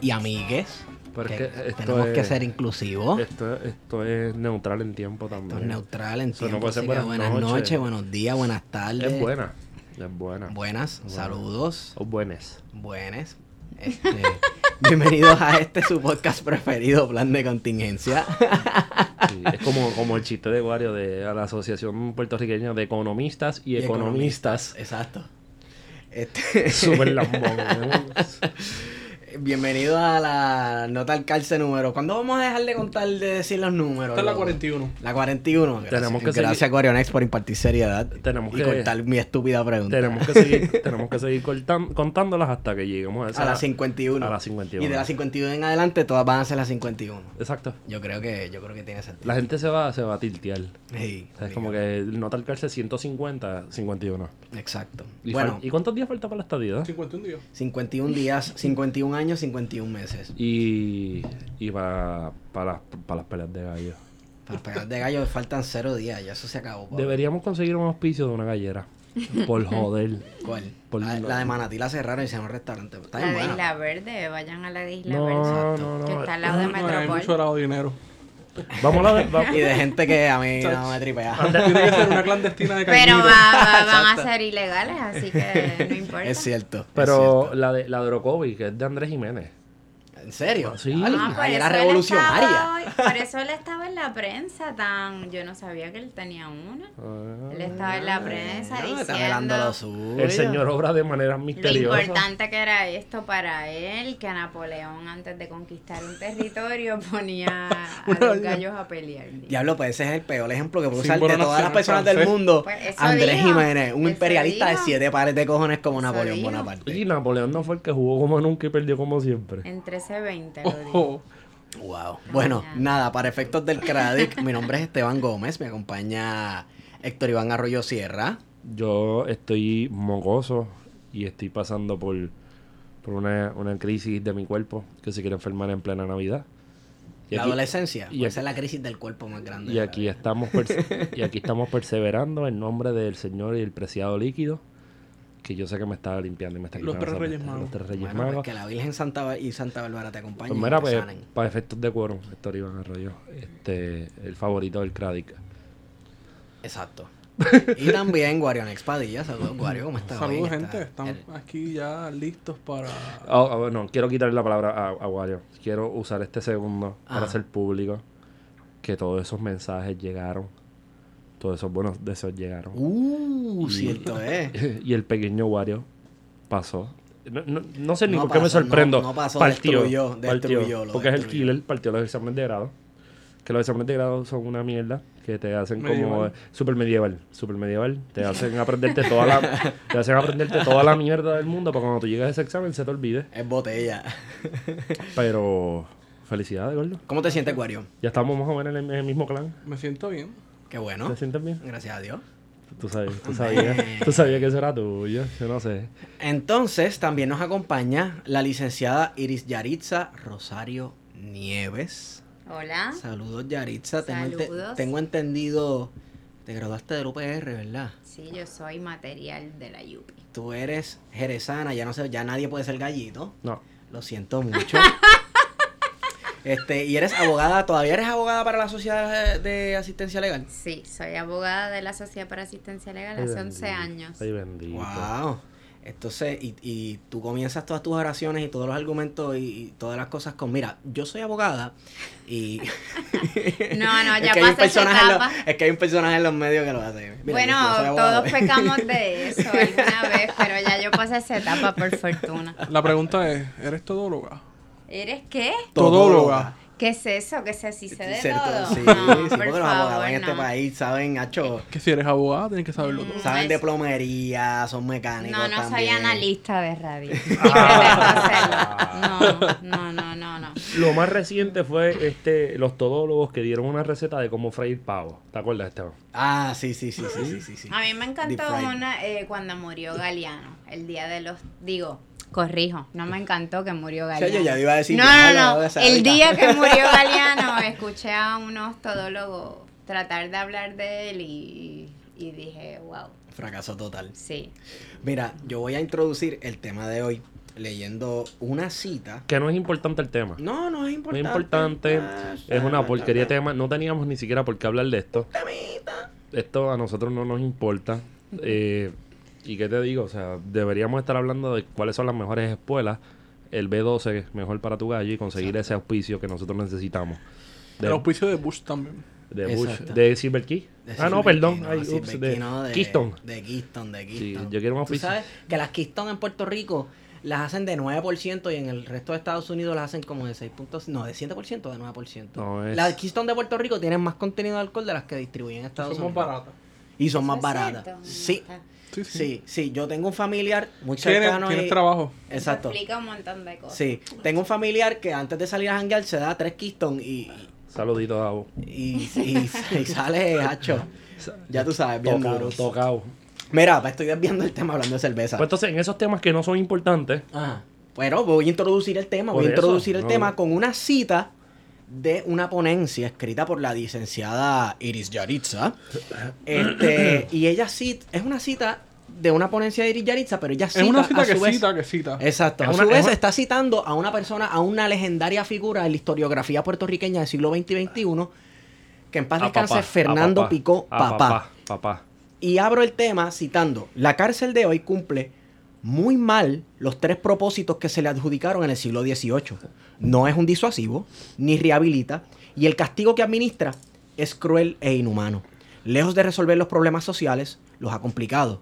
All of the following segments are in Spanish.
y amigues. Es que que esto tenemos que es- ser inclusivos. Esto, esto es neutral en tiempo Esto también. es neutral en tiempo. que buenas noches. noches, buenos días, buenas tardes. Es buena. Es buena. Buenas, Buena. saludos, O buenas. buenas. Este, bienvenidos a este su podcast preferido, Plan de Contingencia. Sí, es como, como el chiste de Wario de a la Asociación Puertorriqueña de Economistas y, Y Economistas. Exacto. Este, Súper lambón. Bienvenido a la nota al cárcel número. ¿Cuándo vamos a dejar de contar de decir los números? Esta es la loco? 41. La 41. Gracias, Tenemos que gracias seguir- Guarionex por impartir seriedad Tenemos y que- cortar mi estúpida pregunta. tenemos que seguir, tenemos que seguir cortan- contándolas hasta que lleguemos a esa. a las 51. A las 51. Y de las 51 en adelante todas van a ser las 51. Exacto. Yo creo que yo creo que tiene sentido. La gente se va, se va a tiltear. Sí, O sea, es como que nota al cárcel 150, 51. Exacto. ¿Y, Bueno, ¿Y cuántos días falta para la estadía? 51 días. 51 días, 51 años, 51 meses. Y, y para, para, las, para las peleas de gallo. Para las pegar de gallo faltan 0 días, ya eso se acabó. Pablo. Deberíamos conseguir un auspicio de una gallera. Por joder. ¿Cuál? Por- la, la de Manatí la cerraron y hicieron un restaurante. Está bien La de buena. Isla Verde, vayan a la de Isla No, Verde. no, Que no. está al lado de No, hay Metropol. mucho dinero. Vamos a la de- va- Y de gente que a mí no me tripea. Tiene que ser una clandestina de Pero va- va- van a ser ilegales, así que no importa. Es cierto. es Pero cierto. la de la de Orocovi, que es de Andrés Jiménez. ¿En serio? Sí. Ay, Ah, por era revolucionaria. estaba por eso él estaba en la prensa tan... Yo no sabía que él tenía una. Ah. Él estaba en la prensa No, está velando diciendo lo suyo. El señor obra de manera lo misteriosa. importante que era esto para él, que Napoleón antes de conquistar un territorio ponía a los gallos a pelear. Diablo, pues ese es el peor ejemplo que puedo usar de todas las personas del mundo. Pues Andrés dijo, Jiménez, un imperialista de siete pares de cojones como Napoleón dijo. Bonaparte. Y Napoleón no fue el que jugó como nunca y perdió como siempre. En 1320 lo dijo. Ojo. Wow. Bueno, nada, para efectos del Cradic, mi nombre es Esteban Gómez, me acompaña Héctor Iván Arroyo Sierra. Yo estoy mocoso y estoy pasando por, por una, una crisis de mi cuerpo que se quiere enfermar en plena Navidad. Y la aquí, adolescencia, y pues esa es la crisis del cuerpo más grande. y aquí estamos y aquí estamos perseverando en nombre del Señor y el preciado líquido que yo sé que me está limpiando y me está Los quitando tres esa Reyes. Magos. Los tres Reyes Bueno, pues Magos. que la Virgen Santa y Santa Bárbara te acompañen. Pues y mira, te pues, sanen. para efectos de quórum, Héctor Iván Arroyo, este, el favorito del Cradic. Exacto. y también Guarion Expadilla, saludos Guario, ¿cómo estás? Saludos, Está- gente. Estamos el- aquí ya listos para. Ah, ah, bueno, quiero quitarle la palabra a, a Wario. Quiero usar este segundo para Ajá. hacer público que todos esos mensajes llegaron. Todos esos buenos deseos llegaron. Uh, Y- cierto es. y el pequeño Wario pasó. No, no- no sé ni No por qué me sorprendo. no- no pasó, partió, destruyó, partió, destruyó, lo porque es el killer, partió los exámenes de grado. Que los exámenes de grado son una mierda que te hacen como super medieval, super medieval. Te hacen aprenderte toda la, te hacen aprenderte toda la mierda del mundo para cuando tú llegas a ese examen se te olvide. Es botella. Pero felicidades, gordo. ¿Cómo te sientes, Guario? Ya estamos más o menos en el, en el mismo clan. Me siento bien. Qué bueno. ¿Te sientes bien? Gracias a Dios. Tú sabías, tú sabías, tú sabías que eso era tuyo. Yo no sé. Entonces, también nos acompaña la licenciada Iris Yaritza Rosario Nieves. Hola. Saludos, Yaritza. Tengo, Saludos. tengo entendido, te graduaste del UPR, ¿verdad? Sí, yo soy material de la Yupi. Tú eres jerezana, ya no sé, ya nadie puede ser gallito. No. Lo siento mucho. este, y eres abogada, ¿todavía eres abogada para la Sociedad de Asistencia Legal? Sí, soy abogada de la Sociedad para Asistencia Legal hace 11 años. Ay, bendito. Wow. Entonces, y, y tú comienzas todas tus oraciones y todos los argumentos y, y todas las cosas con, mira, yo soy abogada y... No, no, Es ya que hay un pasé esa personaje en los- etapa. es que hay un personaje en los medios que lo hace. Mira, bueno, todos pecamos de eso alguna vez, pero ya yo pasé esa etapa por fortuna. La pregunta es: ¿eres todóloga? ¿Eres qué? Todóloga. ¿Qué es eso? ¿Qué se si sé de Ser todo? Sí, No, sí, por porque los abogados en este país saben, hacho, Que si eres abogado, tienes que saberlo todo. Mm. saben de es- plomería, son mecánicos No, no soy analista de radio. No, no, no, no, no. Lo más reciente fue este los todólogos que dieron una receta de cómo freír pavo. ¿Te acuerdas, Esteban? Ah, sí, sí, sí, sí, sí, sí. sí. A mí me encantó una eh, cuando murió Galeano, el día de los, digo, corrijo, no me encantó que murió sea, Galeano. yo ya iba a decir, no, no, no, el día que murió Galeano escuché a unos todólogos tratar de hablar de él y, y dije, wow, Fracaso total. sí. Mira, yo voy a introducir el tema de hoy leyendo una cita. Que no es importante el tema. No, no es No importante. es importante. Ah, Es una porquería de tema. No teníamos ni siquiera por qué hablar de esto. Esto a nosotros no nos importa. Eh, ¿Y qué te digo? O sea, deberíamos estar hablando de cuáles son las mejores escuelas. El B12 es mejor para tu gallo y conseguir ese auspicio que nosotros necesitamos. El De, auspicio de Bush también. de Bush. Exacto. ¿De Silver Key? de ah, no, perdón. Key, no, Ay, Silver ups, Key, de, no, de Keystone. De Keystone, de Sí, Keystone. yo quiero un Tú auspicio. sabes que las Keystone en Puerto Rico las hacen de 9% y en el resto de Estados Unidos las hacen como de 6 puntos, no, de 7% o de 9%. No, es- Las Keystone de Puerto Rico tienen más contenido de alcohol de las que distribuyen en Estados Somos Unidos. baratas. Y son más ¿Eso es baratas. cierto? Sí, Sí, sí. sí, sí. Yo tengo un familiar muy cercano. tienes y- trabajo. Exacto. Explica un montón de cosas. Sí, tengo un familiar que antes de salir a janguear se da tres Keystone y, Saludito a vos. y, y, y sale hacho. Ya tú sabes, bien Tocado, duro. tocado. Mira, estoy desviando el tema hablando de cerveza. Pues entonces, en esos temas que no son importantes, Ajá. Bueno, voy a introducir el tema. Voy a eso, introducir el no. tema con una cita de una ponencia escrita por la licenciada Iris Yaritza. Este, y ella cita, es una cita de una ponencia de Iris Yaritza, pero ella cita Es una cita a que su vez- cita, que cita. Exacto. Es a una- su es vez una- está citando a una persona, a una legendaria figura en la historiografía puertorriqueña del siglo XX y XXI, que en paz descanse papá, Fernando papá, Picó Papá. papá. Papá. Y abro el tema citando, la cárcel de hoy cumple muy mal los tres propósitos que se le adjudicaron en el siglo XVIII. No es un disuasivo, ni rehabilita, y el castigo que administra es cruel e inhumano. Lejos de resolver los problemas sociales, los ha complicado.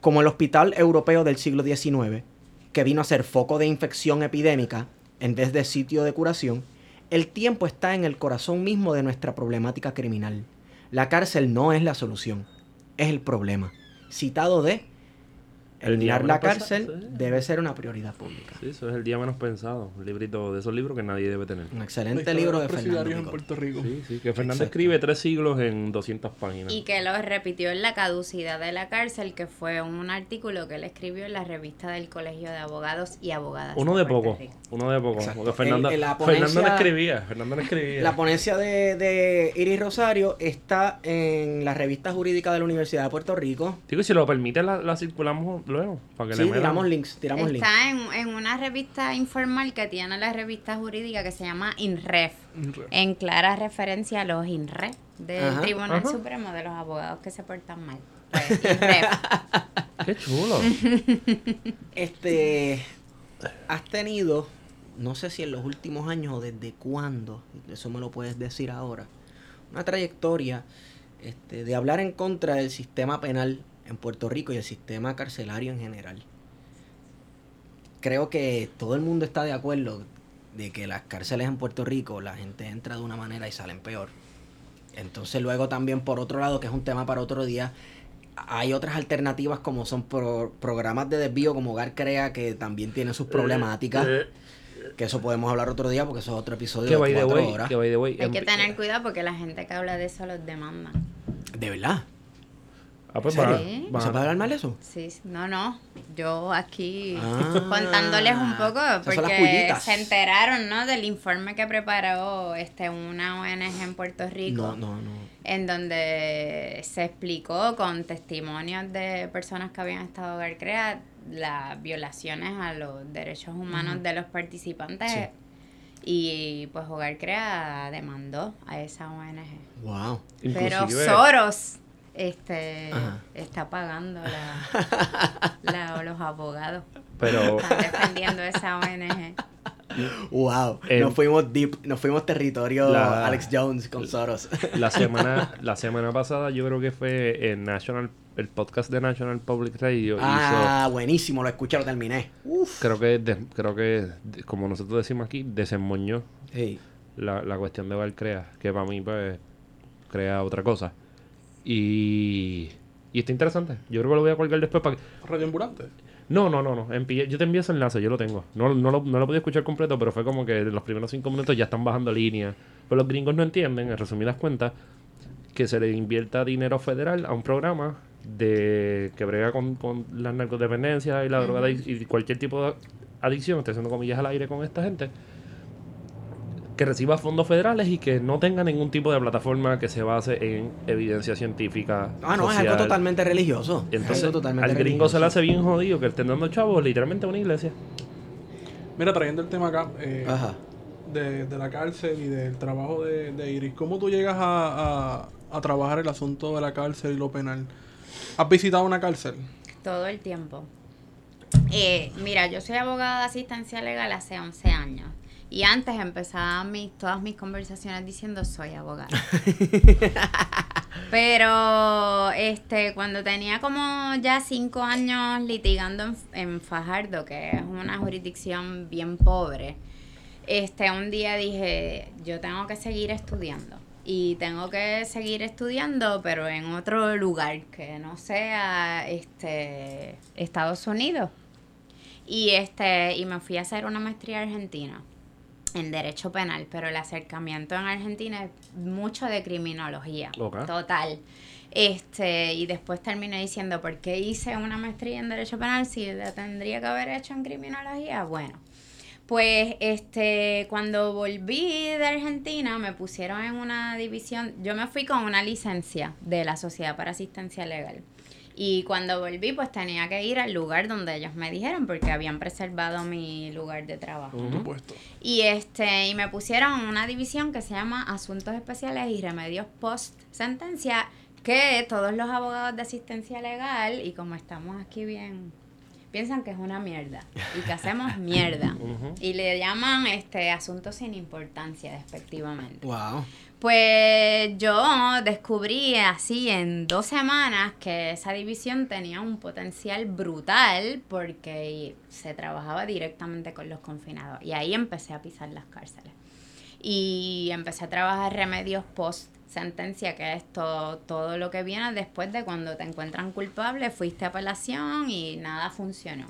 Como el Hospital Europeo del siglo XIX, que vino a ser foco de infección epidémica en vez de sitio de curación, el tiempo está en el corazón mismo de nuestra problemática criminal. La cárcel no es la solución, es el problema. Citado de eliminar día la cárcel pensado, sí. debe ser una prioridad pública. Sí, eso es el día menos pensado. Un librito de esos libros que nadie debe tener. Un excelente libro de Fernando en. Puerto Rico. Sí, sí, que Fernando Exacto. escribe tres siglos en 200 páginas. Y que lo repitió en La caducidad de la cárcel, que fue un artículo que él escribió en la revista del Colegio de Abogados y Abogadas. Uno de poco, Rico. uno de poco. Exacto. Porque Fernando, la Fernando no escribía, Fernando no escribía. La ponencia de, de Iris Rosario está en la revista jurídica de la Universidad de Puerto Rico. Digo, y si lo permite, la, la circulamos luego. Para que Sí, le tiramos links, tiramos links. Está en, en una revista informal que tiene la revista jurídica que se llama INREF, INREF. en clara referencia a los INREF del Ajá, Tribunal ajá. Supremo de los abogados que se portan mal. Pues, INREF. Qué chulo. Este, has tenido, no sé si en los últimos años o desde cuándo, eso me lo puedes decir ahora, una trayectoria este, de hablar en contra del sistema penal en Puerto Rico y el sistema carcelario en general. Creo que todo el mundo está de acuerdo de que las cárceles en Puerto Rico la gente entra de una manera y salen peor. Entonces luego también por otro lado, que es un tema para otro día, hay otras alternativas como son pro- programas de desvío como Hogar Crea que también tienen sus problemáticas. Eh, Que eso podemos hablar otro día porque eso es otro episodio que de cuatro way, horas. que way. Hay que em- tener cuidado porque la gente que habla de eso los demandan. De verdad. Ah, pues va- ¿Se puede hablar mal eso? Sí, no, no. Yo aquí Ah, contándoles un poco porque se enteraron, ¿no? Del informe que preparó este una ONG en Puerto Rico. No, no, no. En donde se explicó con testimonios de personas que habían estado hogar crea las violaciones a los derechos humanos de los participantes. Sí. Y pues Hogar Crea demandó a esa ONG. Wow. Pero inclusive- Soros este Ajá. está pagando la, la- los abogados. Pero Están defendiendo esa ONG. Wow. Em, nos fuimos deep, nos fuimos territorio la- Alex Jones con Soros. la semana, la semana pasada yo creo que fue en National, el podcast de National Public Radio ah, buenísimo, lo escuché, lo terminé. hizo, creo que, de- creo que, de- como nosotros decimos aquí, desemmoñó Sí. la, la cuestión de Val Crea, que para mí pues crea otra cosa. Y, y está interesante. Yo creo que lo voy a colgar después para que... Radio Ambulante. No, no, no, no. Yo te envío ese enlace, yo lo tengo. No, no, lo, no lo pude escuchar completo, pero fue como que en los primeros cinco minutos ya están bajando líneas. Pero los gringos no entienden, en resumidas cuentas, que se le invierta dinero federal a un programa de que brega con, con la narcodependencia y la droga y cualquier tipo de adicción, estoy haciendo comillas al aire con esta gente, que reciba fondos federales y que no tenga ningún tipo de plataforma que se base en evidencia científica. Ah, no, es algo totalmente religioso. Es Entonces, algo totalmente al gringo se le hace bien jodido que estén dando chavos literalmente a una iglesia. Mira, trayendo el tema acá eh, Ajá. de, de la cárcel y del trabajo de, de Iris, ¿cómo tú llegas a, a, a trabajar el asunto de la cárcel y lo penal? ¿Has visitado una cárcel? Todo el tiempo. Eh, mira, yo soy abogada de asistencia legal hace 11 años. Y antes empezaba mis, todas mis conversaciones diciendo soy abogada. Pero este, cuando tenía como ya cinco años litigando en, en Fajardo, que es una jurisdicción bien pobre, este, un día dije, yo tengo que seguir estudiando. Y tengo que seguir estudiando, pero en otro lugar que no sea este Estados Unidos. Y este, y me fui a hacer una maestría argentina en derecho penal, pero el acercamiento en Argentina es mucho de criminología. Total. Este, y después terminé diciendo, ¿por qué hice una maestría en derecho penal si la tendría que haber hecho en criminología? Bueno, pues este, cuando volví de Argentina me pusieron en una división, yo me fui con una licencia de la Sociedad para Asistencia Legal. Y cuando volví, pues tenía que ir al lugar donde ellos me dijeron, porque habían preservado mi lugar de trabajo. Por supuesto. Y este, y me pusieron en una división que se llama Asuntos Especiales y Remedios Post Sentencia, que todos los abogados de asistencia legal, y como estamos aquí bien, piensan que es una mierda. Y que hacemos mierda. Y le llaman este asuntos sin importancia, despectivamente. Wow. Pues yo descubrí así en dos semanas que esa división tenía un potencial brutal porque se trabajaba directamente con los confinados. Y ahí empecé a pisar las cárceles. Y empecé a trabajar remedios post sentencia, que es todo, todo lo que viene después de cuando te encuentran culpable, fuiste a apelación y nada funcionó.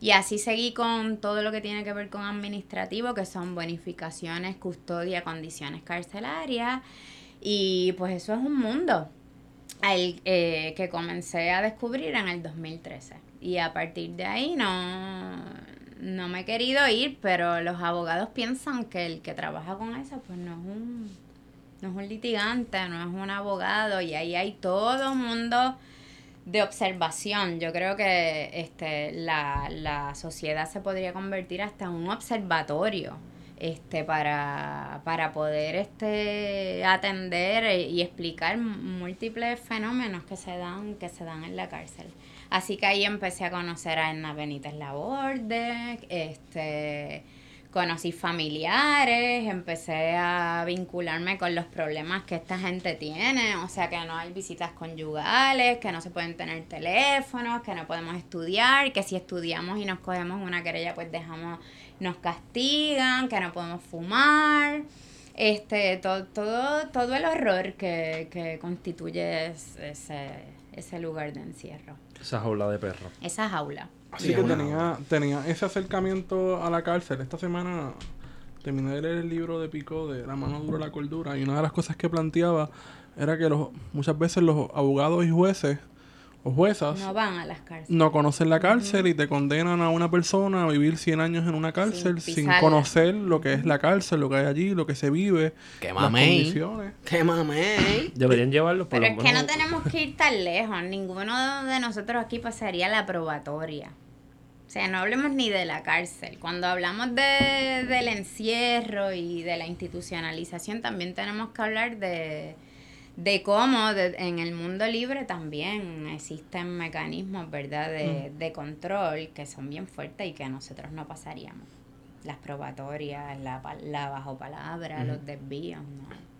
Y así seguí con todo lo que tiene que ver con administrativo, que son bonificaciones, custodia, condiciones carcelarias. Y pues eso es un mundo al, eh, que comencé a descubrir en el 2013. Y a partir de ahí no, no me he querido ir, pero los abogados piensan que el que trabaja con eso pues no es un, no es un litigante, no es un abogado. Y ahí hay todo un mundo de observación. Yo creo que este, la, la sociedad se podría convertir hasta en un observatorio este, para, para poder este, atender y explicar múltiples fenómenos que se dan, que se dan en la cárcel. Así que ahí empecé a conocer a Edna Benítez Laborde, este, conocí familiares, empecé a vincularme con los problemas que esta gente tiene, o sea que no hay visitas conyugales, que no se pueden tener teléfonos, que no podemos estudiar, que si estudiamos y nos cogemos una querella pues dejamos, nos castigan, que no podemos fumar, este, todo, todo, todo el horror que, que constituye es- ese, ese lugar de encierro, Esa jaula de perro. esa jaula. Así Sí, que tenía, tenía ese acercamiento a la cárcel. Esta semana terminé de leer el libro de Pico de La mano dura la cordura y una de las cosas que planteaba era que los, muchas veces los abogados y jueces o juezas No van a las cárceles. no conocen la cárcel y te condenan a una persona a vivir 100 años en una cárcel sin, conocer lo que es la cárcel, lo que hay allí, lo que se vive, ¡Qué las condiciones. ¡Qué mamey! Deberían llevarlos por Pero es que no tenemos que ir tan lejos. Ninguno de nosotros aquí pasaría la probatoria. O sea, no hablemos ni de la cárcel. Cuando hablamos de, del encierro y de la institucionalización, también tenemos que hablar de, de cómo de- en el mundo libre también existen mecanismos, ¿verdad?, de, de control que son bien fuertes y que nosotros no pasaríamos. Las probatorias, la, la bajo palabra, los desvíos, ¿no?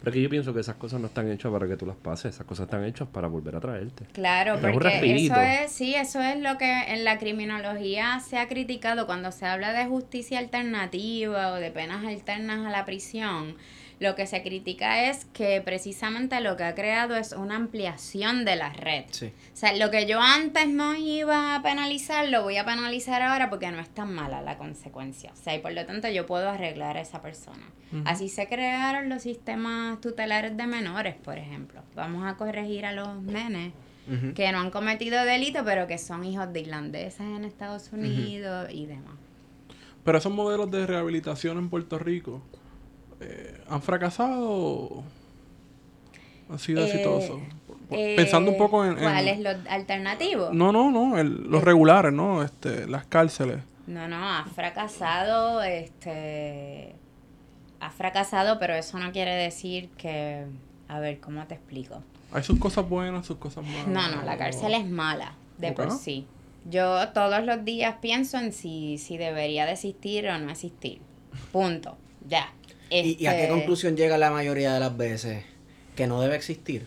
Pero que yo pienso que esas cosas no están hechas para que tú las pases, esas cosas están hechas para volver a traerte. Claro, Es porque eso es, sí, eso es lo que en la criminología se ha criticado cuando se habla de justicia alternativa o de penas alternas a la prisión. Lo que se critica es que precisamente lo que ha creado es una ampliación de la red. Sí. O sea, lo que yo antes no iba a penalizar, lo voy a penalizar ahora porque no es tan mala la consecuencia. O sea, y por lo tanto yo puedo arreglar a esa persona. Así se crearon los sistemas tutelares de menores, por ejemplo. Vamos a corregir a los nenes que no han cometido delito, pero que son hijos de irlandeses en Estados Unidos y demás. Pero esos modelos de rehabilitación en Puerto Rico eh, han fracasado o han sido Eh, exitosos. Eh, Pensando un poco en... en- ¿Cuál es lo alternativo? No, no, no, el- los regulares, ¿no? Este, las cárceles. No, no, ha fracasado, este, ha fracasado, pero eso no quiere decir que, a ver, ¿cómo te explico? Hay sus cosas buenas, sus cosas malas. No, no, la cárcel es mala, de por sí. Yo todos los días pienso en si, si debería de existir o no existir. Punto. Ya. ¿Y, y a qué Este, conclusión llega la mayoría de las veces? Que no debe existir.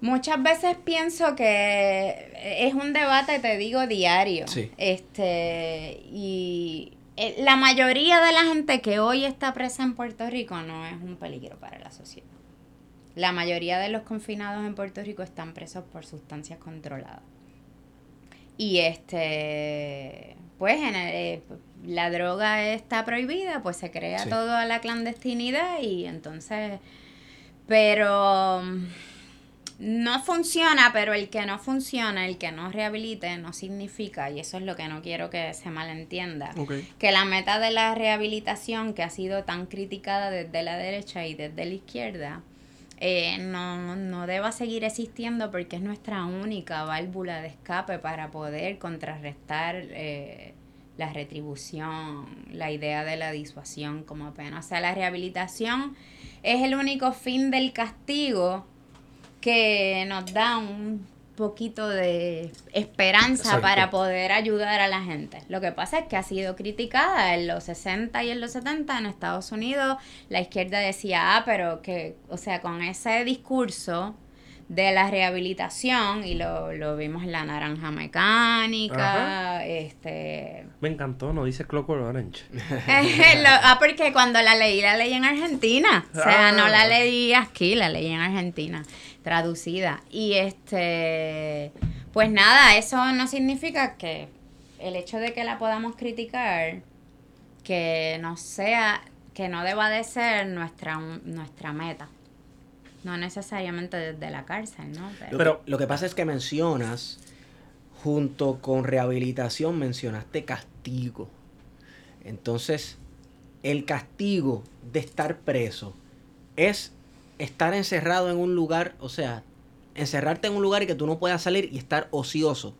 Muchas veces pienso que es un debate, te digo, diario. Sí. Este, y eh, la mayoría de la gente que hoy está presa en Puerto Rico no es un peligro para la sociedad. La mayoría de los confinados en Puerto Rico están presos por sustancias controladas. Y este, pues en el- eh, la droga está prohibida, pues se crea Sí. toda la clandestinidad y entonces, pero mm, no funciona, pero el que no funciona, el que no rehabilite, no significa, y eso es lo que no quiero que se malentienda, que la meta de la rehabilitación que ha sido tan criticada desde la derecha y desde la izquierda, eh, no, no deba seguir existiendo porque es nuestra única válvula de escape para poder contrarrestar eh, la retribución, la idea de la disuasión como pena. O sea, la rehabilitación es el único fin del castigo que nos da un poquito de esperanza Exacto. para poder ayudar a la gente. Lo que pasa es que ha sido criticada en los 60 y en los 70 en Estados Unidos. La izquierda decía, ah, pero que, o sea, con ese discurso de la rehabilitación, y lo, lo vimos en la naranja mecánica, este... Me encantó, no dice Clockwork Orange. Lo- ah, porque cuando la leí, la leí en Argentina. O sea, Ah. no la leí aquí, la leí en Argentina, traducida. Y este, pues nada, eso no significa que el hecho de que la podamos criticar, que no sea, que no deba de ser nuestra, nuestra meta. No necesariamente desde la cárcel, ¿no? Pero, Lo, Pero- que, lo que pasa es que mencionas, junto con rehabilitación, mencionaste castigo. Entonces, el castigo de estar preso es estar encerrado en un lugar, o sea, encerrarte en un lugar y que tú no puedas salir y estar ocioso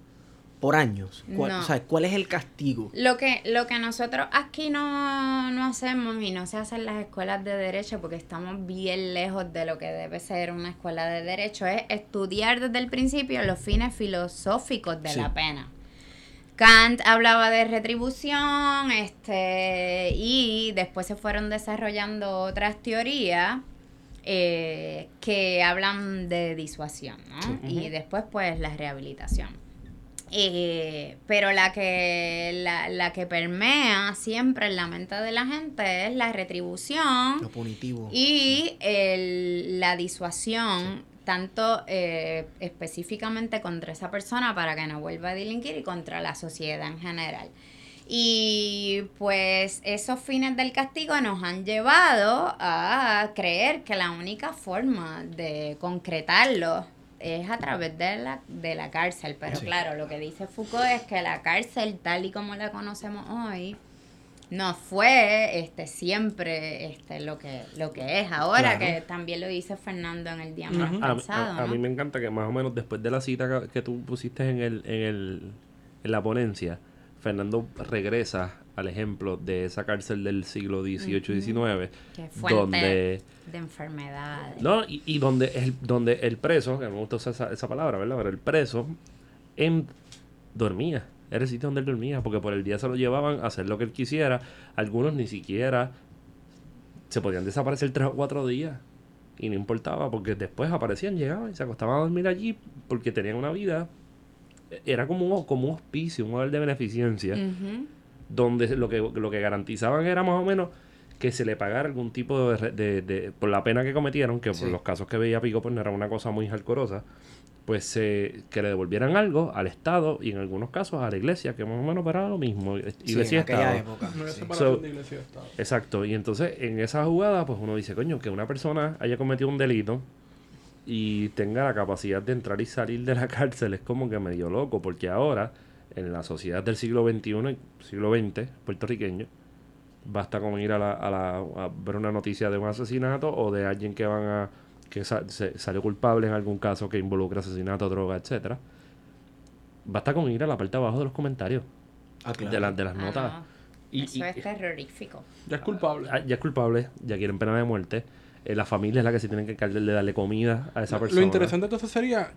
por años. ¿Cuál, No. o sea, ¿cuál es el castigo? Lo que, lo que nosotros aquí no, no hacemos y no se hace en las escuelas de derecho porque estamos bien lejos de lo que debe ser una escuela de derecho es estudiar desde el principio los fines filosóficos de Sí. la pena. Kant hablaba de retribución, este, y después se fueron desarrollando otras teorías eh, que hablan de disuasión, ¿no? Y después, pues, la rehabilitación. Eh, pero la que, la, la que permea siempre en la mente de la gente es la retribución Lo punitivo. y el- la disuasión, tanto eh, específicamente contra esa persona para que no vuelva a delinquir y contra la sociedad en general. Y pues esos fines del castigo nos han llevado a creer que la única forma de concretarlo es a través de la, de la cárcel. Pero Sí. claro, lo que dice Foucault es que la cárcel, tal y como la conocemos hoy, no fue este siempre este lo que lo que es ahora Claro. que también lo dice Fernando en el diagrama Ujú. A, mí- pasado a- a ¿no? mí me encanta que más o menos después de la cita que, que tú pusiste en el, en el en la ponencia, Fernando regresa al ejemplo de esa cárcel del siglo que es fuente donde de enfermedades no y, y donde el donde el preso, que me gusta usar esa, esa palabra, ¿verdad? Pero el preso en, dormía. Era el sitio donde él dormía, porque por el día se lo llevaban a hacer lo que él quisiera. Algunos ni siquiera se podían desaparecer tres o cuatro días. Y no importaba porque después aparecían, llegaban y se acostaban a dormir allí porque tenían una vida. Era como un, como un hospicio, un modelo de beneficencia, donde lo que, lo que garantizaban era más o menos que se le pagara algún tipo de, de- de- por la pena que cometieron, que Sí. por los casos que veía Pico, pues no era una cosa muy hardcoreosa, pues eh, que le devolvieran algo al Estado y en algunos casos a la iglesia, que más o menos era lo mismo, Sí, iglesia y en Estado. época. No sí. So- de iglesia y Estado. Exacto, y entonces en esa jugada, pues uno dice, coño, que una persona haya cometido un delito y tenga la capacidad de entrar y salir de la cárcel es como que medio loco, porque ahora, en la sociedad del siglo XXI y siglo XX puertorriqueño, basta con ir a, la, a, la- a ver una noticia de un asesinato o de alguien que van a que sa- se- salió culpable en algún caso que involucra asesinato, droga, etcétera. Basta con ir a la parte de abajo de los comentarios, Ah, claro. de, las de las Ah, notas. no. Y- Eso y- es terrorífico. Ya es culpable. Ah, ya es culpable, ya quieren pena de muerte. Eh, la familia es la que se tiene que encargar de darle comida a esa persona. Lo interesante entonces sería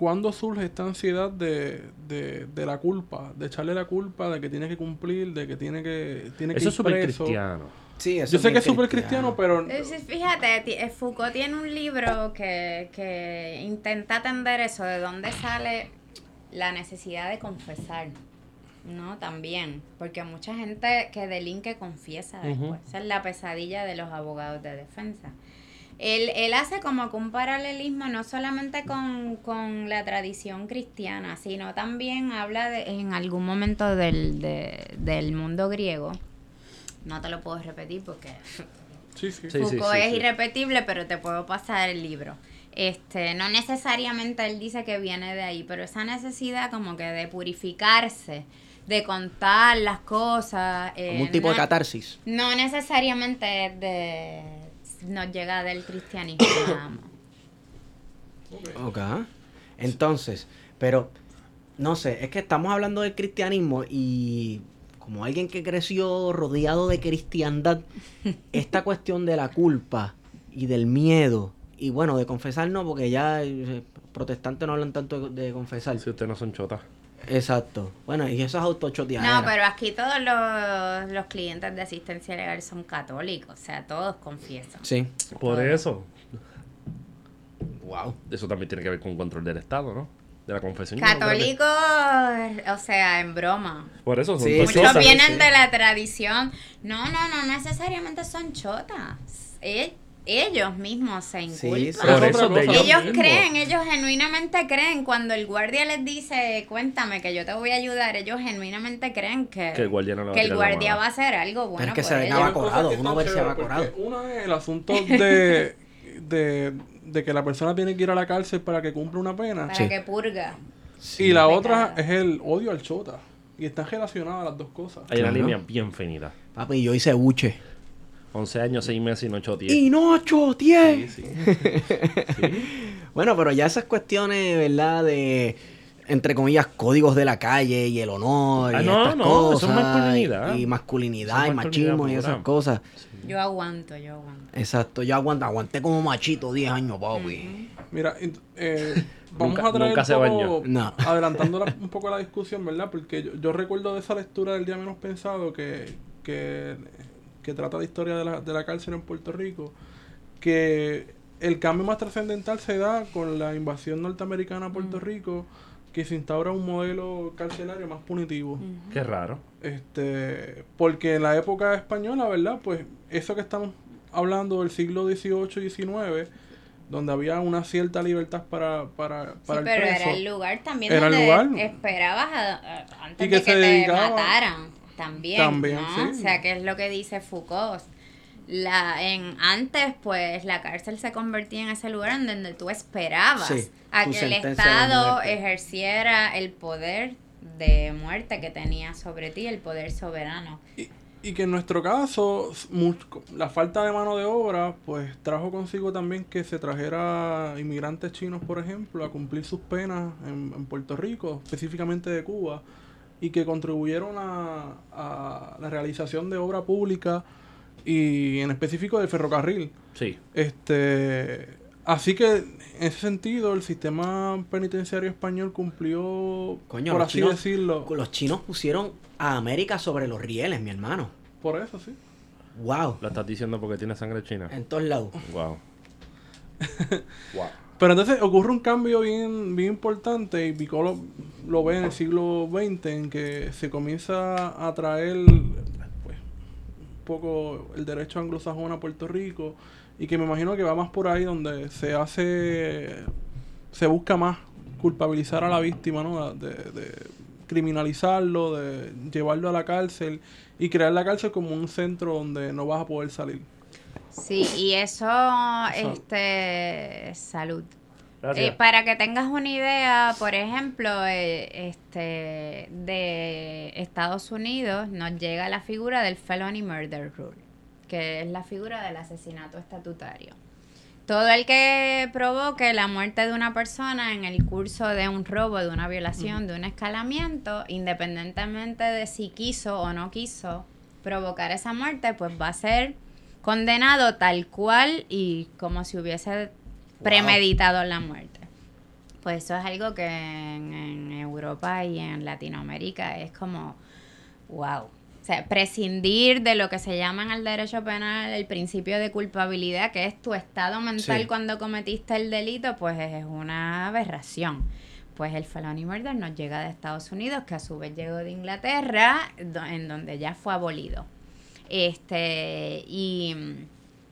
cuándo surge esta ansiedad de, de, de la culpa, de echarle la culpa de que tiene que cumplir, de que tiene que tiene que Eso ir es súper preso. cristiano. Sí, eso Yo sé que es súper cristiano, pero Eh, Fíjate, eh, Foucault tiene un libro que, que intenta atender eso, de dónde sale la necesidad de confesar, ¿no? También, porque mucha gente que delinque confiesa después. Esa es la pesadilla de los abogados de defensa. Él, él hace como que un paralelismo no solamente con, con la tradición cristiana, sino también habla de, en algún momento del, de- del mundo griego. No te lo puedo repetir porque sí, sí. Sí, Foucault sí, es sí. irrepetible, pero te puedo pasar el libro. Este, no necesariamente él dice que viene de ahí, pero esa necesidad como que de purificarse, de contar las cosas. eh, Como un tipo no, de catarsis. No necesariamente es de, nos llega del cristianismo. Ok. Entonces, pero no sé, es que estamos hablando del cristianismo y como alguien que creció rodeado de cristiandad, esta cuestión de la culpa y del miedo y bueno, de confesar no, porque ya eh, protestantes no hablan tanto de, de confesar. Si ustedes no son chotas. Exacto. Bueno, y eso es autochoteadera. No, pero aquí todos los, los clientes de asistencia legal son católicos, o sea, todos confiesan. Sí. Por eso. Wow. Eso también tiene que ver con control del Estado, ¿no? De la confesión. Católicos, o sea, en broma. Por eso son Sí, Muchos vienen sí. de la tradición. No, no, no necesariamente son chotas. E- ellos mismos se inculpan. sí. Por eso ellos Ellos creen, ellos genuinamente creen. Cuando el guardia les dice, cuéntame que yo te voy a ayudar, ellos genuinamente creen que, Que el guardia no va a que el tirar la guardia mano. va a hacer algo bueno. es que por se ven que uno verse porque Una es el asunto de, de, de que la persona tiene que ir a la cárcel para que cumpla una pena. Para Sí. que purga. y la Pecado. otra es el odio al chota. Y están relacionadas las dos cosas. Hay una línea bien finita. Papi, yo hice buche. 11 años, 6 meses y no 8 10. Y no choteé. Sí, sí. Bueno, pero ya esas cuestiones, ¿verdad? De, entre comillas, códigos de la calle y el honor Ah, y no, estas no, cosas. eso es masculinidad. Y masculinidad es y machismo y esas cosas. Yo aguanto, yo aguanto. Exacto, yo aguanté, aguanté como machito 10 años, papi. Mira, eh, vamos Nunca- a traer nunca se bañó. No. adelantando la- un poco la discusión, ¿verdad? Porque yo, yo recuerdo de esa lectura del día menos pensado que, que, que trata de historia de la, de la cárcel en Puerto Rico, que el cambio más trascendental se da con la invasión norteamericana a Puerto Rico, que se instaura un modelo carcelario más punitivo. Qué raro. Este, porque en la época española, ¿verdad? Pues eso que estamos hablando del siglo XVIII y XIX, donde había una cierta libertad para, para, Sí, para el pero preso. era el lugar también Era el donde lugar. esperabas a- a- antes Y que de que se te dedicaba- mataran también, También, ¿no? sí. O sea, que es lo que dice Foucault. La, en antes, pues, la cárcel se convertía en ese lugar en donde tú esperabas Sí, a que el Estado ejerciera el poder de muerte que tenía sobre ti, el poder soberano. Y, y que en nuestro caso, la falta de mano de obra, pues trajo consigo también que se trajera inmigrantes chinos, por ejemplo, a cumplir sus penas en, en Puerto Rico, específicamente de Cuba, y que contribuyeron a, a la realización de obra pública y en específico del ferrocarril. Sí. Este, así que en ese sentido el sistema penitenciario español cumplió, Coño, por así chinos- decirlo, Los chinos pusieron a América sobre los rieles, mi hermano. por eso sí. Wow. Lo estás diciendo porque tiene sangre china. En todos lados. Wow. Wow. Pero entonces ocurre un cambio bien, bien importante y Piccolo lo ve en el siglo XX en que se comienza a traer pues, un poco el derecho anglosajón a Puerto Rico y que me imagino que va más por ahí donde se hace, se busca más culpabilizar a la víctima, ¿no? De, de criminalizarlo, de llevarlo a la cárcel y crear la cárcel como un centro donde no vas a poder salir. Sí, y eso, este, salud. Eh, para que tengas una idea, por ejemplo, eh, este, de Estados Unidos nos llega la figura del felony murder rule, que es la figura del asesinato estatutario. Todo el que provoque la muerte de una persona en el curso de un robo, de una violación, de un escalamiento, independientemente de si quiso o no quiso provocar esa muerte, pues va a ser condenado tal cual y como si hubiese premeditado la muerte. Pues eso es algo que en, en Europa y en Latinoamérica es como, wow. O sea, prescindir de lo que se llama en el derecho penal el principio de culpabilidad, que es tu estado mental Sí. cuando cometiste el delito, pues es una aberración. Pues el felony murder nos llega de Estados Unidos, que a su vez llegó de Inglaterra, do- en donde ya fue abolido. Este, y,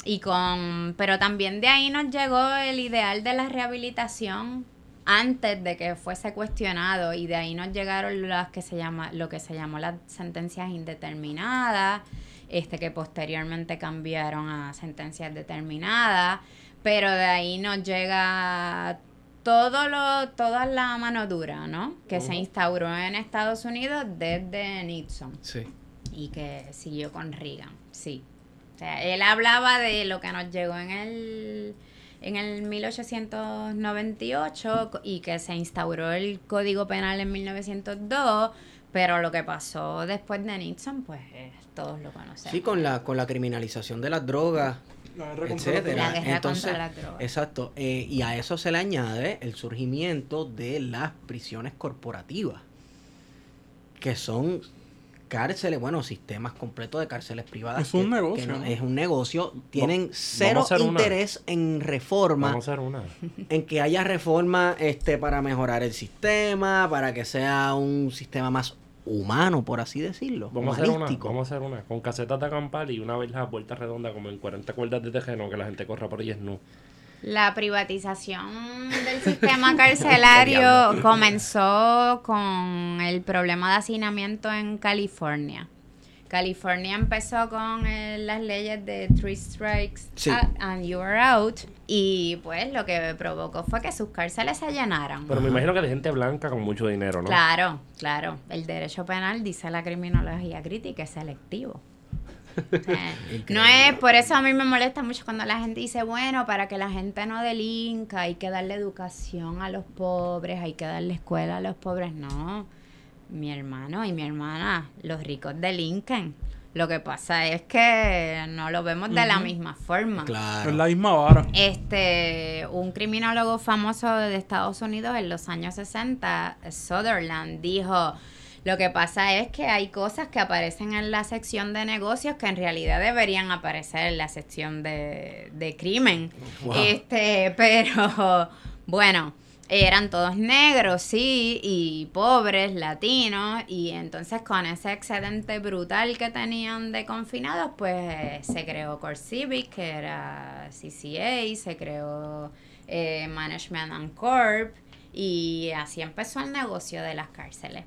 y con, pero también de ahí nos llegó el ideal de la rehabilitación antes de que fuese cuestionado y de ahí nos llegaron las que se llama, lo que se llamó las sentencias indeterminadas, este que posteriormente cambiaron a sentencias determinadas, pero de ahí nos llega todo lo, toda la mano dura, ¿no? Que se instauró en Estados Unidos desde Nixon Sí. Y que siguió con Reagan, sí. O sea, él hablaba de lo que nos llegó en el en el 1898 co- y que se instauró el Código Penal en 1902, pero lo que pasó después de Nixon, pues eh, todos lo conocemos. Sí, con la, con la criminalización de las drogas, La guerra contra la etcétera. La guerra Entonces, contra las drogas. Exacto. eh, y a eso se le añade el surgimiento de las prisiones corporativas, que son cárceles, bueno, sistemas completos de cárceles privadas. Es un negocio, no- ¿no? es un negocio. Tienen cero a una. interés en reforma, Vamos a hacer una. en que haya reforma este, para mejorar el sistema, para que sea un sistema más humano, por así decirlo. Vamos a hacer una. Vamos a hacer una. Con casetas de acampar y una vez la vuelta redonda como en 40 cuerdas de tejeno que la gente corra por ahí es nu. La privatización del sistema carcelario comenzó con el problema de hacinamiento en California. California empezó con eh, las leyes de Three Strikes Sí. a- and You Are Out y pues lo que provocó fue que sus cárceles se llenaran. Pero me imagino que de gente blanca con mucho dinero, ¿no? Claro, claro. El derecho penal, dice la criminología crítica, es selectivo. Eh, no es, por eso a mí me molesta mucho cuando la gente dice, bueno, para que la gente no delinca, hay que darle educación a los pobres, hay que darle escuela a los pobres. No, mi hermano y mi hermana, los ricos delinquen. Lo que pasa es que no lo vemos de la misma forma. Claro. Es la misma vara. Este, un criminólogo famoso de Estados Unidos en los años 60, Sutherland, dijo, lo que pasa es que hay cosas que aparecen en la sección de negocios que en realidad deberían aparecer en la sección de, de crimen. Wow. Este, pero bueno, eran todos negros, sí, y pobres, latinos, y entonces con ese excedente brutal que tenían de confinados, pues se creó Core Civic, que era CCA, se creó eh, Management and Corp, y así empezó el negocio de las cárceles.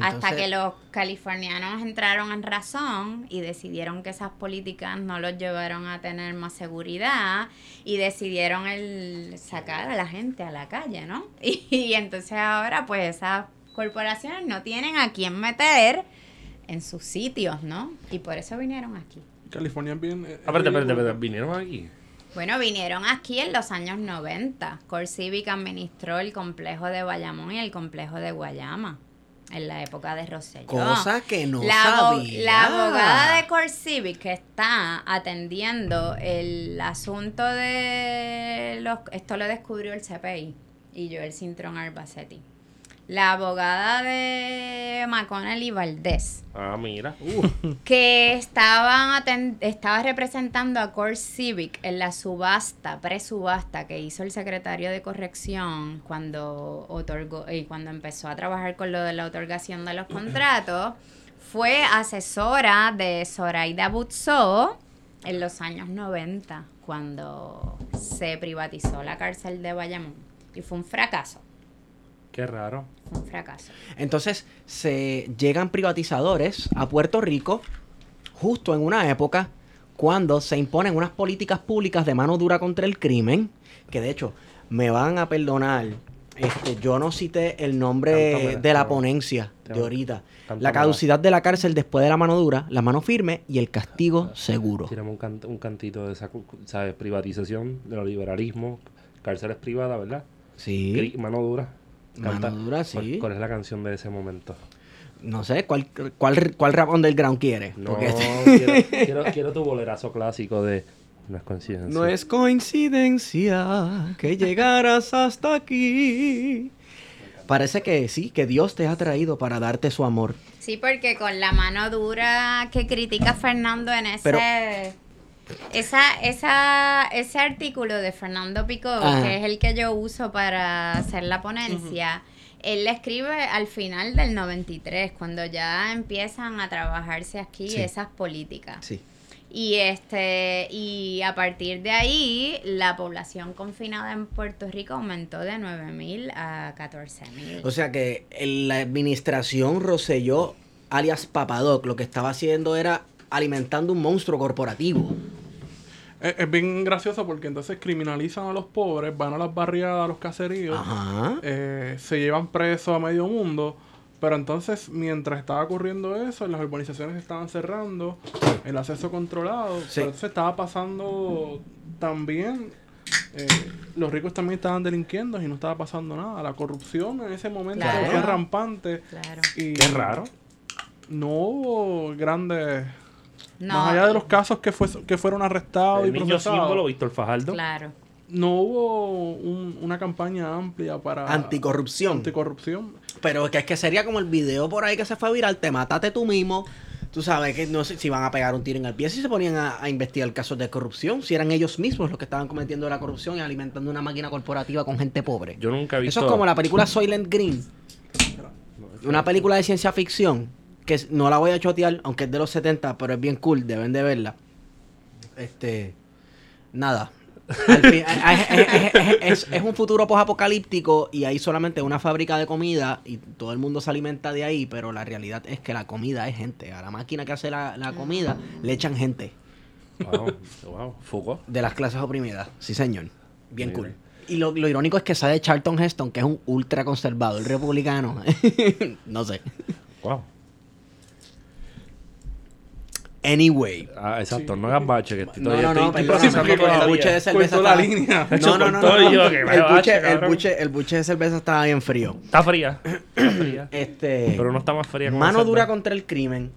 Hasta que los californianos entraron en razón y decidieron que esas políticas no los llevaron a tener más seguridad y decidieron el sacar a la gente a la calle, ¿no? Y, y entonces ahora pues esas corporaciones no tienen a quién meter en sus sitios, ¿no? Y por eso vinieron aquí. California bien. eh, ridículo. espérate, vinieron aquí. Bueno, vinieron aquí en los años 90. Core Civic administró el complejo de Bayamón y el complejo de Guayama en la época de Rosselló. Cosa que no la, sabía. la abogada de Core Civic que está atendiendo el asunto de los... Esto lo descubrió el CPI y yo, el Cintrón Arbacetti. La abogada de McConnell y Valdés, Ah, mira. que estaban aten- estaba representando a Core Civic en la subasta, pre-subasta que hizo el secretario de corrección cuando otorgó y cuando empezó a trabajar con lo de la otorgación de los contratos, fue asesora de Zoraida Butzo en los años 90 cuando se privatizó la cárcel de Bayamón. Y fue un fracaso, Qué raro. un fracaso. Entonces se llegan privatizadores a Puerto Rico justo en una época cuando se imponen unas políticas públicas de mano dura contra el crimen, que de hecho me van a perdonar, este, yo no cité el nombre de la ponencia de ahorita. La caducidad de la cárcel después de la mano dura, la mano firme y el castigo seguro. Tiramos un, can- un cantito de esa, ¿sabes? Privatización, de liberalismo, cárceles privadas, ¿verdad? Sí. Cri- Mano dura. Mano dura, sí. ¿Cuál, cuál es la canción de ese momento? No sé, ¿cuál, cuál, cuál rap underground quiere? No, Porque- quiero, quiero, quiero tu bolerazo clásico de... No es coincidencia. No es coincidencia que llegaras hasta aquí. Parece que sí, que Dios te ha traído para darte su amor. Sí, porque con la mano dura que critica Fernando en ese... Pero- esa, esa, ese artículo de Fernando Picó, Ajá. que es el que yo uso para hacer la ponencia, él le escribe al final del 93, cuando ya empiezan a trabajarse aquí Sí. esas políticas. Sí. Y este y a partir de ahí la población confinada en Puerto Rico aumentó de 9.000 a 14.000. O sea que la administración Roselló, alias Papadoc, lo que estaba haciendo era alimentando un monstruo corporativo. Es, es bien gracioso porque entonces criminalizan a los pobres, van a las barriadas, a los caseríos, Ajá. eh, se llevan presos a medio mundo. Pero entonces, mientras estaba ocurriendo eso, las urbanizaciones estaban cerrando, el acceso controlado. Sí. Pero entonces estaba pasando también, eh, los ricos también estaban delinquiendo y no estaba pasando nada. La corrupción en ese momento Claro. fue rampante. Claro. Y Qué raro. No hubo grandes... No, más allá de los casos que, fue, que fueron arrestados El y niño procesados, símbolo, Víctor Fajardo. Claro. no hubo un- una campaña amplia para Anticorrupción. anticorrupción. Pero que es que sería como el video por ahí que se fue viral, te mataste tú mismo. Tú sabes que no sé si van a pegar un tiro en el pie si se ponían a, a investigar casos de corrupción, si eran ellos mismos los que estaban cometiendo la corrupción y alimentando una máquina corporativa con gente pobre. Yo nunca he visto... Eso es como la película Soylent Green, una película de ciencia ficción que no la voy a chotear, aunque es de los 70, pero es bien cool, deben de verla. Este, nada. Al fin- es, es- es- es- es un futuro posapocalíptico y hay solamente una fábrica de comida y todo el mundo se alimenta de ahí, pero la realidad es que la comida es gente. A la máquina que hace la, la comida le echan gente Wow, wow. Foucault. de las clases oprimidas. Sí, señor. Bien cool. Y lo, lo irónico es que sale Charlton Heston, que es un ultra conservador republicano. no sé. Wow. Anyway. Ah, exacto. No hagas bache, que estoy, No, todavía no, no, estoy, procesando el buche de cerveza Cortó la línea. No, no, no, yo, El bache, buche, el cabrón. buche, el buche de cerveza estaba bien frío. Está fría. Está fría. Este, Pero no está más fría. mano dura contra el crimen.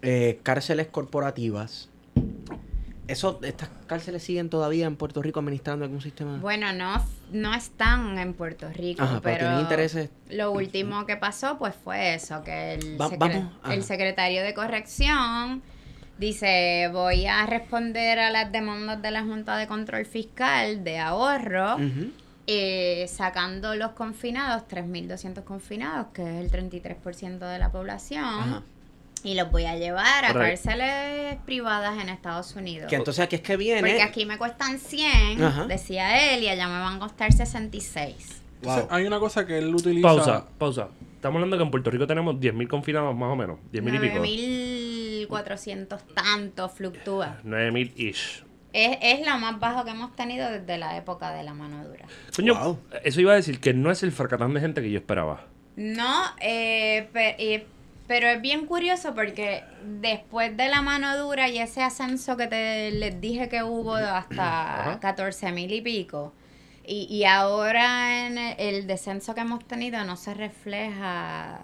eh, cárceles corporativas. Eso, estas cárceles siguen todavía en Puerto Rico administrando algún sistema. Bueno, no, no están en Puerto Rico, Ajá, pero pero, tienen intereses. lo último que pasó pues fue eso, que el, Va- secre- el secretario de corrección dice, voy a responder a las demandas de la Junta de Control Fiscal de ahorro, eh, sacando los confinados, 3.200 confinados, que es el 33% de la población, Ajá. Y los voy a llevar a cárceles privadas en Estados Unidos. Que entonces aquí es que viene. Porque aquí me cuestan 100, Ajá. decía él, y allá me van a costar 66. Entonces, Wow. hay una cosa que él utiliza. Pausa, pausa. Estamos hablando que en Puerto Rico tenemos 10.000 confinados más o menos. 10.000 y pico. 9.400 tanto fluctúa. 9.000-ish. Es, es lo más bajo que hemos tenido desde la época de la mano dura. Coño, Wow. eso iba a decir que no es el fracatán de gente que yo esperaba. No, eh, pe- eh, pero es bien curioso porque después de la mano dura y ese ascenso que te les dije que hubo hasta Ajá. 14 mil y pico, y, y ahora en el, el descenso que hemos tenido no se refleja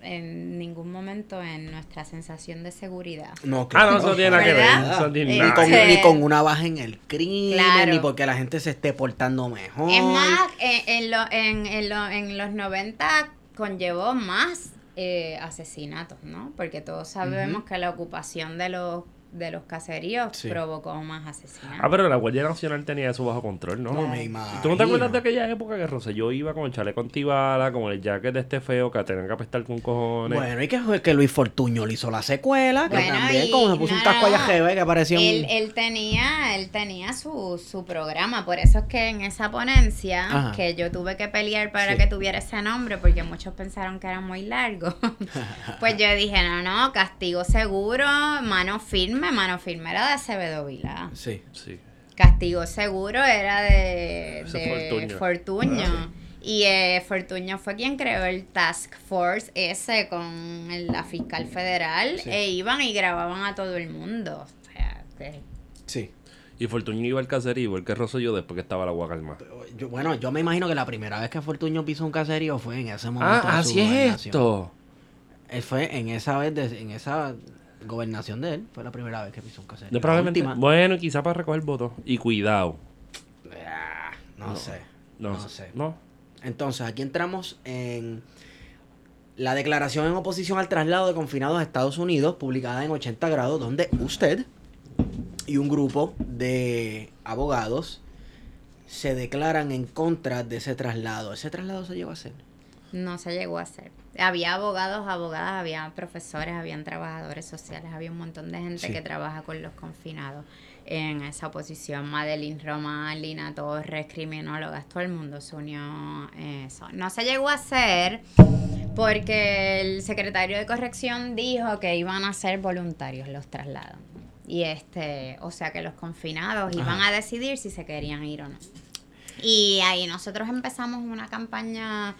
en ningún momento en nuestra sensación de seguridad. No, Ah, no, eso tiene nada que ver. ¿Verdad? Eso tiene Eh, Ni con. Este- ni con una baja en el crimen, Claro. ni porque la gente se esté portando mejor. Es más, en, en, lo- en, en lo- en los 90 conllevó más eh, asesinatos, ¿no? Porque todos sabemos que la ocupación de los de los caseríos Sí. provocó más asesinatos. Ah, pero la Guardia Nacional tenía eso bajo control, ¿no? No me ¿Y imagino. ¿Tú no te acuerdas de aquella época que Rosselló iba con el chaleco antibala, con el jacket de este feo que tenían que apestar con cojones? Bueno, y que fue que Luis Fortuño le hizo la secuela, que Bueno, también y- como se puso no, un casco allá no. jeve que parecía un... Él, él tenía, él tenía su, su programa, por eso es que en esa ponencia Ajá. que yo tuve que pelear para Sí. que tuviera ese nombre, porque muchos pensaron que era muy largo, pues yo dije, no, no, castigo seguro, mano firme, mano firme era de Acevedo Vilá. Sí. Sí. Castigo seguro era de, de Fortuño. Fortuño. Y eh, Fortuño fue quien creó el Task Force ese con el- la fiscal federal Sí. e iban y grababan a todo el mundo. O sea, que- Sí. Y Fortuño iba al caserío, igual que Rosselló después que estaba la agua calma. Yo, bueno, yo me imagino que la primera vez que Fortuño pisó un caserío fue en ese momento. Ah, de su así es esto. Él fue en esa vez, de- en esa gobernación de él, fue la primera vez que pisó un caserío. La probablemente. última- Bueno, quizá para recoger votos. Y cuidado. Ah, no, sé. No, No sé. No. Entonces, aquí entramos en la declaración en oposición al traslado de confinados a Estados Unidos, publicada en 80 grados, donde usted y un grupo de abogados se declaran en contra de ese traslado. ¿Ese traslado se llegó a hacer? no se llegó a hacer. Había abogados, abogadas, había profesores, habían trabajadores sociales, había un montón de gente Sí. que trabaja con los confinados en esa oposición. Madeline Román, Lina Torres, criminólogas, todo el mundo se unió eso. No se llegó a hacer porque el secretario de corrección dijo que iban a ser voluntarios los traslados. Y este, o sea que los confinados iban a decidir si se querían ir o no. Y ahí nosotros empezamos una campaña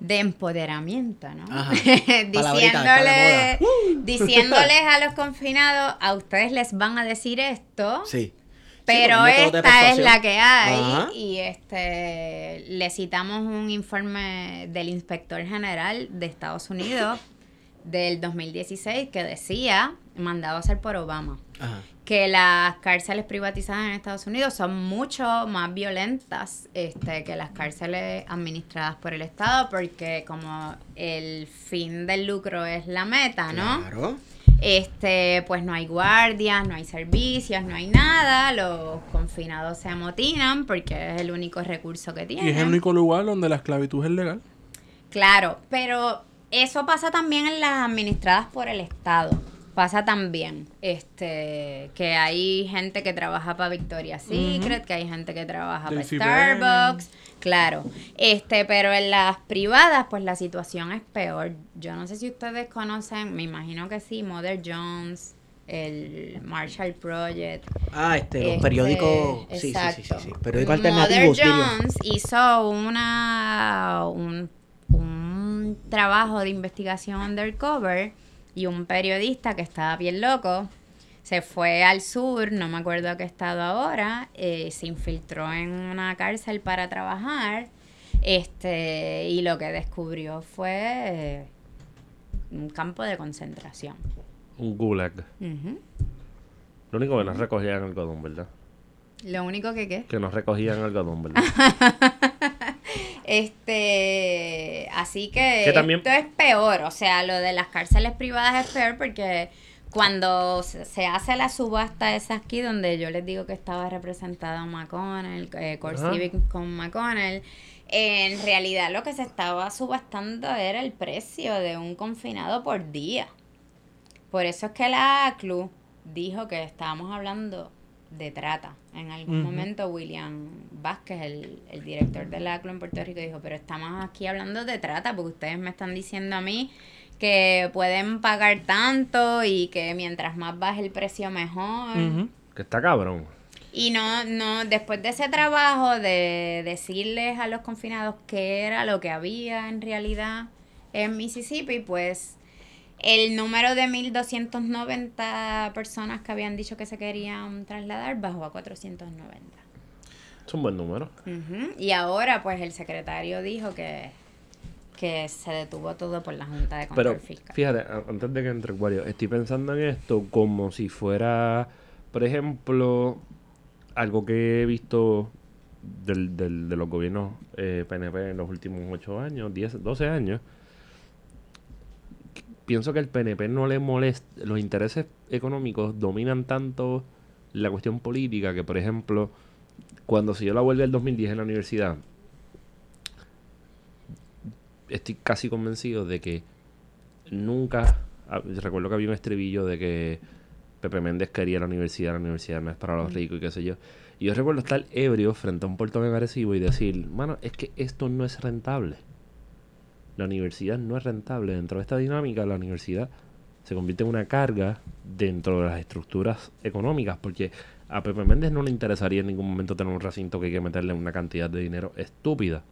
de empoderamiento, ¿no? Ajá. Diciéndole, diciéndoles a los confinados, a ustedes les van a decir esto, Sí. pero Sí, esta es la que hay. Ajá. Y este le citamos un informe del inspector general de Estados Unidos del 2016 que decía, mandado a hacer por Obama, Ajá. Que las cárceles privatizadas en Estados Unidos son mucho más violentas este, que las cárceles administradas por el Estado, porque como el fin del lucro es la meta, ¿no? Claro. Este, pues no hay guardias, no hay servicios, no hay nada, los confinados se amotinan porque es el único recurso que Y tienen. es el único lugar donde la esclavitud es legal. Claro, pero eso pasa también en las administradas por el Estado. Pasa también, este, que hay gente que trabaja para Victoria's Secret, que hay gente que trabaja para Starbucks, claro. Este, pero en las privadas, pues la situación es peor. Yo no sé si ustedes conocen, me imagino que sí, Mother Jones, el Marshall Project. Ah, este, los Este, periódicos. Sí, sí, sí, sí, sí. Periódicos Mother diría. Jones hizo una un, un trabajo de investigación undercover y un periodista que estaba bien loco se fue al sur, no me acuerdo a qué estado ahora, eh, se infiltró en una cárcel para trabajar, este y lo que descubrió fue eh, un campo de concentración. Un gulag. Lo único que nos recogían algodón, ¿verdad? Lo único que qué. Que nos recogían algodón, ¿verdad? Este, así que, Que también- esto es peor, o sea, lo de las cárceles privadas es peor porque cuando se hace la subasta esa aquí donde yo les digo que estaba representado McConnell, eh, Core. Civic con McConnell, en realidad lo que se estaba subastando era el precio de un confinado por día. Por eso es que la ACLU dijo que estábamos hablando de trata. En algún momento William Vázquez, el, el director de la ACLU en Puerto Rico, dijo, pero estamos aquí hablando de trata porque ustedes me están diciendo a mí que pueden pagar tanto y que mientras más baje el precio mejor. Que está cabrón. Y no, no, después de ese trabajo de decirles a los confinados qué era lo que había en realidad en Mississippi, pues el número de 1.290 personas que habían dicho que se querían trasladar bajó a 490. Es un buen número. Y ahora, pues el secretario dijo que que se detuvo todo por la Junta de Pero Control Fiscal. fíjate, antes de que entre Wario, estoy pensando en esto como si fuera, por ejemplo, algo que he visto del, del- de los gobiernos eh, PNP en los últimos 8 años, 10, 12 años. Pienso que el PNP no le molesta, los intereses económicos dominan tanto la cuestión política que, por ejemplo, cuando se dio la huelga del 2010 en la universidad, estoy casi convencido de que nunca. ah, Recuerdo que había un estribillo de que Pepe Méndez quería la universidad, la universidad no es para los ricos y qué sé yo. Y yo recuerdo estar ebrio frente a un portón agresivo y decir, mano, es que esto no es rentable. La universidad no es rentable. Dentro de esta dinámica, la universidad se convierte en una carga dentro de las estructuras económicas, porque a Pepe Méndez no le interesaría en ningún momento tener un recinto que hay que meterle una cantidad de dinero estúpida.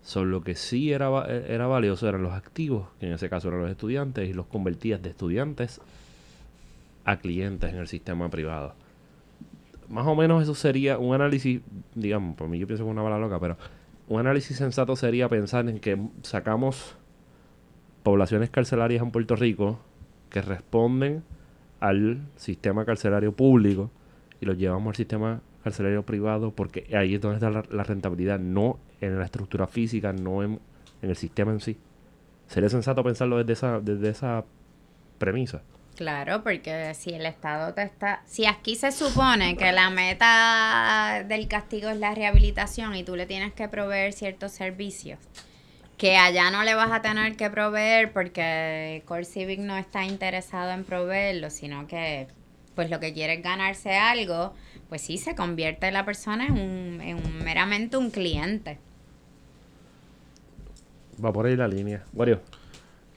Solo lo que sí era, eh, era valioso eran los activos, que en ese caso eran los estudiantes, y los convertías de estudiantes a clientes en el sistema privado. Más o menos eso sería un análisis, digamos, por mí yo pienso que es una bala loca, pero un análisis sensato sería pensar en que sacamos poblaciones carcelarias en Puerto Rico que responden al sistema carcelario público y los llevamos al sistema carcelario privado porque ahí es donde está la, rentabilidad, no en la estructura física, no en, en el sistema en sí. Sería sensato pensarlo desde esa, desde esa premisa. Claro, porque si el Estado te está... Si aquí se supone que la meta del castigo es la rehabilitación y tú le tienes que proveer ciertos servicios, que allá no le vas a tener que proveer porque Core Civic no está interesado en proveerlo, sino que pues lo que quiere es ganarse algo, pues sí se convierte la persona en, un, en un- meramente un cliente. Va por ahí la línea. Wario.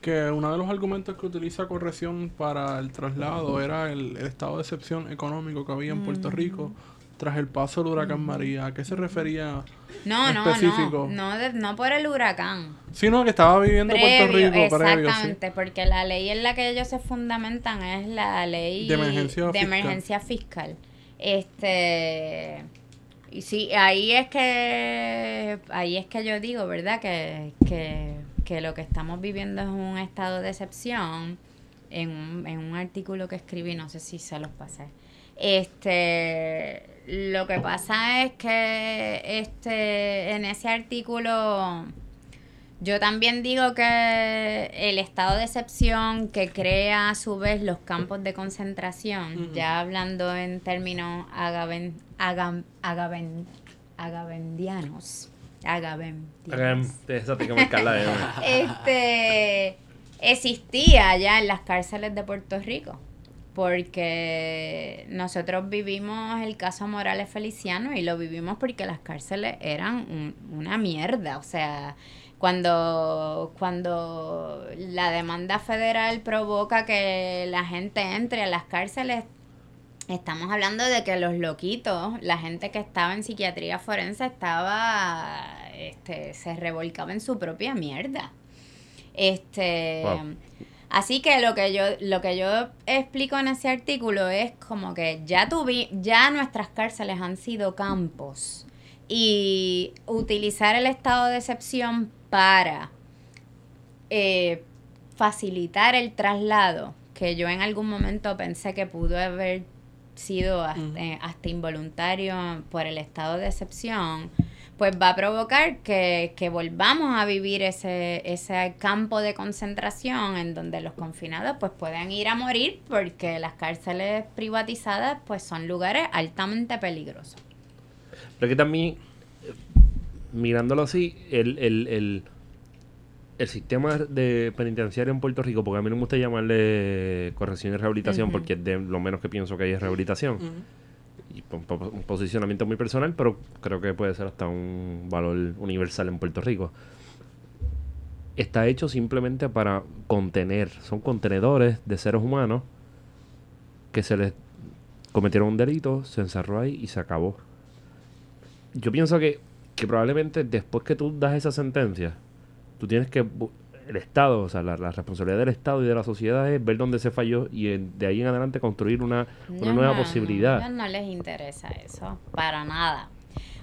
Que uno de los argumentos que utiliza corrección para el traslado era el, el estado de excepción económico que había en Puerto Rico tras el paso del huracán María. ¿A qué se refería? No, no, Específico. no, no, de- no por el huracán. Sino que estaba viviendo Puerto Rico previo, sí. exactamente, porque la ley en la que ellos se fundamentan es la ley De emergencia de fiscal. emergencia fiscal. Este y sí, ahí es que ahí es que yo digo, ¿verdad? Que, que, que lo que estamos viviendo es un estado de excepción en un, en un artículo que escribí, no sé si se los pasé. Este, lo que pasa es que este en ese artículo yo también digo que el estado de excepción que crea a su vez los campos de concentración, ya hablando en términos agaven, agam- agaven- agavendianos, que marcarla de este existía ya en las cárceles de Puerto Rico porque nosotros vivimos el caso Morales Feliciano y lo vivimos porque las cárceles eran un- una mierda, o sea, cuando cuando la demanda federal provoca que la gente entre a las cárceles Estamos hablando de que los loquitos, la gente que estaba en psiquiatría forense estaba, este, se revolcaba en su propia mierda. Este, Wow. así que lo que yo, lo que yo explico en ese artículo es como que ya tuvi, ya nuestras cárceles han sido campos y utilizar el estado de excepción para eh, facilitar el traslado, que yo en algún momento pensé que pudo haber sido hasta, eh, hasta involuntario por el estado de excepción, pues va a provocar que, que volvamos a vivir ese, ese campo de concentración en donde los confinados pues pueden ir a morir porque las cárceles privatizadas pues son lugares altamente peligrosos. Pero que también, eh, mirándolo así, el, el, el, el sistema de penitenciario en Puerto Rico, porque a mí no me gusta llamarle corrección y rehabilitación, porque es de lo menos que pienso que hay es rehabilitación. Y po- po- un posicionamiento muy personal, pero creo que puede ser hasta un valor universal en Puerto Rico. Está hecho simplemente para contener, son contenedores de seres humanos que se les cometieron un delito, se encerró ahí y se acabó. Yo pienso que, que probablemente después que tú das esa sentencia, tú tienes que... El Estado, o sea, la, la responsabilidad del Estado y de la sociedad es ver dónde se falló y en- de ahí en adelante construir una, una No, nueva no, posibilidad. No les interesa eso, para nada.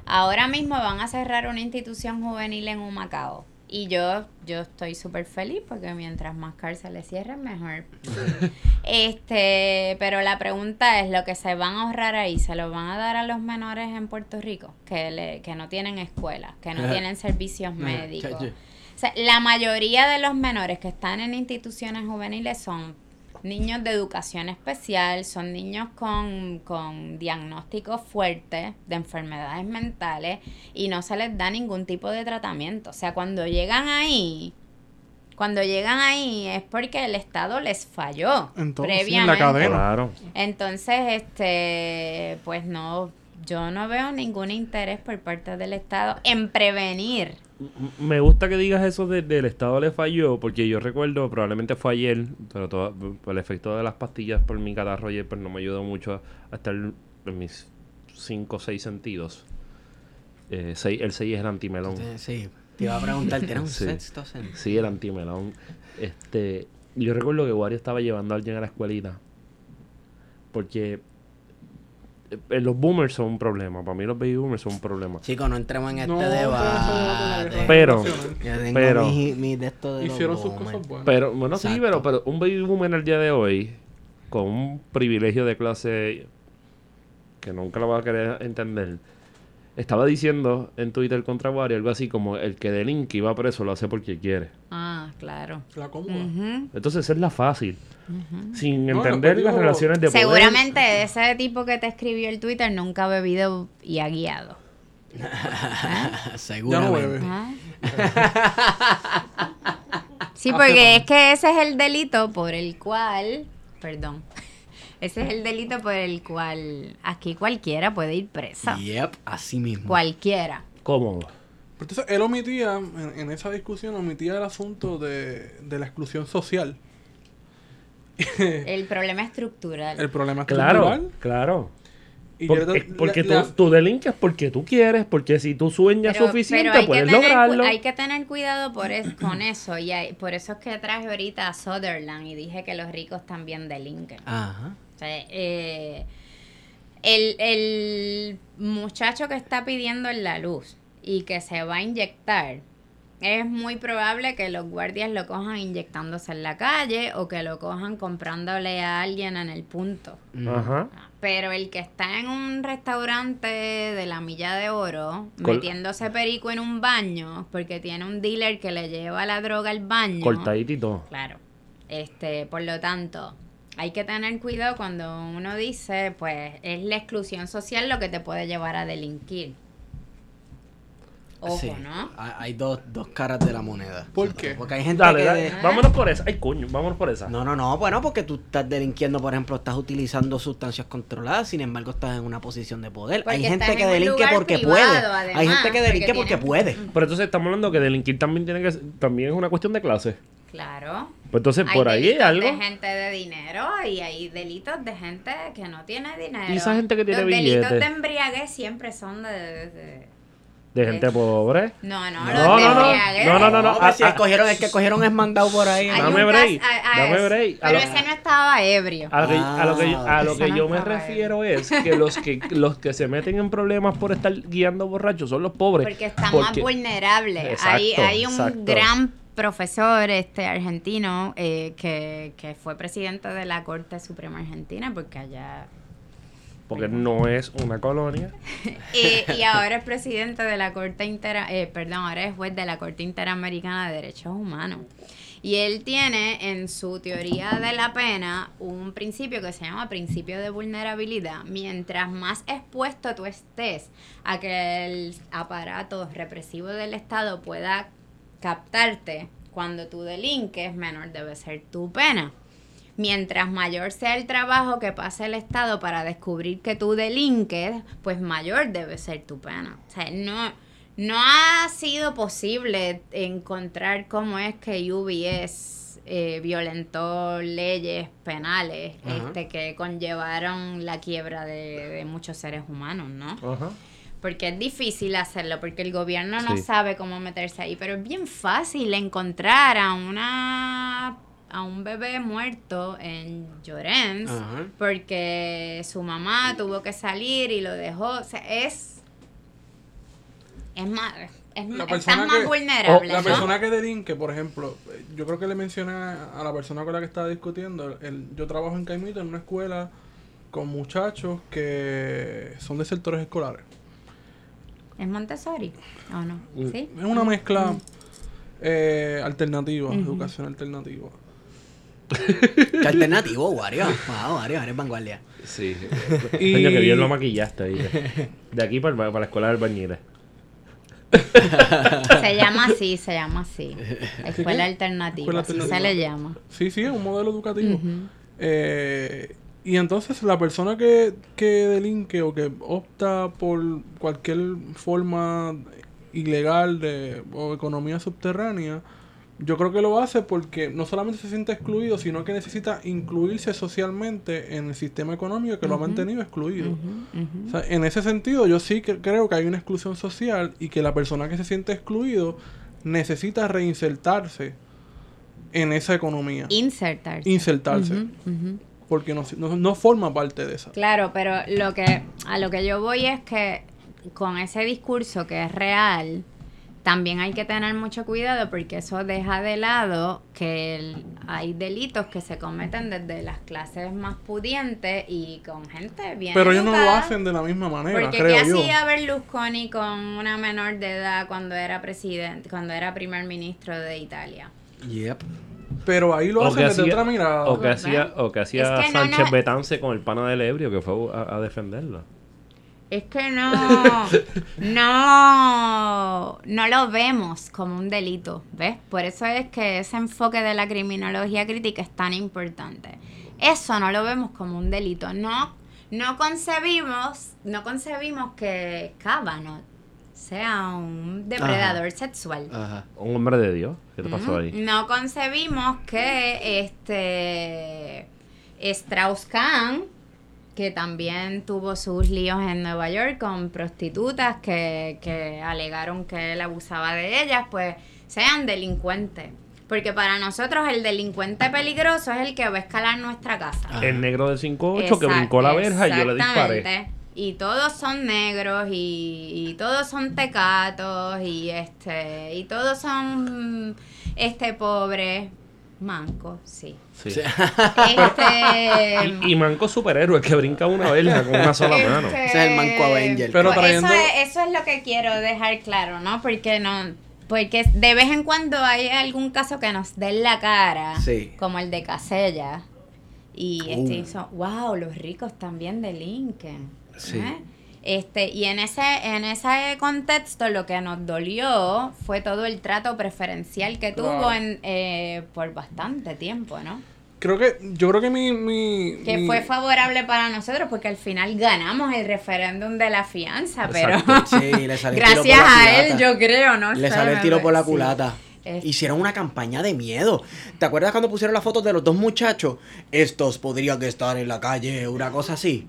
Ahora mismo van a cerrar una institución juvenil en Humacao Y yo, yo estoy súper feliz porque mientras más cárceles cierren, mejor. este, pero la pregunta es, ¿lo que se van a ahorrar ahí, se lo van a dar a los menores en Puerto Rico? Que, le, que no tienen escuela, que no tienen servicios médicos. Sea, la mayoría de los menores que están en instituciones juveniles son niños de educación especial, son niños con, con diagnósticos fuertes de enfermedades mentales y no se les da ningún tipo de tratamiento. O sea, cuando llegan ahí, cuando llegan ahí es porque el Estado les falló En todo, sí, en la previamente. cadena. Claro. Entonces, este, pues no, yo no veo ningún interés por parte del Estado en prevenir. Me gusta que digas eso de- del Estado le falló, porque yo recuerdo, probablemente fue ayer, pero todo, el efecto de las pastillas por mi catarro ayer, pues no me ayudó mucho a, a estar en mis cinco o seis sentidos. Eh, seis- el 6 es el antimelón. Sí, te iba a preguntar, ¿tienes un Sí. sexto sentido? Sí, el antimelón. Este, yo recuerdo que Wario estaba llevando a alguien a la escuelita. Porque los boomers son un problema. Para mí los baby boomers son un problema. Chicos, no entremos en este No, debate. Pero- Pero- de de Hicieron sus cosas buenas. Pero, bueno, sí, pero, pero un baby boomer el día de hoy, con un privilegio de clase que nunca lo va a querer entender, estaba diciendo en Twitter contra Wario algo así como el que delinque y va preso lo hace porque quiere. Ah, claro. La cómoda. Entonces esa es la fácil. Sin No, entender las relaciones de poder. Seguramente ese tipo que te escribió el Twitter nunca ha bebido y ha guiado. Seguramente. bebe. Ah. Sí, porque es que ese es el delito por el cual, perdón, ese es el delito por el cual aquí cualquiera puede ir presa. Yep, así mismo. Cualquiera. Cómodo. Entonces, él omitía, en, en esa discusión, omitía el asunto de, de la exclusión social. El problema estructural. El problema estructural. claro. Y Por- yo- es porque la- tú, tú delinques porque tú quieres, porque si tú sueñas Pero- suficiente, pero hay que puedes tener lograrlo. Hay que tener cuidado por es- con eso. Y hay- por eso es que traje ahorita a Sutherland y dije que los ricos también delinquen. Ajá. O sea, eh, el, el muchacho que está pidiendo en la luz y que se va a inyectar, es muy probable que los guardias lo cojan inyectándose en la calle o que lo cojan comprándole a alguien en el punto. Ajá. Pero el que está en un restaurante de la milla de oro, Col- metiéndose perico en un baño, porque tiene un dealer que le lleva la droga al baño. Cortadito y todo. Claro. Este, por lo tanto, hay que tener cuidado cuando uno dice, pues, es la exclusión social lo que te puede llevar a delinquir. Ojo, Sí. ¿no? Hay dos, dos caras de la moneda. ¿Por O sea, qué? Porque hay gente Dale, que... dale. de- Vámonos por esa. Ay, coño, vámonos por esa. No, no, no. Bueno, porque tú estás delinquiendo, por ejemplo, estás utilizando sustancias controladas, sin embargo, estás en una posición de poder. Porque hay gente en que delinque porque privado, puede. además, hay gente que delinque porque porque tiene- puede. Pero entonces estamos hablando que delinquir también tiene que ser- también es una cuestión de clase. Claro. Pues entonces Hay por ahí hay delitos algo. de gente de dinero y hay delitos de gente que no tiene dinero. ¿Y esa gente que tiene Los delitos billetes? de embriaguez siempre son de... de- de- De gente pobre. No, no, No, los no, de no. embriaguez. No, no, no, no. ah, si ah. escogieron, el que cogieron es mandado por ahí. Dame break, cas- a- a dame break. Pero lo- ese no estaba ebrio. A lo que, a lo que, yo- a lo que Ah, yo me refiero es que los que los que se meten en problemas por estar guiando borrachos son los pobres. Porque están Porque- más vulnerables. Exacto, hay, hay un exacto. gran profesor este argentino eh, que, que fue presidente de la Corte Suprema Argentina porque allá Porque no es una colonia. y, y ahora es presidente de la Corte Intera, eh, perdón, ahora es juez de la Corte Interamericana de Derechos Humanos. Y él tiene en su teoría de la pena un principio que se llama principio de vulnerabilidad. Mientras más expuesto tú estés a que el aparato represivo del Estado pueda captarte cuando tú delinques, menor debe ser tu pena. Mientras mayor sea el trabajo que pase el Estado para descubrir que tú delinques, pues mayor debe ser tu pena. O sea, no, no ha sido posible encontrar cómo es que UBS eh, violentó leyes penales este, que conllevaron la quiebra de, de muchos seres humanos, ¿no? Ajá. Porque es difícil hacerlo, porque el gobierno no Sí. sabe cómo meterse ahí, pero es bien fácil encontrar a una a un bebé muerto en Llorens porque su mamá tuvo que salir y lo dejó, o sea, es es más es, La estás persona más que- vulnerable, La ¿no? persona que delinque, por ejemplo, eh, yo creo que le mencioné a la persona con la que estaba discutiendo, el- yo trabajo en Caimito en una escuela con muchachos que son de sectores escolares. ¿Es Montessori o no? Mm. ¿Sí? Es una mezcla eh, alternativa, educación alternativa. Qué alternativo, Wario. Wow, Wario, eres vanguardia. Sí. Y- Coño, que bien lo maquillaste ahí. De aquí para, para la escuela de albañiles. Se llama así, se llama así. Escuela alternativa, Escuela así alternativa. se le llama. Sí, sí, es un modelo educativo. Eh, y entonces la persona que, que delinque o que opta por cualquier forma ilegal de, o economía subterránea, yo creo que lo hace porque no solamente se siente excluido, sino que necesita incluirse socialmente en el sistema económico que lo ha mantenido excluido. O sea, en ese sentido, yo sí que creo que hay una exclusión social y que la persona que se siente excluido necesita reinsertarse en esa economía. Insertarse. Insertarse. Porque no, no, no forma parte de esa. Claro, pero lo que a lo que yo voy es que con ese discurso que es real, también hay que tener mucho cuidado porque eso deja de lado que el- hay delitos que se cometen desde las clases más pudientes y con gente bien Pero ellos no lo hacen de la misma manera, Porque creo ¿qué yo. hacía Berlusconi con una menor de edad cuando era presidente, cuando era primer ministro de Italia? Yep. Pero ahí lo hacen desde otra mirada. o que hacía, o que hacía Es que no, Sánchez no. Betance con el pana del ebrio que fue a, a defenderlo. Es que no, no, no lo vemos como un delito, ¿ves? Por eso es que ese enfoque de la criminología crítica es tan importante. Eso no lo vemos como un delito. No, no concebimos, no concebimos que Cábano sea un depredador sexual. Ajá. Un hombre de Dios. ¿Qué te pasó ahí? No concebimos que este Strauss-Kahn, que también tuvo sus líos en Nueva York con prostitutas que, que alegaron que él abusaba de ellas, pues sean delincuentes. Porque para nosotros el delincuente peligroso es el que va a escalar nuestra casa. El negro del 5'8 que brincó la verja y yo le disparé. Y todos son negros y, y todos son tecatos y este y todos son este pobres mancos, sí. Este Y, y Manco superhéroe que brinca una verja con una sola mano. este, Ese es el Manco Avenger. Pero pues trayendo- eso, es, eso es lo que quiero dejar claro, ¿no? Porque no porque de vez en cuando hay algún caso que nos den la cara, Sí. como el de Casella. Y este Uh. hizo, wow, los ricos también delinquen. Sí. ¿eh? Este, y en ese, en ese contexto lo que nos dolió fue todo el trato preferencial que tuvo Claro. en, eh, por bastante tiempo, ¿no? Creo que, yo creo que mi, mi, Que mi- fue favorable para nosotros porque al final ganamos el referéndum de la fianza, pero Exacto. Sí, le salió el tiro por gracias la a él yo creo, ¿no? Le salió el tiro por la sí. culata. Hicieron una campaña de miedo. ¿Te acuerdas cuando pusieron las fotos de los dos muchachos? Estos podrían estar en la calle, una cosa así.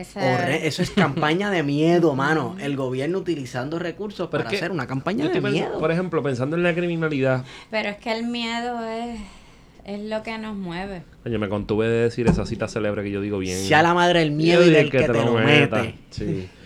Ese- Horre- eso es campaña de miedo, mano. El gobierno utilizando recursos para hacer una campaña de pensando- miedo. Por ejemplo, pensando en la criminalidad, Pero es que el miedo es, es lo que nos mueve. Coño, me contuve de decir esa cita célebre que yo digo bien. Sea la madre el miedo y del que, te lo mete. Sí.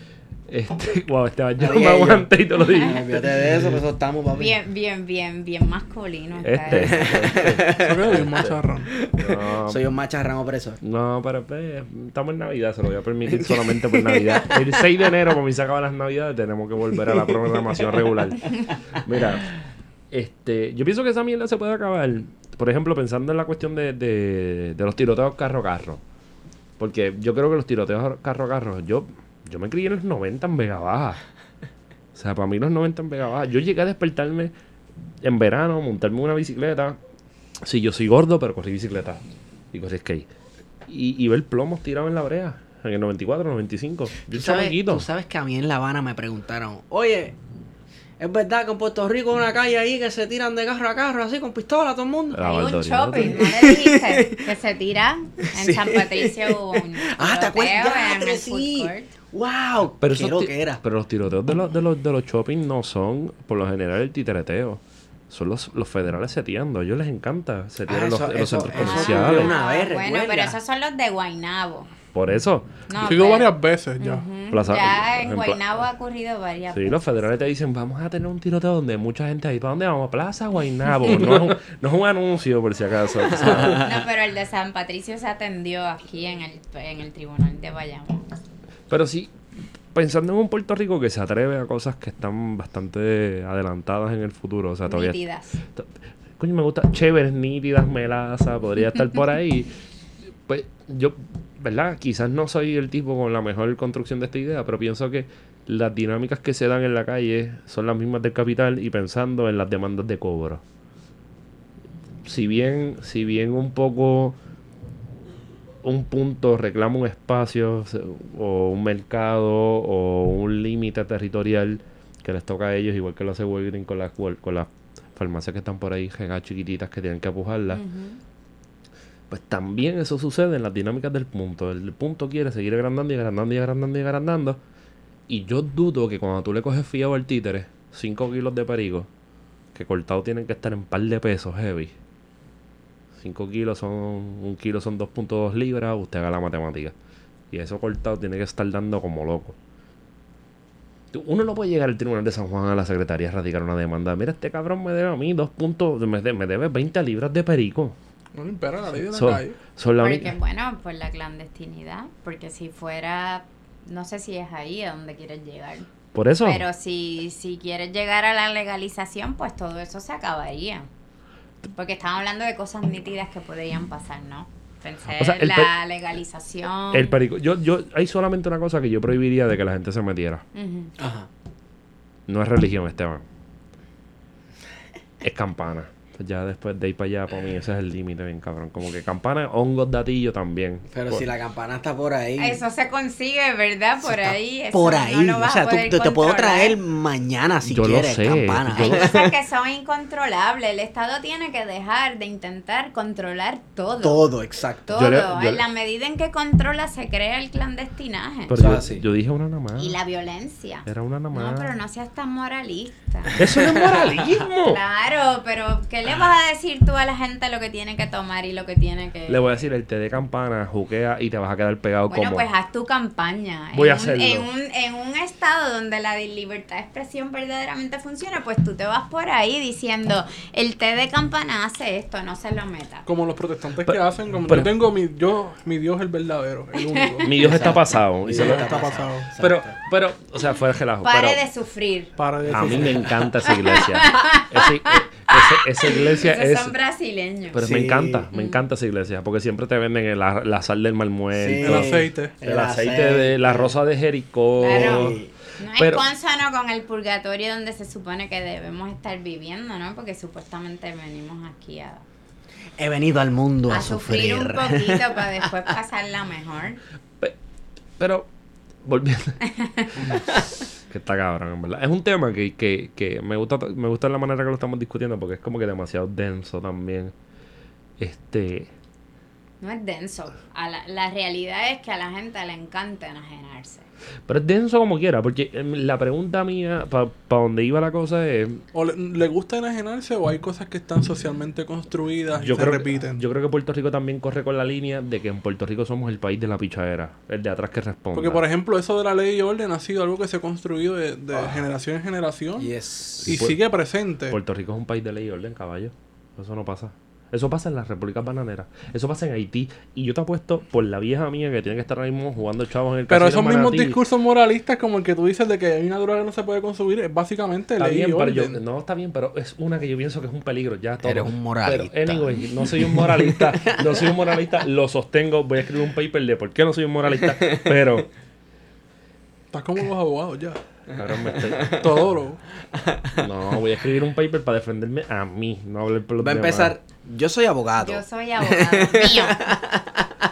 Este, wow, este yo me aguanté y te lo dije. Olvídate de eso, pues eso estamos, papi. Bien, bien, bien, bien masculino. Este. Se ve bien macharrón. No, Soy un macharrán opresor. no, pero pues, estamos en Navidad, se lo voy a permitir solamente por Navidad. El 6 de enero, como se acaban las Navidades, tenemos que volver a la programación regular. Mira, este, yo pienso que esa mierda se puede acabar. Por ejemplo, pensando en la cuestión de, de, de los tiroteos carro a carro. Porque yo creo que los tiroteos carro a carro, yo, yo me crié en los 90 en Vega Baja. O sea, para mí los 90 en Vega Baja. Yo llegué a despertarme en verano, montarme una bicicleta. Sí, yo soy gordo, pero corrí bicicleta. Y corrí skate. Y, y ver plomos tirados en la brea. En el 94, 95. Yo ¿Tú sabes, tú sabes que a mí en La Habana me preguntaron, oye, ¿es verdad que en Puerto Rico hay una calle ahí que se tiran de carro a carro así con pistola todo el mundo? Hay un shopping, ¿no le dijiste? Que se tira en Sí. San Patricio un Ah, ¿te acuerdas? en el food sí. court. ¡Wow! Pero, ¡Qué esos lo ti- que era! pero los tiroteos de los, de, los, de los shopping no son, por lo general, el titereteo. Son los, los federales seteando. A ellos les encanta setear Ah, en los, eso- los centros eso comerciales. una vez, bueno, recuerda. pero esos son los de Guaynabo. Por eso. No, Ha sido pero- varias veces ya. Plaza- ya en en Guaynabo ha ocurrido varias Sí, veces. los federales te dicen, vamos a tener un tiroteo donde mucha gente ahí. ¿Para dónde vamos? Plaza Guaynabo. No es un, no es un anuncio, por si acaso. o sea, No, pero el de San Patricio se atendió aquí en el, en el tribunal de Bayamón. Pero sí, pensando en un Puerto Rico que se atreve a cosas que están bastante adelantadas en el futuro. O sea, todavía... Nítidas. Coño, me gusta. Chéveres, nítidas, melaza, podría estar por ahí. Pues yo, ¿verdad? Quizás no soy el tipo con la mejor construcción de esta idea, pero pienso que las dinámicas que se dan en la calle son las mismas del capital y pensando en las demandas de cobro. Si bien, si bien un poco un punto reclama un espacio o un mercado o un límite territorial que les toca a ellos, igual que lo hace Walgreens con las, con las farmacias que están por ahí, jegas chiquititas que tienen que apujarlas. Pues también eso sucede en las dinámicas del punto. El punto quiere seguir agrandando y agrandando y agrandando y agrandando. Y yo dudo que cuando tú le coges fiado al títere, 5 kilos de perico, que cortado tienen que estar en par de pesos heavy. 5 kilos son, un kilo son 2.2 libras, usted haga la matemática. Y eso cortado tiene que estar dando como loco. Uno no puede llegar al tribunal de San Juan a la secretaría a radicar una demanda. Mira, este cabrón me debe a mí dos puntos, me, de- me debe 20 libras de perico. No le impera la ley de la Son- calle. la Porque, bueno, por la clandestinidad. Porque si fuera, no sé si es ahí a donde quieres llegar. Por eso. Pero si, si quieres llegar a la legalización, pues todo eso se acabaría. Porque estamos hablando de cosas nítidas que podrían pasar, ¿no? Pensé O sea, el la legalización. El perico. Yo, yo, hay solamente una cosa que yo prohibiría de que la gente se metiera. Ujú. Ajá. No es religión, Esteban. Es campana. Pues ya después de ir para allá, para mí, ese es el límite, bien cabrón. Como que campana, hongos, datillo también. Pero Por- si la campana está por ahí. Eso se consigue, ¿verdad? Por ahí. eso Por no ahí. lo vas o sea, a tú, poder tú te puedo traer mañana si Yo lo quieres, sé, campana. yo lo- Hay cosas que son incontrolables. El Estado tiene que dejar de intentar controlar todo. Todo, exacto. Todo. Yo le- yo en le- la medida en que controla se crea el clandestinaje. Pero yo, yo dije una nada más. y la violencia. Era una nada más. No, pero no seas tan moralista. Eso no es moralismo. Claro, pero ¿qué le vas a decir tú a la gente lo que tiene que tomar y lo que tiene que... Le voy a decir, el té de campana, juquea y te vas a quedar pegado Bueno, como... pues haz tu campaña. Voy en a un- hacerlo. En un, en un estado donde la libertad de expresión verdaderamente funciona, pues tú te vas por ahí diciendo, el té de campana hace esto, no se lo meta. Como los protestantes Pero- que hacen, como pero- yo tengo mi, yo, mi Dios el verdadero, el único. Mi Dios está pasado. Se lo- está pasado. Pero, pero, o sea, fuera de relajo. Pare pero de sufrir. Para de a mí me encanta esa iglesia. Ese- ese- esa iglesia Esos es... son brasileños. Pero me encanta, me encanta esa iglesia, porque siempre te venden el, la, la sal del mal muerto, Sí. El aceite. el, aceite, de la rosa de Jericó. Claro. No es Pero- consono con el purgatorio donde se supone que debemos estar viviendo, ¿no? Porque supuestamente venimos aquí a, He venido al mundo a, a sufrir sufrir. un poquito para después pasarla mejor. Pe- Pero, volviendo. que está cabrón, en verdad. Es un tema que, que, que me gusta me gusta la manera que lo estamos discutiendo porque es como que demasiado denso también. Este. No es denso. A la, la realidad es que a la gente le encanta enajenarse. Pero es denso como quiera, porque em, la pregunta mía, para donde iba la cosa es. ¿O le, le gusta enajenarse o hay cosas que están socialmente construidas y Yo se creo, repiten? Que, yo creo que Puerto Rico también corre con la línea de que en Puerto Rico somos el país de la pichadera, el de atrás que responde. Porque, por ejemplo, eso de la ley y orden ha sido algo que se ha construido de, de generación en generación Yes. y por- sigue presente. Puerto Rico es un país de ley y orden, caballo. Eso no pasa. Eso pasa en las repúblicas bananeras. Eso pasa en Haití. Y yo te apuesto por la vieja mía que tiene que estar ahora mismo jugando chavos en el Pero esos mismos discursos moralistas como el que tú dices de que hay una droga que no se puede consumir es básicamente Está ley bien, y pero yo, no está bien, pero es una que yo pienso que es un peligro. Ya todo. Eres un moralista. Pero, anyway, no soy un moralista. no soy un moralista. Lo sostengo. Voy a escribir un paper de por qué no soy un moralista. Pero. Estás como los abogados ya. Cabrón, me estoy- Todoro. no, voy a escribir un paper para defenderme a mí, no hablar por los Va a demás. empezar. Yo soy abogado. Yo soy abogado mío.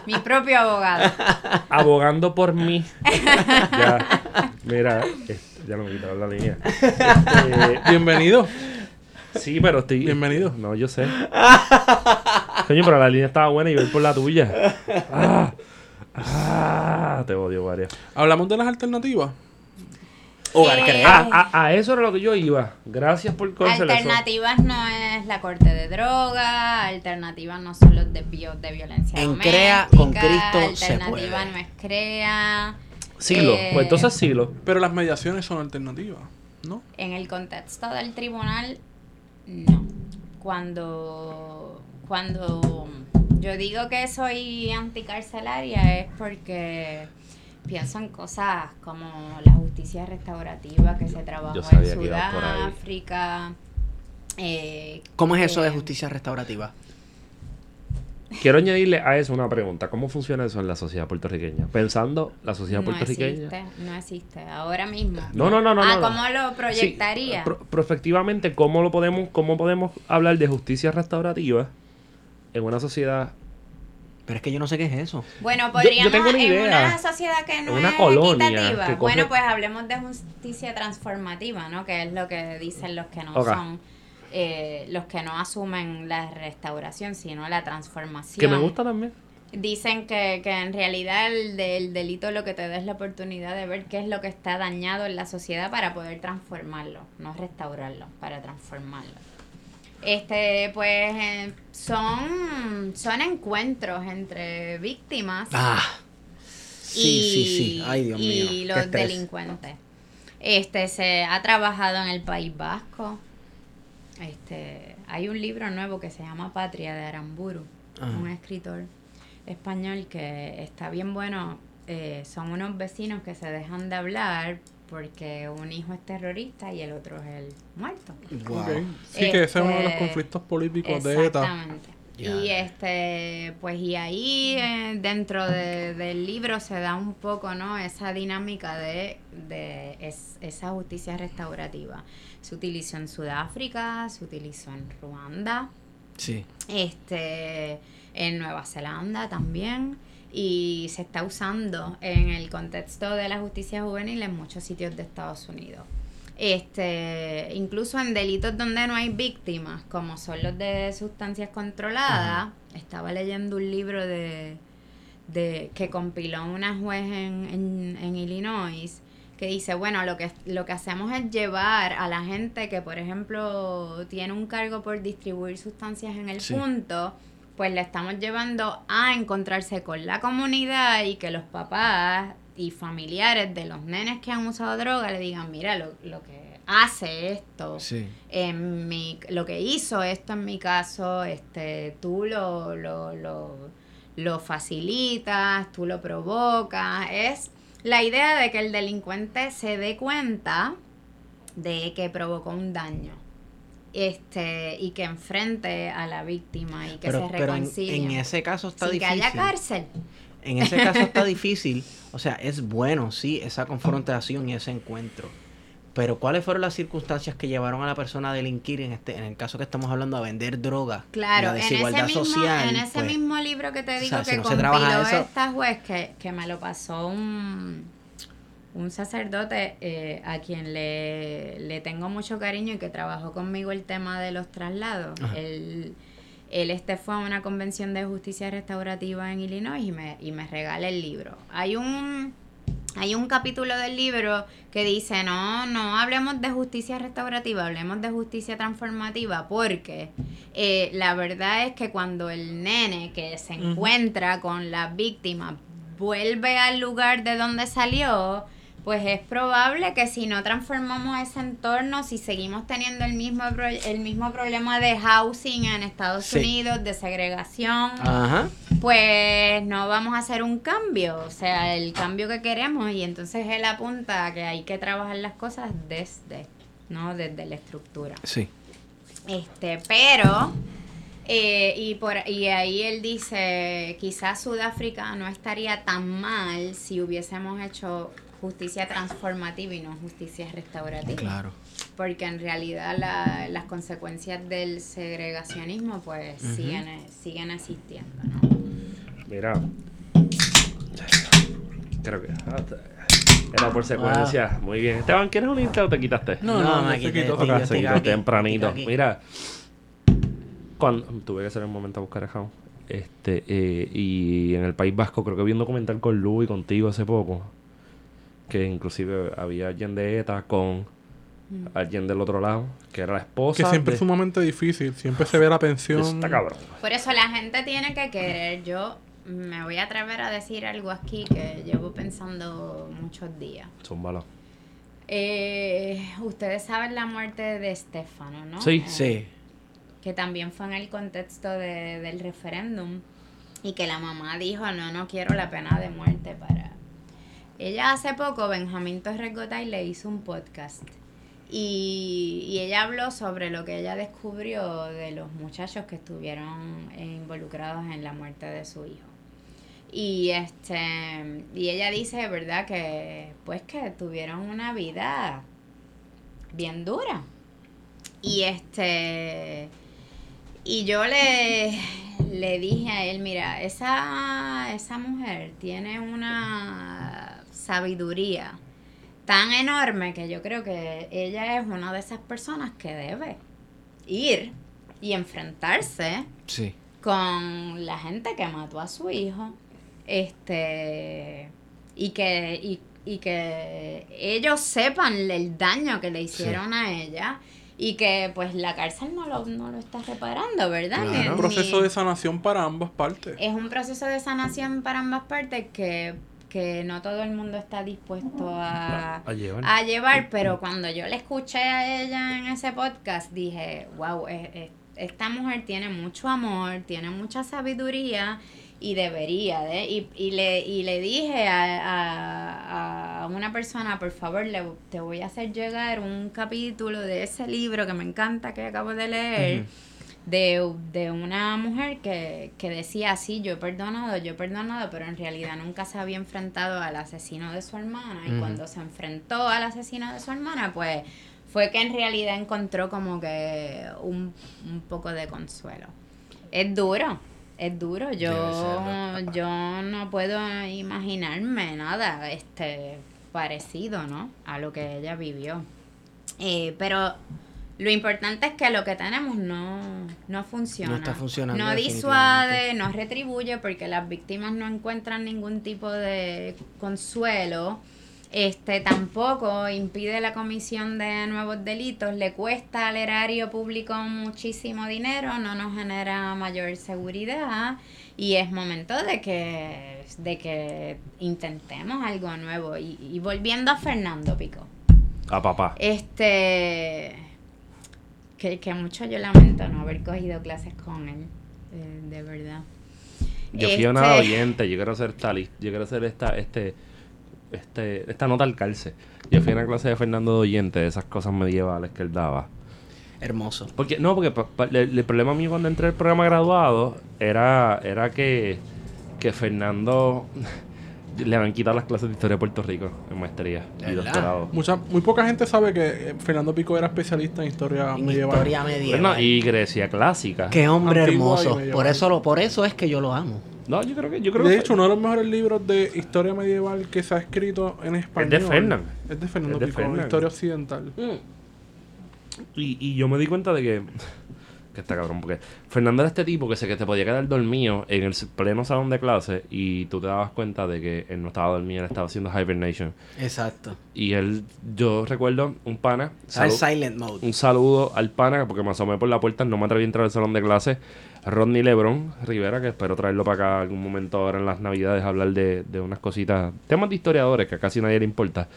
Mi propio abogado. abogando por mí. ya, mira, este, ya no me quitaron la línea. Este, Bienvenido. sí, pero estoy. Bienvenido. No, yo sé. Coño, pero la línea estaba buena y voy por la tuya. Ah, ah, te odio, varias. Hablamos de las alternativas. Hogar Eh, Crea. A, a- a eso era lo que yo iba. Gracias por conocer eso. Alternativas no es la corte de droga, alternativas no son los desvíos de violencia En doméstica, CREA, con Cristo, se alternativa no es CREA. Silo. Eh, Pues entonces silo. Pero las mediaciones son alternativas, ¿no? En el contexto del tribunal, no. Cuando, cuando yo digo que soy anticarcelaria es porque pienso en cosas como la justicia restaurativa que se trabajó en. Sudáfrica. eh, ¿Cómo es eso de que- justicia restaurativa? Quiero añadirle a eso una pregunta. ¿Cómo funciona eso en la sociedad puertorriqueña? Pensando la sociedad No puertorriqueña. existe, no existe. Ahora mismo. No, no, no, no. Ah, no, no. ¿cómo lo proyectaría? Sí, pro- prospectivamente, ¿cómo lo podemos, cómo podemos hablar de justicia restaurativa en una sociedad Pero es que yo no sé qué es eso. Bueno, yo podríamos tengo una en una sociedad que no Una es colonia equitativa. que coge- Bueno, pues hablemos de justicia transformativa, ¿no? Que es lo que dicen los que no son eh, los que no asumen la restauración, sino la transformación. que me gusta también? Dicen que, que en realidad el, del delito lo que te da es la oportunidad de ver qué es lo que está dañado en la sociedad para poder transformarlo, no restaurarlo, para transformarlo. Este, pues eh, son, son encuentros entre víctimas Ah. Sí, sí, sí. Ay, Dios mío. y los delincuentes. Este se ha trabajado en el País Vasco. Este, hay un libro nuevo que se llama Patria de Aramburu, Ajá. un escritor español que está bien bueno. Eh, son unos vecinos que se dejan de hablar porque un hijo es terrorista y el otro es el muerto. Wow. Ok. Sí, que ese es uno de los Este, conflictos políticos de ETA. Exactamente. Y este, pues y ahí eh, dentro de- del libro se da un poco, ¿no? Esa dinámica de, de es- esa justicia restaurativa. Se utilizó en Sudáfrica, se utilizó en Ruanda, Sí. este, en Nueva Zelanda también. Y se está usando en el contexto de la justicia juvenil en muchos sitios de Estados Unidos. Este, incluso en delitos donde no hay víctimas, como son los de sustancias controladas, estaba leyendo un libro de, de que compiló una juez en, en, en Illinois que dice, bueno, lo que, lo que hacemos es llevar a la gente que, por ejemplo, tiene un cargo por distribuir sustancias en el Sí. punto, pues le estamos llevando a encontrarse con la comunidad y que los papás y familiares de los nenes que han usado droga le digan, mira, lo, lo que hace esto, Sí. en mi, lo que hizo esto en mi caso, este, tú lo, lo, lo, lo facilitas, tú lo provocas. Es la idea de que el delincuente se dé cuenta de que provocó un daño. Este, y que enfrente a la víctima y que Pero, se pero en, reconcilie. en ese caso está sin que difícil. haya cárcel. En ese caso está difícil. O sea, es bueno, sí, esa confrontación y ese encuentro. Pero ¿cuáles fueron las circunstancias que llevaron a la persona a delinquir en este, en el caso que estamos hablando, a vender droga? Claro, la en ese, desigualdad mismo, social. en ese pues, mismo libro que te o digo sea, si que no se trabaja compiló eso- esta juez, que, que me lo pasó un, un sacerdote eh, a quien le, le tengo mucho cariño y que trabajó conmigo el tema de los traslados. Él, él este fue a una convención de justicia restaurativa en Illinois y me, y me regala el libro. Hay un hay un capítulo del libro que dice, no, no hablemos de justicia restaurativa, hablemos de justicia transformativa, porque eh, la verdad es que cuando el nene que se encuentra con la víctima vuelve al lugar de donde salió, pues es probable que si no transformamos ese entorno, si seguimos teniendo el mismo, pro- el mismo problema de housing en Estados Sí. Unidos, de segregación, Ajá. pues no vamos a hacer un cambio, o sea, el cambio que queremos y entonces él apunta a que hay que trabajar las cosas desde, ¿no? Desde la estructura. Sí. Este, pero eh, y por y ahí él dice, quizás Sudáfrica no estaría tan mal si hubiésemos hecho justicia transformativa y no justicia restaurativa Claro. porque en realidad la- las consecuencias del segregacionismo pues Ujú. siguen, siguen existiendo, ¿no? Mira. Creo que. ah, Era por secuencia. Muy bien. Esteban, ¿quieres unirte o te quitaste? No, no, no, me se quité, se quitó tempranito. aquí. Mira, cuando tuve que hacer un momento a buscar a Jao, Este, eh, y en el País Vasco creo que vi un documental con Lu y contigo hace poco. Que inclusive había alguien de ETA con alguien del otro lado, que era la esposa. Que siempre de- es sumamente difícil. Siempre se ve la pensión. está cabrón. Por eso la gente tiene que querer. Yo me voy a atrever a decir algo aquí que llevo pensando muchos días. Zúmbalo. Eh, ustedes saben la muerte de Estefano, ¿no? Sí. Eh, Sí. Que también fue en el contexto de- del referéndum. Y que la mamá dijo, no, no quiero la pena de muerte para... Ella hace poco, Benjamín Torres Gotay, le hizo un podcast. Y, y ella habló sobre lo que ella descubrió de los muchachos que estuvieron involucrados en la muerte de su hijo. Y este y ella dice, ¿verdad? Que pues que tuvieron una vida bien dura. Y este y yo le, le dije a él, mira, esa, esa mujer tiene una sabiduría tan enorme que yo creo que ella es una de esas personas que debe ir y enfrentarse Sí. con la gente que mató a su hijo este y que y, y que ellos sepan el daño que le hicieron a ella y que pues la cárcel no lo, no lo está reparando, ¿verdad? Claro. Ni- Un proceso ni- de sanación para ambas partes. es un proceso de sanación para ambas partes que, que no todo el mundo está dispuesto a, A llevar. a llevar, pero cuando yo le escuché a ella en ese podcast, dije, wow, es- es- esta mujer tiene mucho amor, tiene mucha sabiduría y debería de, y, y le, y le dije a, a, a una persona, por favor, le, te voy a hacer llegar un capítulo de ese libro que me encanta que acabo de leer. De, de una mujer que, que decía, sí, yo he perdonado, yo he perdonado, pero en realidad nunca se había enfrentado al asesino de su hermana. Y cuando se enfrentó al asesino de su hermana, pues fue que en realidad encontró como que un, un poco de consuelo. Es duro, es duro. Yo, yo no puedo imaginarme nada este parecido, ¿no? A lo que ella vivió. Eh, pero lo importante es que lo que tenemos no, no funciona. No está funcionando No disuade, no retribuye porque las víctimas no encuentran ningún tipo de consuelo. Este tampoco impide la comisión de nuevos delitos, le cuesta al erario público muchísimo dinero, no nos genera mayor seguridad y es momento de que, de que intentemos algo nuevo. Y, y volviendo a Fernando Pico, A papá. este que, que mucho yo lamento no haber cogido clases con él, eh, de verdad. Yo fui a una Este- oyente, yo quiero hacer lis- yo quiero hacer esta, este, este, esta nota al calce. Yo fui a una clase de Fernando de Oyente, de esas cosas medievales que él daba. Hermoso. Porque, no, porque pa- pa- el, el problema mío cuando entré al programa graduado era, era que, que Fernando le habían quitado las clases de historia de Puerto Rico en maestría y doctorado. Mucha, muy poca gente sabe que eh, Fernando Pico era especialista en historia En medieval. historia medieval. Bueno, y Grecia clásica. Qué hombre Antigua hermoso. Por eso, lo, por eso es que yo lo amo. No, yo creo que, yo creo De que hecho, uno de los mejores libros de historia medieval que se ha escrito en español. de Fernán. Es de Fernando Es de Pico. Historia Occidental. Y, y yo me di cuenta de que. Que está cabrón, porque Fernando era este tipo que sé que te podía quedar dormido en el pleno salón de clase y tú te dabas cuenta de que él no estaba dormido, él estaba haciendo hibernation. Exacto. Y él, yo recuerdo un pana. Silent mode. un saludo al pana, porque me asomé por la puerta, no me atreví a entrar al salón de clase. Rodney Lebron Rivera, que espero traerlo para acá algún momento ahora en las navidades, a hablar de, de unas cositas, temas de historiadores que a casi nadie le importa.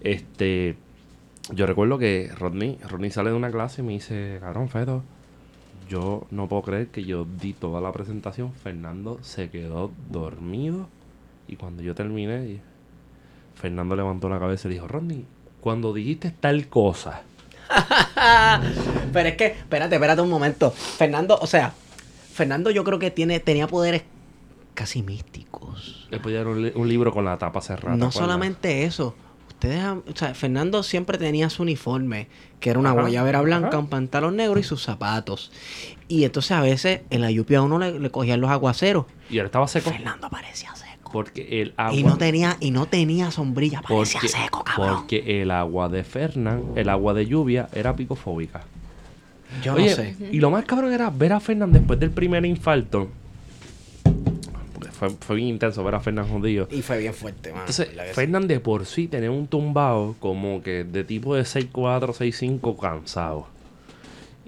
Este, yo recuerdo que Rodney, Rodney sale de una clase y me dice, cabrón, Fedo, yo no puedo creer que yo di toda la presentación, Fernando se quedó dormido y cuando yo terminé, Fernando levantó la cabeza y dijo, Rodney, cuando dijiste tal cosa, Pero es que, espérate, espérate un momento. Fernando, o sea, Fernando yo creo que tiene, tenía poderes casi místicos. Le podía dar un, li- un libro con la tapa cerrada. No solamente eso. Ustedes, o sea, Fernando siempre tenía su uniforme, que era una Ajá, guayabera blanca, ajá. un pantalón negro y sus zapatos. Y entonces a veces en la lluvia a uno le, le cogían los aguaceros. Y él estaba seco Fernando parecía seco. porque el agua. Y no tenía, y no tenía sombrilla, parecía porque, seco, cabrón. porque el agua de Fernán, el agua de lluvia, era picofóbica. Yo Oye, no sé. y lo más cabrón era ver a Fernán después del primer infarto. Fue, fue bien intenso ver a Fernán jodido. Y fue bien fuerte, mano. Entonces, de por sí tenía un tumbado como que de tipo de 6'4, 6'5 cansado.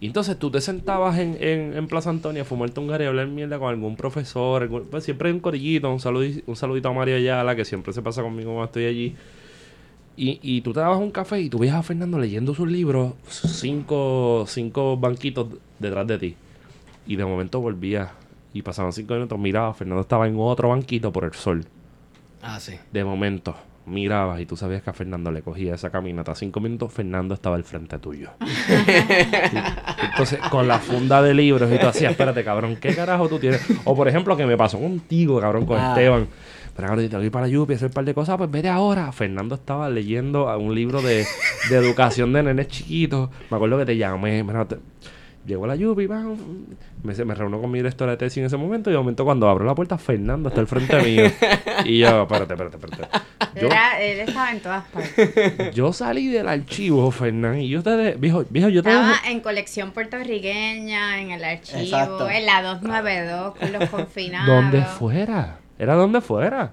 Y entonces tú te sentabas en, en, en Plaza Antonia a fumarte un gare y hablar mierda con algún profesor. algún- pues siempre hay un corillito, un saludito, un saludito a María Ayala, que siempre se pasa conmigo cuando estoy allí. Y, y tú te dabas un café y tú veías a Fernando leyendo sus libros, cinco, cinco banquitos detrás de ti. Y de momento volvía y pasaban cinco minutos, miraba, Fernando estaba en otro banquito por el sol. Ah, sí. De momento, mirabas y tú sabías que a Fernando le cogía esa caminata. Cinco minutos, Fernando estaba al frente tuyo. Entonces, con la funda de libros y tú hacías, espérate, cabrón, ¿qué carajo tú tienes? O por ejemplo, que me pasó contigo, cabrón, con Ah. Esteban. Pero ahora tengo que ir para Yupi, hacer un par de cosas, pues vete ahora. Fernando estaba leyendo un libro de, de educación de nenes chiquitos. Me acuerdo que te llamé, mira, te- Llegó la Yupi, pam, me, se- me reunió con mi directora de tesis en ese momento y de momento cuando abro la puerta, Fernando está al frente mío. y yo, espérate, espérate, espérate. Yo, Era- él estaba en todas partes. yo salí del archivo, Fernando, y yo te de, viejo, viejo, yo te Estaba en colección puertorriqueña, en el archivo, Exacto. en la 292, con los confinados. donde fuera. Era donde fuera.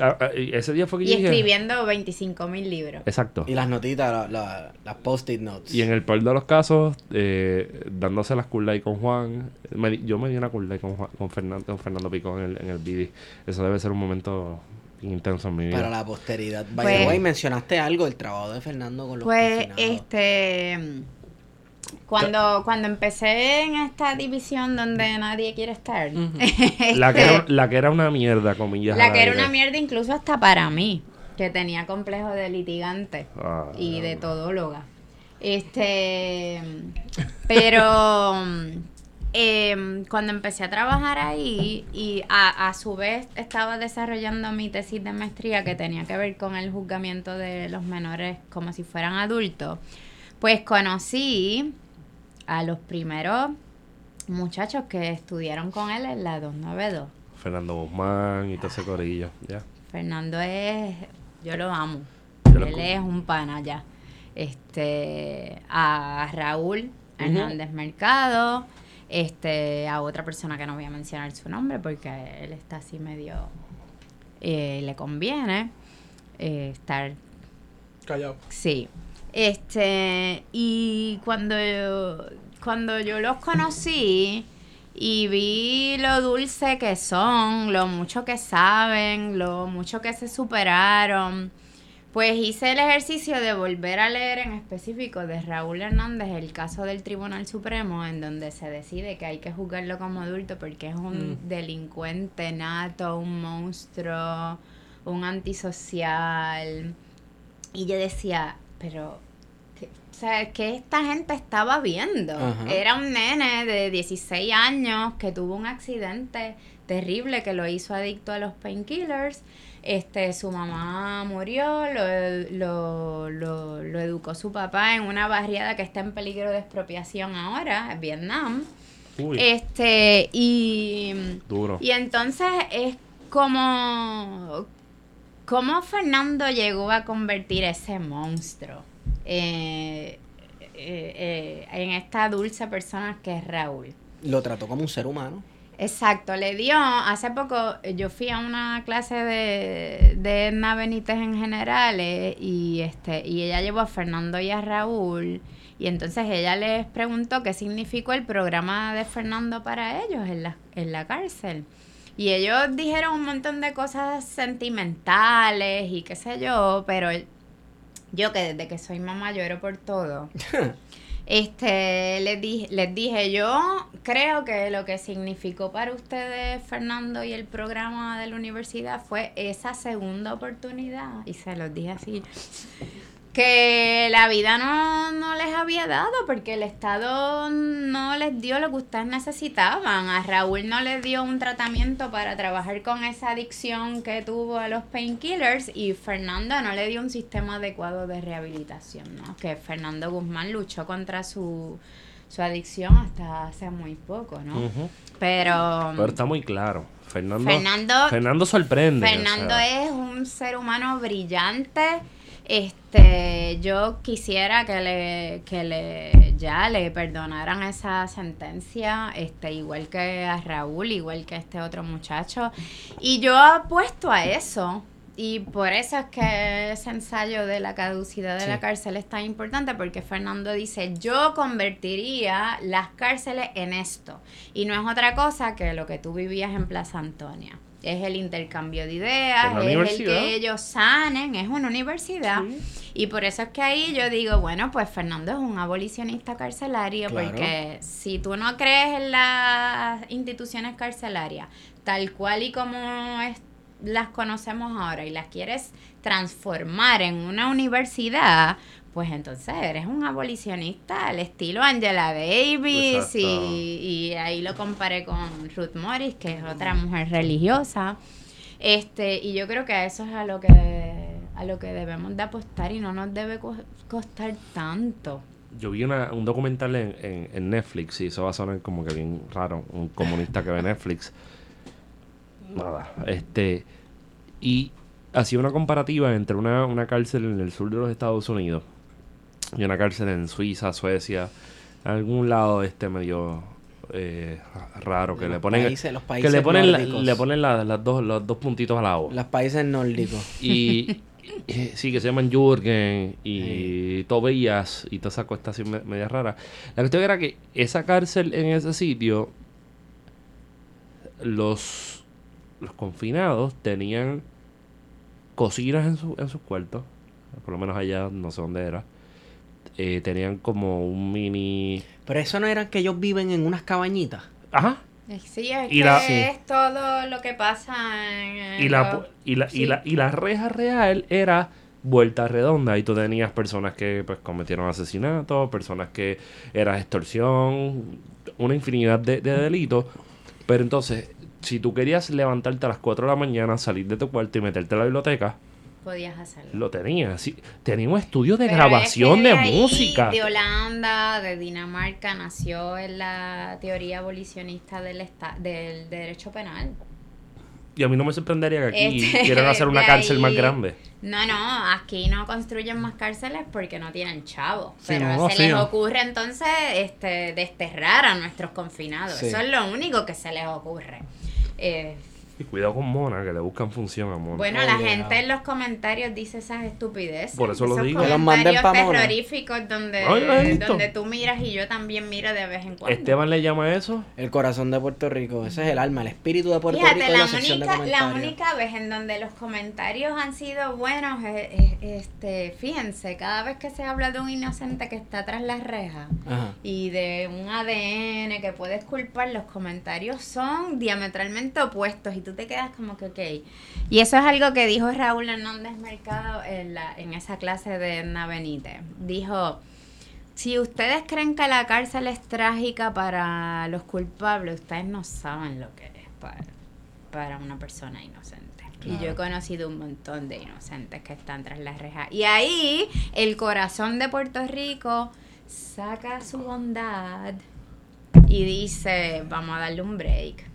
Ah, ah, y ese día fue que Y yo escribiendo 25 mil libros. Exacto. Y las notitas, la- la- las post-it notes. Y en el peor de los casos, eh, dándose las cool light con Juan. me yo me di una cool light con, Juan- con, Fernando, con Fernando Picón en el, en el BD. Eso debe ser un momento intenso en mi vida. Para la posteridad. By Pues- the way, mencionaste algo del trabajo de Fernando con los Pues, confinados. este. Cuando, cuando empecé en esta división donde nadie quiere estar, La que, este, era, la que era una mierda, comillas. la que era una mierda incluso hasta para mí, que tenía complejo de litigante Ah, y de todóloga. Este, pero em, cuando empecé a trabajar ahí y a, a su vez estaba desarrollando mi tesis de maestría que tenía que ver con el juzgamiento de los menores como si fueran adultos, pues conocí a los primeros muchachos que estudiaron con él en la 292. Fernando Guzmán y todo ese corillo. Ya. Fernando es, yo lo amo. Yo Él es un pana ya. Este, a Raúl Hernández Mercado, este, a otra persona que no voy a mencionar su nombre porque él está así medio, eh, le conviene eh, estar Callado. Sí. Este, y cuando yo, cuando yo los conocí y vi lo dulce que son, lo mucho que saben, lo mucho que se superaron, pues hice el ejercicio de volver a leer en específico de Raúl Hernández el caso del Tribunal Supremo en donde se decide que hay que juzgarlo como adulto porque es un delincuente nato, un monstruo, un antisocial. Y yo decía, pero, ¿qué, o sea, ¿qué esta gente estaba viendo? Ajá. Era un nene de 16 años que tuvo un accidente terrible que lo hizo adicto a los painkillers. Este, su mamá murió, lo, lo, lo, lo educó su papá en una barriada que está en peligro de expropiación ahora, en Vietnam. Uy, Este, y duro. y entonces es como, como Fernando llegó a convertir ese monstruo eh, eh, eh, en esta dulce persona que es Raúl. Lo trató como un ser humano. Exacto, le dio, hace poco yo fui a una clase de, de Edna Benítez en generales y este y ella llevó a Fernando y a Raúl y entonces ella les preguntó qué significó el programa de Fernando para ellos en la, en la cárcel. Y ellos dijeron un montón de cosas sentimentales y qué sé yo, pero yo que desde que soy mamá lloro por todo. Este, les dije, les dije, yo creo que lo que significó para ustedes, Fernando, y el programa de la universidad fue esa segunda oportunidad. Y se los dije así. Que la vida no, no les había dado porque el Estado no les dio lo que ustedes necesitaban. A Raúl no le dio un tratamiento para trabajar con esa adicción que tuvo a los painkillers y Fernando no le dio un sistema adecuado de rehabilitación, ¿no? Que Fernando Guzmán luchó contra su, su adicción hasta hace muy poco, ¿no? Pero, Pero está muy claro. Fernando, Fernando- Fernando sorprende. o Fernando sea, es un ser humano brillante. Este, yo quisiera que le, que le, ya le perdonaran esa sentencia, este, igual que a Raúl, igual que a este otro muchacho. Y yo apuesto a eso. Y por eso es que ese ensayo de la caducidad de Sí. la cárcel es tan importante porque Fernando dice, yo convertiría las cárceles en esto. Y no es otra cosa que lo que tú vivías en Plaza Antonia. Es el intercambio de ideas, Es el que ellos sanen, es una universidad. Y por eso es que ahí yo digo, bueno, pues Fernando es un abolicionista carcelario, Claro. porque si tú no crees en las instituciones carcelarias, tal cual y como es- las conocemos ahora, y las quieres transformar en una universidad, pues entonces eres un abolicionista al estilo Angela Davis y, y ahí lo comparé con Ruth Morris, que es otra mujer religiosa. Este, y yo creo que a eso es a lo que a lo que debemos de apostar y no nos debe co- costar tanto. Yo vi una- un documental en, en- en Netflix y eso va a sonar como que bien raro, un comunista que ve Netflix. Nada, este. Y hacía una comparativa entre una, una cárcel en el sur de los Estados Unidos y una cárcel en Suiza, Suecia, algún lado este medio eh, raro que Los le ponen países- los que países le ponen la- nórdicos. le ponen la- las dos los dos puntitos a la O Los países nórdicos. y, sí, que se llaman Jürgen y Tobías y toda esa cuesta así me- media rara. La cuestión era que esa cárcel en ese sitio, los, los confinados tenían cocinas en, su, en sus cuartos, por lo menos allá, no sé dónde era. Eh, tenían como un mini... Pero eso no era que ellos viven en unas cabañitas. Ajá. Sí, es Y que la- Sí. es todo lo que pasa en, Y la, los- y, la, sí. y, la, y la reja real era vuelta redonda. Y tú tenías personas que pues cometieron asesinatos, personas que era extorsión, una infinidad de, de delitos. Pero entonces, si tú querías levantarte a las 4 de la mañana, salir de tu cuarto y meterte a la biblioteca, podías hacerlo. lo tenías. Sí, tenía un estudio de Pero grabación es que de ahí, música. De Holanda, de Dinamarca, nació en la teoría abolicionista del, esta- del derecho penal. Y a mí no me sorprendería que aquí Este, quieran hacer una cárcel más grande. No, no, aquí no construyen más cárceles porque no tienen chavos. Sí, pero no se les ocurre entonces este, desterrar a nuestros confinados. Sí. Eso es lo único que se les ocurre. Eh, Y cuidado con Mona, que le buscan función a Mona. bueno, la gente en los comentarios dice esas estupideces. Por eso lo esos digo. Que los manden comentarios terroríficos donde, Ay, donde tú miras y yo también miro de vez en cuando. Esteban le llama eso El corazón de Puerto Rico. Ese es el alma, el espíritu de Puerto Fíjate, Rico la la de única, la única vez en donde los comentarios han sido buenos, eh, este, fíjense, cada vez que se habla de un inocente que está tras las rejas Ajá. y de un ADN que puedes culpar, los comentarios son diametralmente opuestos y tú te quedas como que, ok. Y eso es algo que dijo Raúl Hernández Mercado en, la, en esa clase de Edna Benítez. Dijo, si ustedes creen que la cárcel es trágica para los culpables, ustedes no saben lo que es para, para una persona inocente. Y yo he conocido un montón de inocentes que están tras las rejas. Y ahí el corazón de Puerto Rico saca su bondad y dice, vamos a darle un break.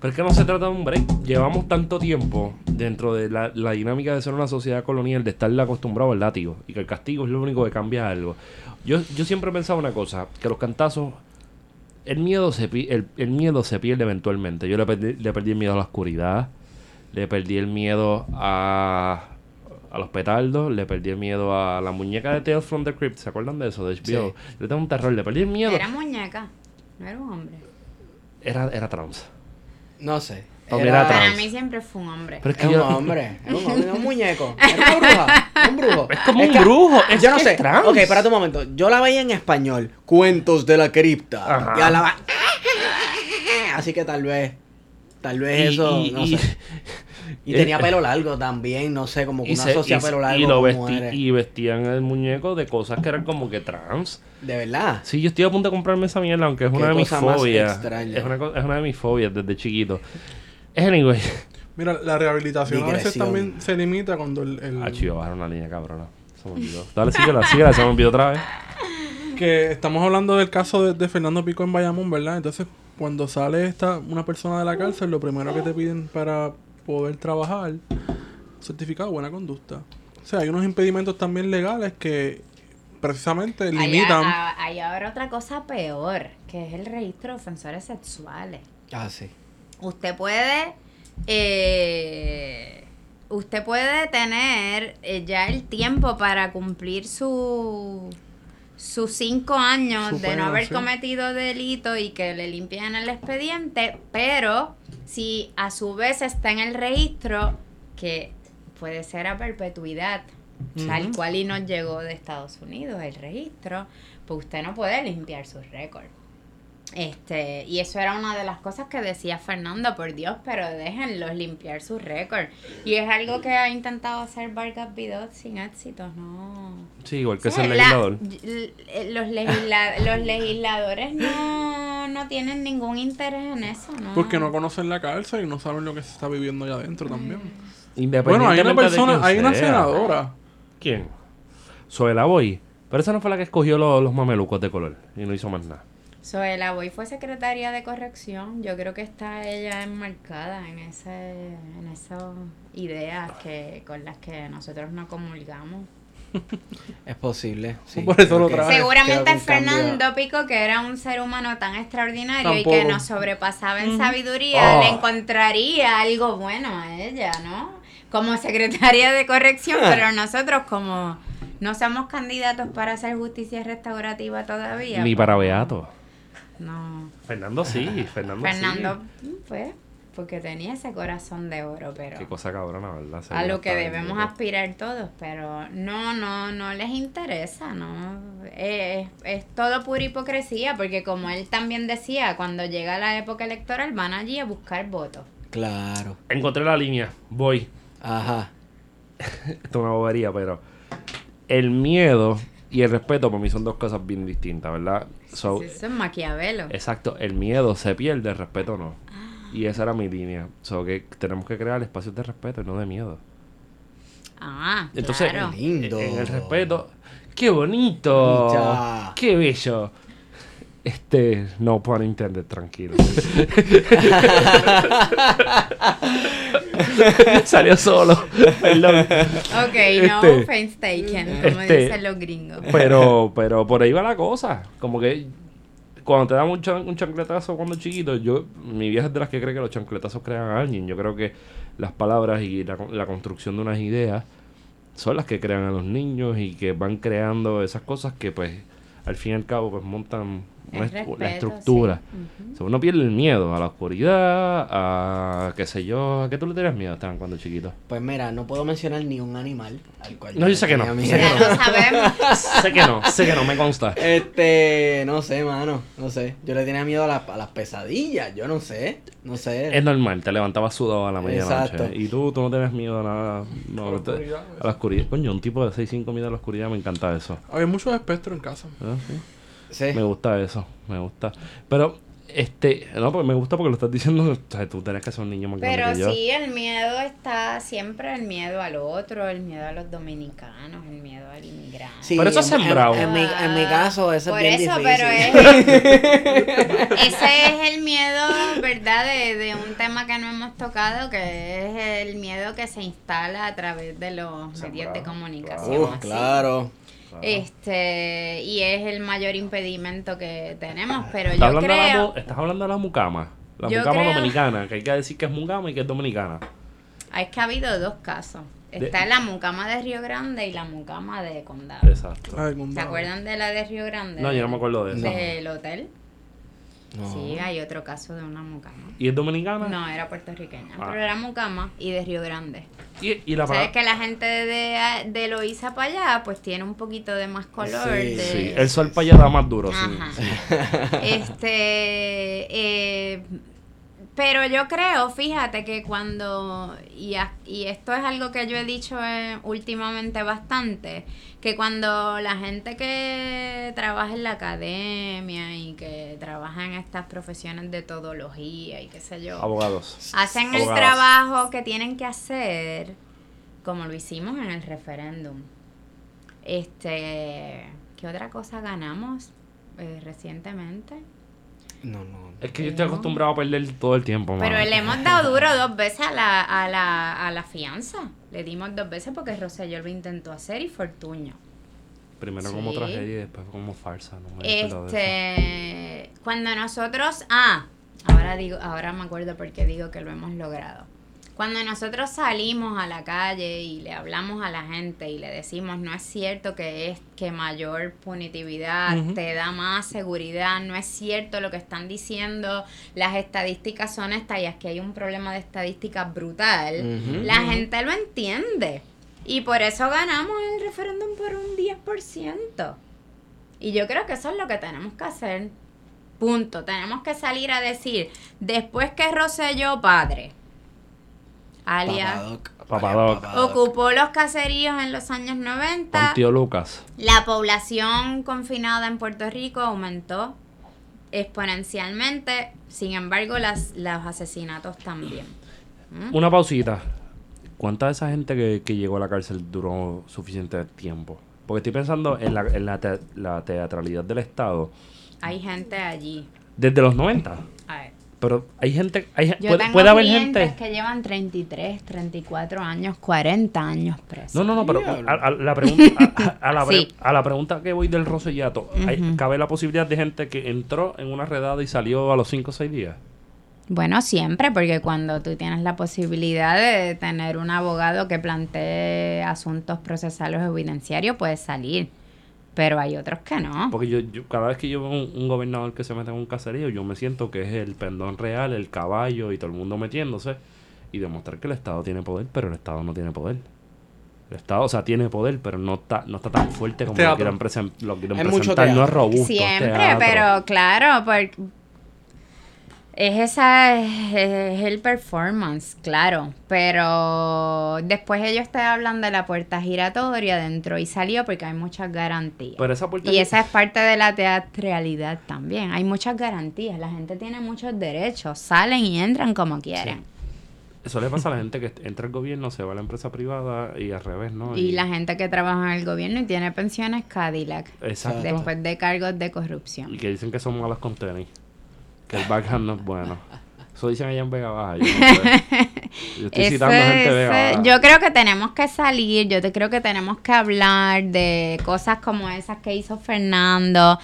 Pero es que no se trata de un break. Llevamos tanto tiempo dentro de la, la dinámica de ser una sociedad colonial, de estar acostumbrado al látigo. Y que el castigo es lo único que cambia algo. Yo, yo siempre he pensado una cosa, que los cantazos, el miedo se, pi- el, el miedo se pierde eventualmente. Yo le perdí, le perdí el miedo a la oscuridad, le perdí el miedo a, a los petardos, le perdí el miedo a la muñeca de Tales from the Crypt. ¿Se acuerdan de eso? De HBO. Le tengo un terror, le perdí el miedo. Era muñeca, no era un hombre. Era, era trans. No sé. Era, Para mí siempre fue un hombre. Pero es que yo... un hombre. Era un, hombre, un muñeco. Era una bruja. Un brujo. Es como un que- brujo, es yo no sé. es trans. Ok, espérate un momento. Yo la veía en español. Cuentos de la cripta. Ajá. Y hablaba. Así que tal vez. Tal vez eso. y- no y- sé. Y eh, tenía pelo largo también. No sé, como que una se- asocia y se- pelo largo. y lo mujeres. y vestían el muñeco de cosas que eran como que trans. De verdad. Sí, yo estoy a punto de comprarme esa mierda, aunque es una de mis fobias. Es una, es una de mis fobias desde chiquito. Anyway. Mira, la rehabilitación a veces Digresión. también se limita cuando el, el- Ah, chido, bajar una línea cabrona. Se me olvidó. Dale, síguela, síguela, se me olvidó otra vez. que estamos hablando del caso de, de Fernando Pico en Bayamón, ¿verdad? Entonces, cuando sale esta una persona de la cárcel, lo primero que te piden para poder trabajar, certificado de buena conducta. O sea, hay unos impedimentos también legales que precisamente Hay, limitan. a- hay ahora otra cosa peor, que es el registro de ofensores sexuales. Ah, sí. Usted puede, eh, usted puede tener eh, ya el tiempo para cumplir su sus cinco años de no haber sí. cometido delito y que le limpien el expediente, pero si a su vez está en el registro, que puede ser a perpetuidad, tal cual y nos llegó de Estados Unidos el registro, pues usted no puede limpiar sus récords. Este, y eso era una de las cosas que decía Fernando, por Dios, pero déjenlos limpiar sus récords. Y es algo que ha intentado hacer Vargas Vidot sin éxito, ¿no? Sí, igual que la- legislador. los, legisla- los legisladores no, no tienen ningún interés en eso, ¿no? Porque no conocen la cárcel y no saben lo que se está viviendo allá adentro también. Bueno, hay una persona, hay una senadora. ¿Quién? Zoela Boy. Pero esa no fue la que escogió los, los mamelucos de color y no hizo más nada. Zoela Boy fue secretaria de corrección. Yo creo que está ella enmarcada en ese, en esas ideas que con las que nosotros no comulgamos. Es posible. sí. Por eso lo Seguramente cambio- Fernando Pico, que era un ser humano tan extraordinario y que nos sobrepasaba en sabiduría, Oh. le encontraría algo bueno a ella, ¿no? Como secretaria de corrección, Ah. pero nosotros como no somos candidatos para hacer justicia restaurativa todavía. Ni pues, para Beato. No. Fernando sí, Fernando, Fernando, sí. pues, porque tenía ese corazón de oro, pero Qué cosa cabrona, ¿verdad? Se a lo que debemos bien, aspirar todos, pero no, no, no les interesa, ¿no? Es, es todo pura hipocresía, porque como él también decía, cuando llega la época electoral van allí a buscar votos. Claro. Encontré la línea, voy. Ajá. Esto es una bobería, pero el miedo y el respeto para mí son dos cosas bien distintas, ¿verdad? So, Eso es Maquiavelo. Exacto, el miedo se pierde, el respeto no. Y esa era mi línea. So que tenemos que crear espacios de respeto y no de miedo. Ah, Entonces, claro. Lindo. En el respeto. ¡Qué bonito! Ya. ¡Qué bello! Este, no puedo entender, tranquilo. Salió solo. Perdón. Ok, no Este, offense taken, como este, dicen los gringos. Pero, pero por ahí va la cosa. Como que cuando te dan un, chan- un chancletazo cuando chiquito, yo, mi vieja es de las que cree que los chancletazos crean a alguien. Yo creo que las palabras y la, la construcción de unas ideas son las que crean a los niños y que van creando esas cosas que pues al fin y al cabo pues montan una, respeto, la estructura. sí. Sea, uno pierde el miedo a la oscuridad, a qué sé yo, ¿a qué tú le tenías miedo Esteban, cuando chiquito? Pues mira, no puedo mencionar ni un animal al cual No, yo sé que no, miedo. sé que sabemos. sé que no, sé que no, me consta. Este, no sé, mano, no sé. Yo le tenía miedo a, las- a las pesadillas, yo no sé, no sé. Es normal, te levantabas sudado a la medianoche. Exacto. Y tú, tú no tienes miedo a nada. No, A la te- a la oscuridad. Coño, un tipo de 6'5 mide a la oscuridad, me encanta eso. Había muchos espectros en casa. Ah, sí. Sí. Me gusta eso, me gusta. Pero, este, no, pues me gusta porque lo estás diciendo. O sea, tú tenés que ser un niño más Pero grande que yo. sí, el miedo está siempre, el miedo al otro, el miedo a los dominicanos, el miedo al inmigrante. Sí, Pero eso es en- en- sembrado. En, mi, en mi caso, eso Por es bien eso, difícil. pero es, ese es el miedo, ¿verdad? De, de un tema que no hemos tocado, que es el miedo que se instala a través de los medios de comunicación. Así. claro. Este, y es el mayor impedimento que tenemos, pero Estás yo hablando, de la creo... mu- estás hablando de la mucama. La Yo mucama creo- dominicana, que hay que decir que es mucama y que es dominicana. Es que ha habido dos casos. De- Está la mucama de Río Grande y la mucama de Condado. Exacto. Ay, ¿Se acuerdan de la de Río Grande? No, yo no me acuerdo de eso. Del hotel. No. Sí, hay otro caso de una mucama. ¿Y es dominicana? No, era puertorriqueña, Ah. pero era mucama y de Río Grande. Y, la que la gente de, de Loíza para allá, pues tiene un poquito de más color. Sí, de- Sí, el sol para allá da más duro. Ajá. sí. Este, eh, pero yo creo, fíjate que cuando, y, a- y esto es algo que yo he dicho eh, últimamente bastante, que cuando la gente que trabaja en la academia y que trabaja en estas profesiones de todología y qué sé yo, Abogados. hacen el trabajo que tienen que hacer, como lo hicimos en el referéndum. Este, ¿qué otra cosa ganamos eh, recientemente? No, no. Es que yo estoy acostumbrado a perder todo el tiempo, Pero le hemos dado duro dos veces a la, a la, a la fianza. Le dimos dos veces porque Rosselló lo intentó hacer y Fortuño. Primero como tragedia y después como farsa. No me. Este, cuando nosotros, ah, ahora digo, ahora me acuerdo porque digo que lo hemos logrado. Cuando nosotros salimos a la calle y le hablamos a la gente y le decimos, no es cierto que es que mayor punitividad te da más seguridad, no es cierto lo que están diciendo, las estadísticas son estas y aquí hay un problema de estadísticas brutal, la gente lo entiende. Y por eso ganamos el referéndum por un 10%. Y yo creo que eso es lo que tenemos que hacer. Punto. Tenemos que salir a decir, después que Rosselló padre, alias, Papadoc. Papadoc. ocupó los caseríos en los años 90, Con tío Lucas. la población confinada en Puerto Rico aumentó exponencialmente, sin embargo las, los asesinatos también. ¿Mm? Una pausita. ¿Cuánta de esa gente que, que llegó a la cárcel duró suficiente tiempo? Porque estoy pensando en la, en la, te- la teatralidad del Estado Hay gente allí. desde los 90. Pero hay gente, hay, Yo puede, tengo puede haber gente. que llevan 33, 34 años, 40 años presos. No, no, no, pero a, a la pregunta, a, a la, pre- Sí. a la pregunta que voy del Rosellato, hay- Ujú. ¿cabe la posibilidad de gente que entró en una redada y salió a los 5 o 6 días? Bueno, siempre, porque cuando tú tienes la posibilidad de tener un abogado que plantee asuntos procesales o evidenciarios, puedes salir. Pero hay otros que no. Porque yo, yo- cada vez que yo veo un, un gobernador que se mete en un caserío, yo me siento que es el pendón real, el caballo y todo el mundo metiéndose y demostrar que el Estado tiene poder, pero el Estado no tiene poder. El Estado, o sea, tiene poder, pero no está, no está tan fuerte como lo Teatro. quieren, presen- lo quieren presentar. No es robusto. es Siempre, teatro. pero claro, porque es esa es el performance, claro, pero después ellos te hablan de la puerta giratoria dentro y salió porque hay muchas garantías. Pero esa puerta Y esa es parte de la teatralidad también. Hay muchas garantías, la gente tiene muchos derechos, salen y entran como quieren. Eso le pasa a la gente que entra al gobierno, se va a la empresa privada y al revés, ¿no? Y la gente que trabaja en el gobierno y tiene pensiones Cadillac Exacto. después de cargos de corrupción. Y que dicen que son malos con tenis. Que el backhand no es bueno. Eso dicen allá en Vega Baja. Yo, no sé. Yo estoy Ese- citando gente de Vega Baja. yo creo que tenemos que salir, yo te creo que tenemos que hablar de cosas como esas que hizo Fernando.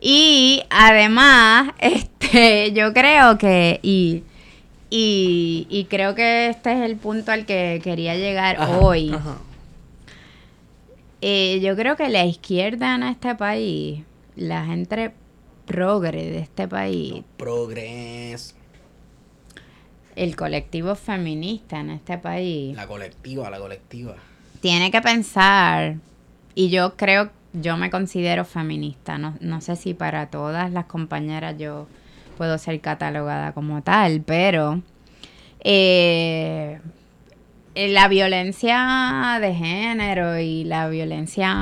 Y además, este, yo creo que, y, y, y creo que este es el punto al que quería llegar Ajá, hoy. Ajá. Eh, yo creo que la izquierda en este país, la gente progre de este país, Progres. el colectivo feminista en este país, La colectiva, la colectiva. tiene que pensar, y yo creo, yo me considero feminista, no, no sé si para todas las compañeras yo puedo ser catalogada como tal, pero eh, eh, la violencia de género y la violencia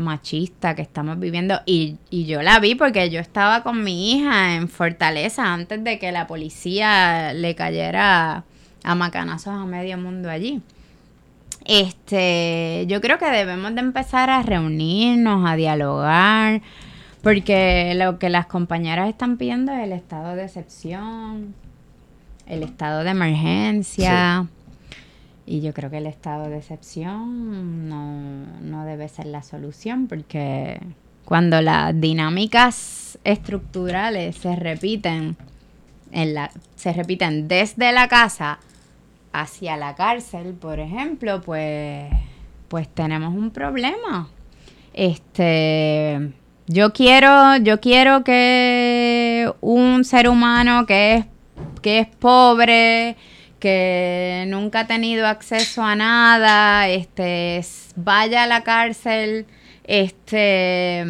machista que estamos viviendo, y, y yo la vi porque yo estaba con mi hija en Fortaleza antes de que la policía le cayera a macanazos a medio mundo allí. Este, yo creo que debemos de empezar a reunirnos, a dialogar, porque lo que las compañeras están pidiendo es el estado de excepción, el estado de emergencia. Y yo creo que el estado de excepción no, no debe ser la solución, porque cuando las dinámicas estructurales se repiten, en la, se repiten desde la casa hacia la cárcel, por ejemplo, pues, pues tenemos un problema. Este, yo quiero, yo quiero que un ser humano que es, que es pobre, que nunca ha tenido acceso a nada, este, vaya a la cárcel, este,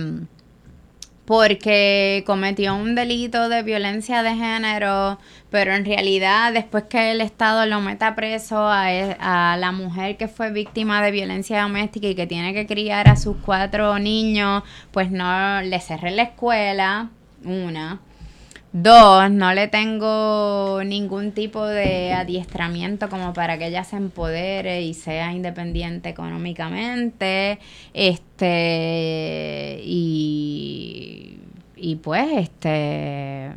porque cometió un delito de violencia de género, pero en realidad después que el Estado lo meta preso a, e- a la mujer que fue víctima de violencia doméstica y que tiene que criar a sus cuatro niños, pues no le cerré la escuela, una. Dos, no le tengo ningún tipo de adiestramiento como para que ella se empodere y sea independiente económicamente. Este, y, y pues, este,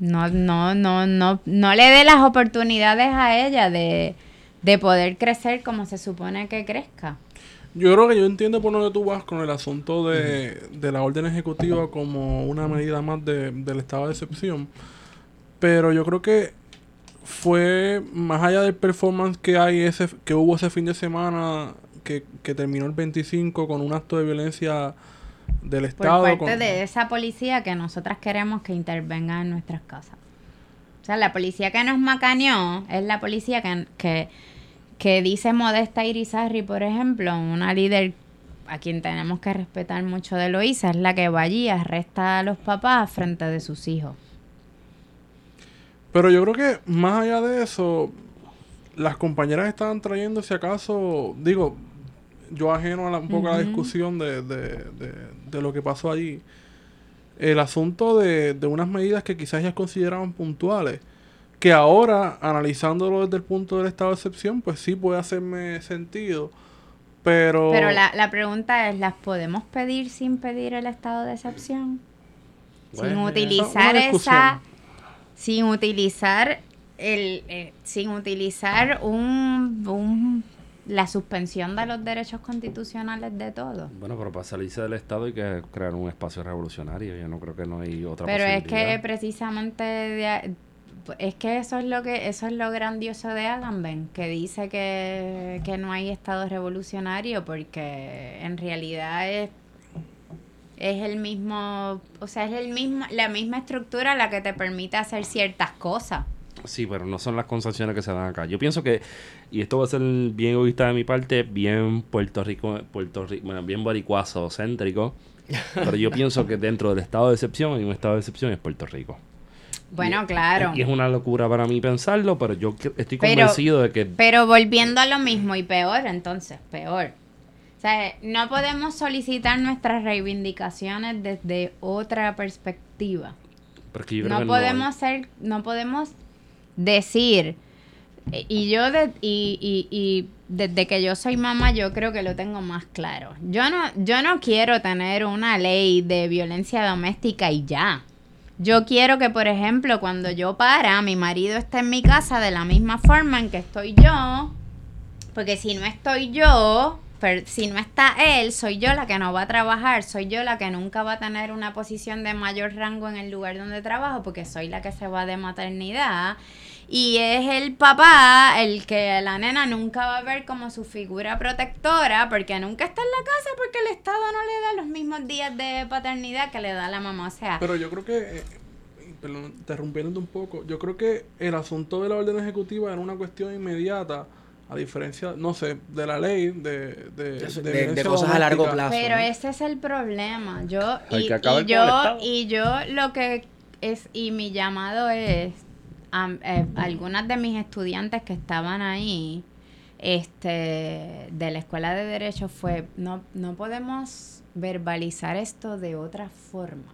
No, no, no, no, no le dé las oportunidades a ella de, de poder crecer como se supone que crezca. Yo creo que yo entiendo por dónde tú vas con el asunto de, de la orden ejecutiva como una medida más de- del estado de excepción. Pero yo creo que fue más allá del performance que hay ese que hubo ese fin de semana que, que terminó el 25 con un acto de violencia del Por Estado. parte con- de esa policía que nosotras queremos que intervenga en nuestras casas. O sea, la policía que nos macaneó es la policía que, que, que dice Modesta Irizarry, por ejemplo, una líder a quien tenemos que respetar mucho de Loíza, es la que va allí y arresta a los papás frente de sus hijos. Pero yo creo que más allá de eso, las compañeras estaban trayendo, si acaso, digo, yo ajeno a la- un poco a la discusión de, de, de, de lo que pasó allí, el asunto de, de unas medidas que quizás ellas consideraban puntuales, que ahora, analizándolo desde el punto del estado de excepción, pues sí puede hacerme sentido, pero... Pero la, la pregunta es, ¿las podemos pedir sin pedir el estado de excepción? sin utilizar esa... Sin utilizar el... eh, sin utilizar un, un- la suspensión de los derechos constitucionales de todos. Bueno, pero para salirse del Estado hay que crear un espacio revolucionario. Yo no creo que no hay otra Pero es posibilidad. que precisamente de es que eso es lo que eso es lo grandioso de Agamben, que dice que, que no hay estado revolucionario porque en realidad es es el mismo, o sea, es el mismo la misma estructura la que te permite hacer ciertas cosas. Sí, pero no son las concesiones que se dan acá. Yo pienso que, y esto va a ser bien egoísta de mi parte, bien Puerto Rico, Puerto Rico, bueno, bien boricuazo céntrico, pero yo pienso que dentro del estado de excepción hay un estado de excepción y es Puerto Rico. Bueno, claro. Y es una locura para mí pensarlo, pero yo estoy Pero- convencido de que Pero volviendo a lo mismo y peor, entonces, peor. O sea, no podemos solicitar nuestras reivindicaciones desde otra perspectiva. porque yo creo No podemos ser, no podemos decir, eh, y yo de- y, y, y desde que yo soy mamá yo creo que lo tengo más claro. Yo no, yo no quiero tener una ley de violencia doméstica y ya. Yo quiero que, por ejemplo, cuando yo para, mi marido esté en mi casa de la misma forma en que estoy yo, porque si no estoy yo, si no está él, soy yo la que no va a trabajar, soy yo la que nunca va a tener una posición de mayor rango en el lugar donde trabajo, porque soy la que se va de maternidad. Y es el papá el que la nena nunca va a ver como su figura protectora, porque nunca está en la casa, porque el Estado no le da los mismos días de paternidad que le da la mamá. O sea, Pero yo creo que, eh, perdón, interrumpiéndote un poco, yo creo que el asunto de la orden ejecutiva era una cuestión inmediata, a diferencia, no sé, de la ley de, de, De- cosas a largo plazo. Pero ¿no? ese es el problema. Yo y, y yo y yo lo que es y mi llamado es eh, algunas de mis estudiantes que estaban ahí este de la escuela de derecho fue no no podemos verbalizar esto de otra forma.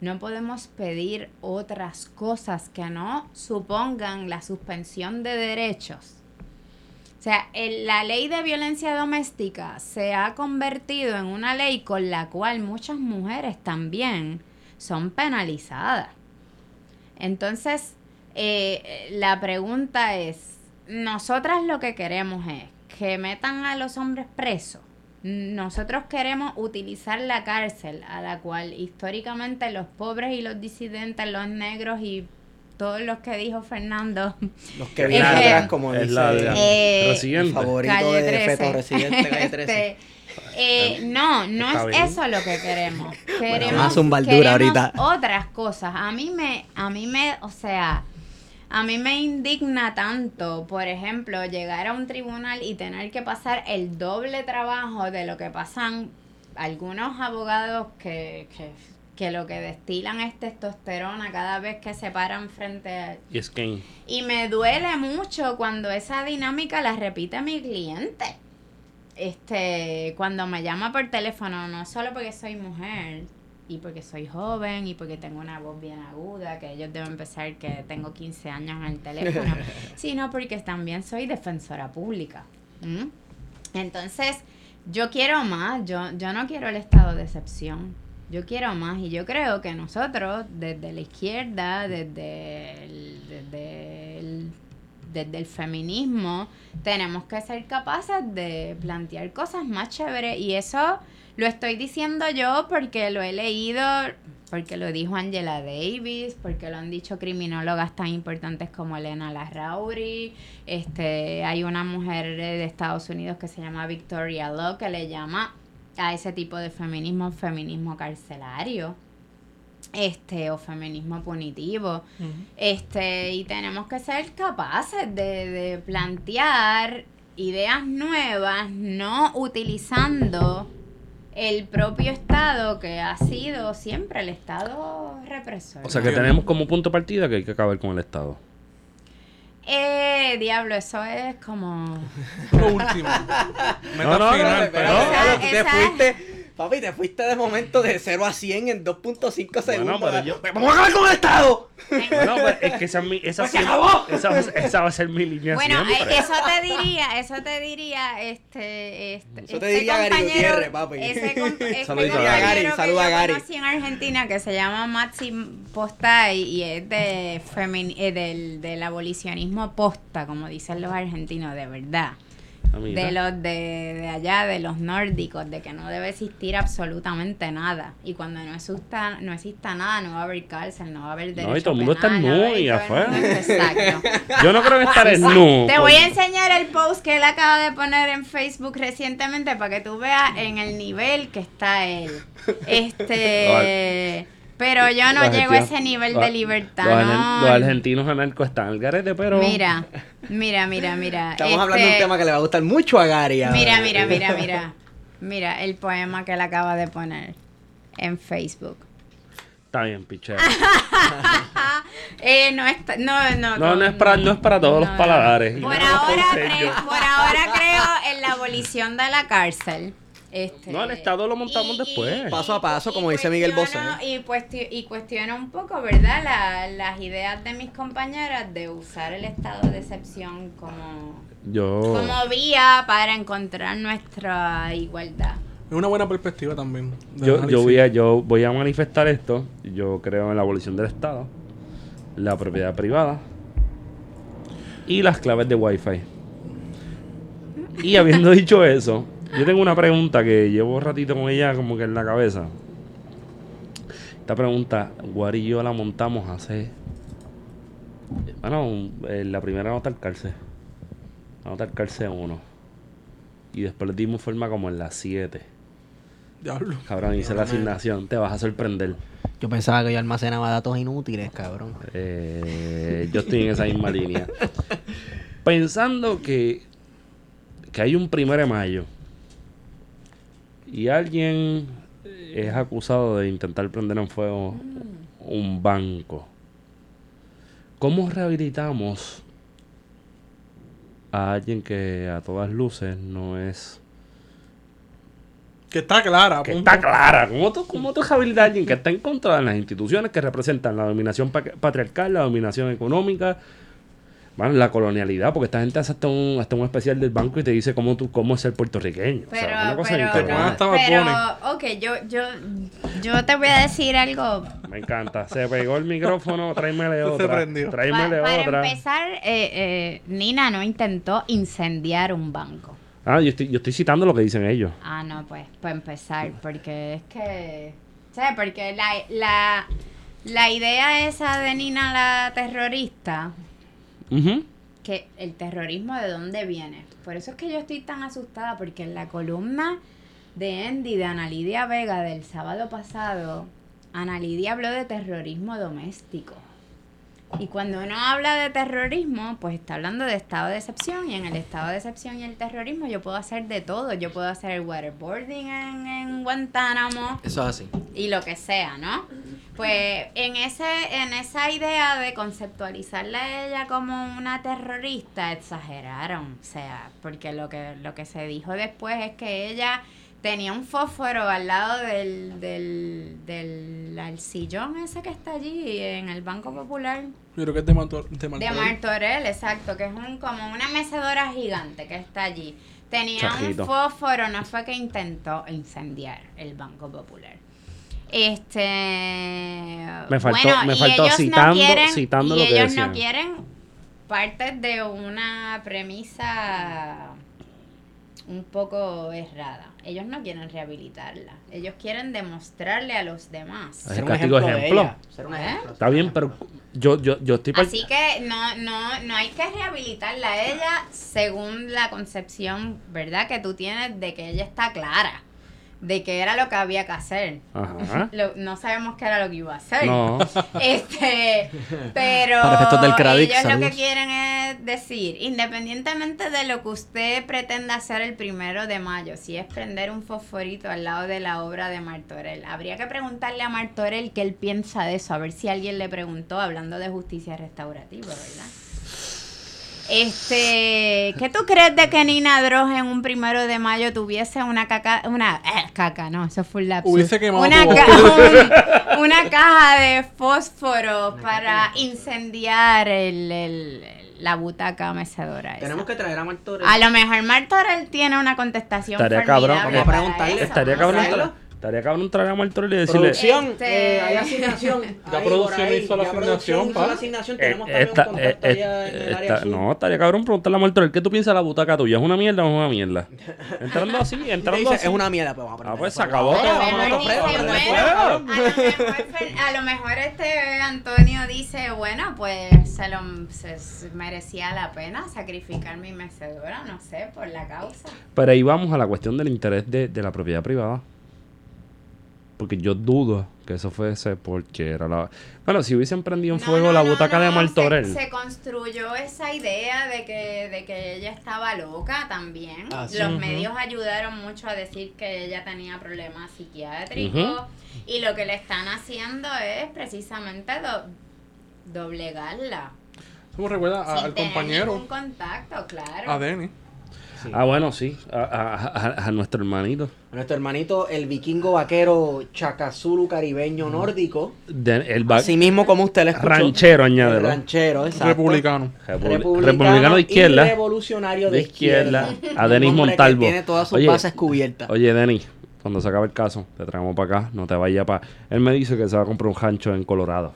No podemos pedir otras cosas que no supongan la suspensión de derechos. O sea, la ley de violencia doméstica se ha convertido en una ley con la cual muchas mujeres también son penalizadas. Entonces, eh, la pregunta es, nosotras lo que queremos es que metan a los hombres presos. Nosotros queremos utilizar la cárcel a la cual históricamente los pobres y los disidentes, los negros y todos los que dijo Fernando Los que Es vienen que- atrás, como es dice la el Eh, residente. favorito Calle de 13. Feto Residente, Calle 13. Este, eh, no, no Está es bien. eso lo que queremos. Queremos, dura queremos ahorita. otras cosas. A mí me, a mí me, o sea, a mí me indigna tanto, por ejemplo, llegar a un tribunal y tener que pasar el doble trabajo de lo que pasan algunos abogados que, que, que lo que destilan es testosterona cada vez que se paran frente a, Y es que y me duele mucho cuando esa dinámica la repite mi cliente. Este, cuando me llama por teléfono, no solo porque soy mujer y porque soy joven y porque tengo una voz bien aguda, que ellos deben pensar que tengo 15 años en el teléfono, sino porque también soy defensora pública. Entonces, yo quiero más, yo, yo no quiero el estado de excepción. Yo quiero más y yo creo que nosotros, desde la izquierda, desde el, desde el, desde el feminismo, tenemos que ser capaces de plantear cosas más chéveres y eso lo estoy diciendo yo porque lo he leído, porque lo dijo Angela Davis, porque lo han dicho criminólogas tan importantes como Elena Larrauri. Este, hay una mujer de Estados Unidos que se llama Victoria Law que le llama a ese tipo de feminismo feminismo carcelario este o feminismo punitivo este y tenemos que ser capaces de, de plantear ideas nuevas no utilizando el propio Estado que ha sido siempre el Estado represor. O sea que tenemos como punto de partida que hay que acabar con el Estado. Eh, diablo, eso es como... Lo último. No, no, no, te esa- fuiste, papi, te fuiste de momento de 0 a 100 en 2.5 segundos. pero yo- ¡Vamos a acabar con el Estado! Bueno, pues es que esa, es mi- esa, ¡Pues se siempre- acabó! esa, esa va a ser mi línea Bueno, siempre. eh, eso te diría, eso te diría, este, este, Eso te este diría Gary compañero- Gutiérrez, papi. Ese, este Saludito a compañero Gary, saluda a Gary. conocí en Argentina que se llama Maxi Postay y es de femin eh, del, del abolicionismo posta, como dicen los argentinos, de verdad. Mira. De los de, de allá, de los nórdicos, de que no debe existir absolutamente nada. Y cuando no exista, no exista nada, no va a haber cárcel, no va a haber derecho No, y todo el mundo está a nu y afuera. Exacto. Yo no creo que estaré nu. Te voy a enseñar el post que él acaba de poner en Facebook recientemente para que tú veas en el nivel que está él. Este. Pero yo no Los llego a ese nivel de libertad. Los, no. los argentinos anarcos están al garete, pero. Mira, mira, mira, mira. Estamos Este, hablando de un tema que le va a gustar mucho a Gary. ahora. Mira, mira, mira, mira. Mira el poema que él acaba de poner en Facebook. Está bien, picheo. Eh, no, está, no, no, No, no es para, no es para todos los paladares. Por ahora, creo, por ahora creo en la abolición de la cárcel. Este, No, el Estado lo montamos después. Paso a paso, como dice Miguel Bosé. Y, y cuestiono un poco, ¿verdad? La- las ideas de mis compañeras de usar el estado de excepción como, Yo. como vía para encontrar nuestra igualdad. Es una buena perspectiva también. Yo, voy a, yo voy a manifestar esto. Yo creo en la abolición del Estado, la propiedad privada y las claves de Wi-Fi. Y habiendo dicho eso, yo tengo una pregunta que llevo un ratito con ella como que en la cabeza. Esta pregunta, Guari y yo la montamos hace... Bueno, en la primera nota al cárcel. La nota al cárcel 1. Y después le dimos forma como en las 7. Diablo. Cabrón, hice la asignación. Te vas a sorprender. Yo pensaba que yo almacenaba datos inútiles, cabrón. Eh, yo estoy en esa misma línea. Pensando que, que hay un primero de mayo y alguien es acusado de intentar prender en fuego un banco. ¿Cómo rehabilitamos a alguien que a todas luces no es Que está clara. que punto. está clara. ¿Cómo tú, cómo tú rehabilitas a alguien que está en contra de las instituciones que representan la dominación pa- patriarcal, la dominación económica, bueno, la colonialidad? Porque esta gente hace hasta un, hasta un especial del banco y te dice cómo, tú, cómo es ser puertorriqueño. O sea, Pero, una cosa pero, pero, ok, yo, yo, yo te voy a decir algo Me encanta. Se pegó el micrófono, tráemele Se otra. prendió. Pa- Tráemele para otra. empezar, eh, eh, Nina no intentó incendiar un banco. Ah, yo estoy, yo estoy citando lo que dicen ellos. Ah, no, pues, para empezar, porque es que, ¿sabes? Porque la, la, la idea esa de Nina la terrorista, Que el terrorismo de dónde viene. Por eso es que yo estoy tan asustada, porque en la columna de Andy, de Ana Lidia Vega, del sábado pasado, Ana Lidia habló de terrorismo doméstico. Y cuando uno habla de terrorismo, pues está hablando de estado de excepción. Y en el estado de excepción y el terrorismo yo puedo hacer de todo. Yo puedo hacer el waterboarding en, en Guantánamo Eso es así. y lo que sea, ¿no? Pues en ese en esa idea de conceptualizarla a ella como una terrorista exageraron, o sea, porque lo que lo que se dijo después es que ella tenía un fósforo al lado del del, del al sillón ese que está allí en el Banco Popular Yo creo que es de, Martor- de de Martorell. Martorell, exacto, que es un como una mecedora gigante que está allí. Tenía Chajito. un fósforo, no fue que intentó incendiar el Banco Popular. Este. Me faltó- bueno, me faltó ellos citando- no quieren, citando y lo que ellos decían. no quieren partes de una premisa un poco errada. Ellos no quieren rehabilitarla. Ellos quieren demostrarle a los demás. Ser un castigo ejemplo, de ejemplo. ella. Ser un ¿Eh? ejemplo. Está bien, pero yo, yo, yo estoy... Así que no, no, no hay que rehabilitarla a ella según la concepción, ¿verdad? Que tú tienes de que ella está clara, de que era lo que había que hacer. Ajá. Lo- no sabemos qué era lo que iba a hacer. No. Este, pero del ellos lo que quieren es decir, independientemente de lo que usted pretenda hacer el primero de mayo, si es prender un fosforito al lado de la obra de Martorell, habría que preguntarle a Martorell qué él piensa de eso, a ver si alguien le preguntó hablando de justicia restaurativa, ¿verdad? Este, ¿qué tú crees de que Nina Droz en un primero de mayo tuviese una caca, una eh, caca, no, eso fue un lapsus. Hubiese quemado una, tu ca- boca. un- una caja de fósforo para incendiar el, el- la butaca mecedora. esa. Tenemos que traer a Martorell. A lo mejor Martorell tiene una contestación Estaría cabrón. Vamos a preguntarle. Estaría cabrón. Estaría cabrón traer a Martorell y decirle... Producción, Este- eh, hay asignación. Ya Ahí, producción ahí, hizo la ya asignación, producción hizo pa. la asignación. Eh, Tenemos también esta- un contacto eh, allá en el área esta- sur. no, estaría cabrón preguntarle a Martorell, ¿qué tú piensas de la butaca tuya? ¿Es una mierda o es una mierda? Entrando así, entrando dice, así. es una mierda, pues vamos a Ah, pues se acabó. A lo Vamos a mejor este Antonio dice, bueno, pues se lo se- se merecía la pena sacrificar mi mecedora, no sé, por la causa. Pero ahí vamos a la cuestión del interés de, de la propiedad privada. Porque yo dudo que eso fuese porque era la... Bueno, si hubiesen prendido en No, fuego no, la butaca no, de Martorell. Se, construyó esa idea de que, de que ella estaba loca también. Ah, sí. Los medios ayudaron mucho a decir que ella tenía problemas psiquiátricos. Y lo que le están haciendo es precisamente do- doblegarla. Eso me recuerda a- sin al tener compañero, ningún contacto, claro. a Denny. Sí. Ah, bueno, sí. A, a- a- a nuestro hermanito. Nuestro hermanito, el vikingo vaquero chacazulu caribeño nórdico. De- el va- Así mismo como usted le escuchó. ranchero, El añádelo. ranchero, exacto. Republicano. Republicano de izquierda. Y revolucionario de, de izquierda. izquierda. A Denis hombre que Montalvo. Tiene todas sus Oye, bases cubiertas. Oye, Denis, cuando se acabe el caso, te traemos para acá. No te vayas para... Él me dice que se va a comprar un rancho en Colorado.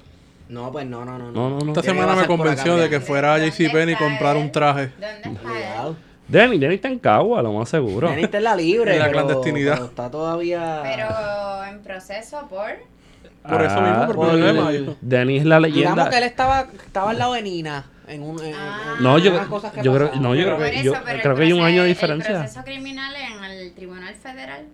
No, pues no, no, no. No, no, no. Esta semana me convenció de que fuera a ¿Dónde JCPenney y comprar un traje. ¿Dónde está Denis, Denis está en Cagua, lo más seguro. Denis está en la libre. En la pero- clandestinidad. pero está todavía. Pero en proceso por... Por eso mismo, por por- mayo. Denis es la leyenda. Digamos que él estaba, estaba al lado de Nina. En un, en- en- Ah. No, yo, unas cosas que yo creo, no, yo Pero- creo Por que, yo eso, creo que hay un año de diferencia. El proceso criminal en el Tribunal Federal.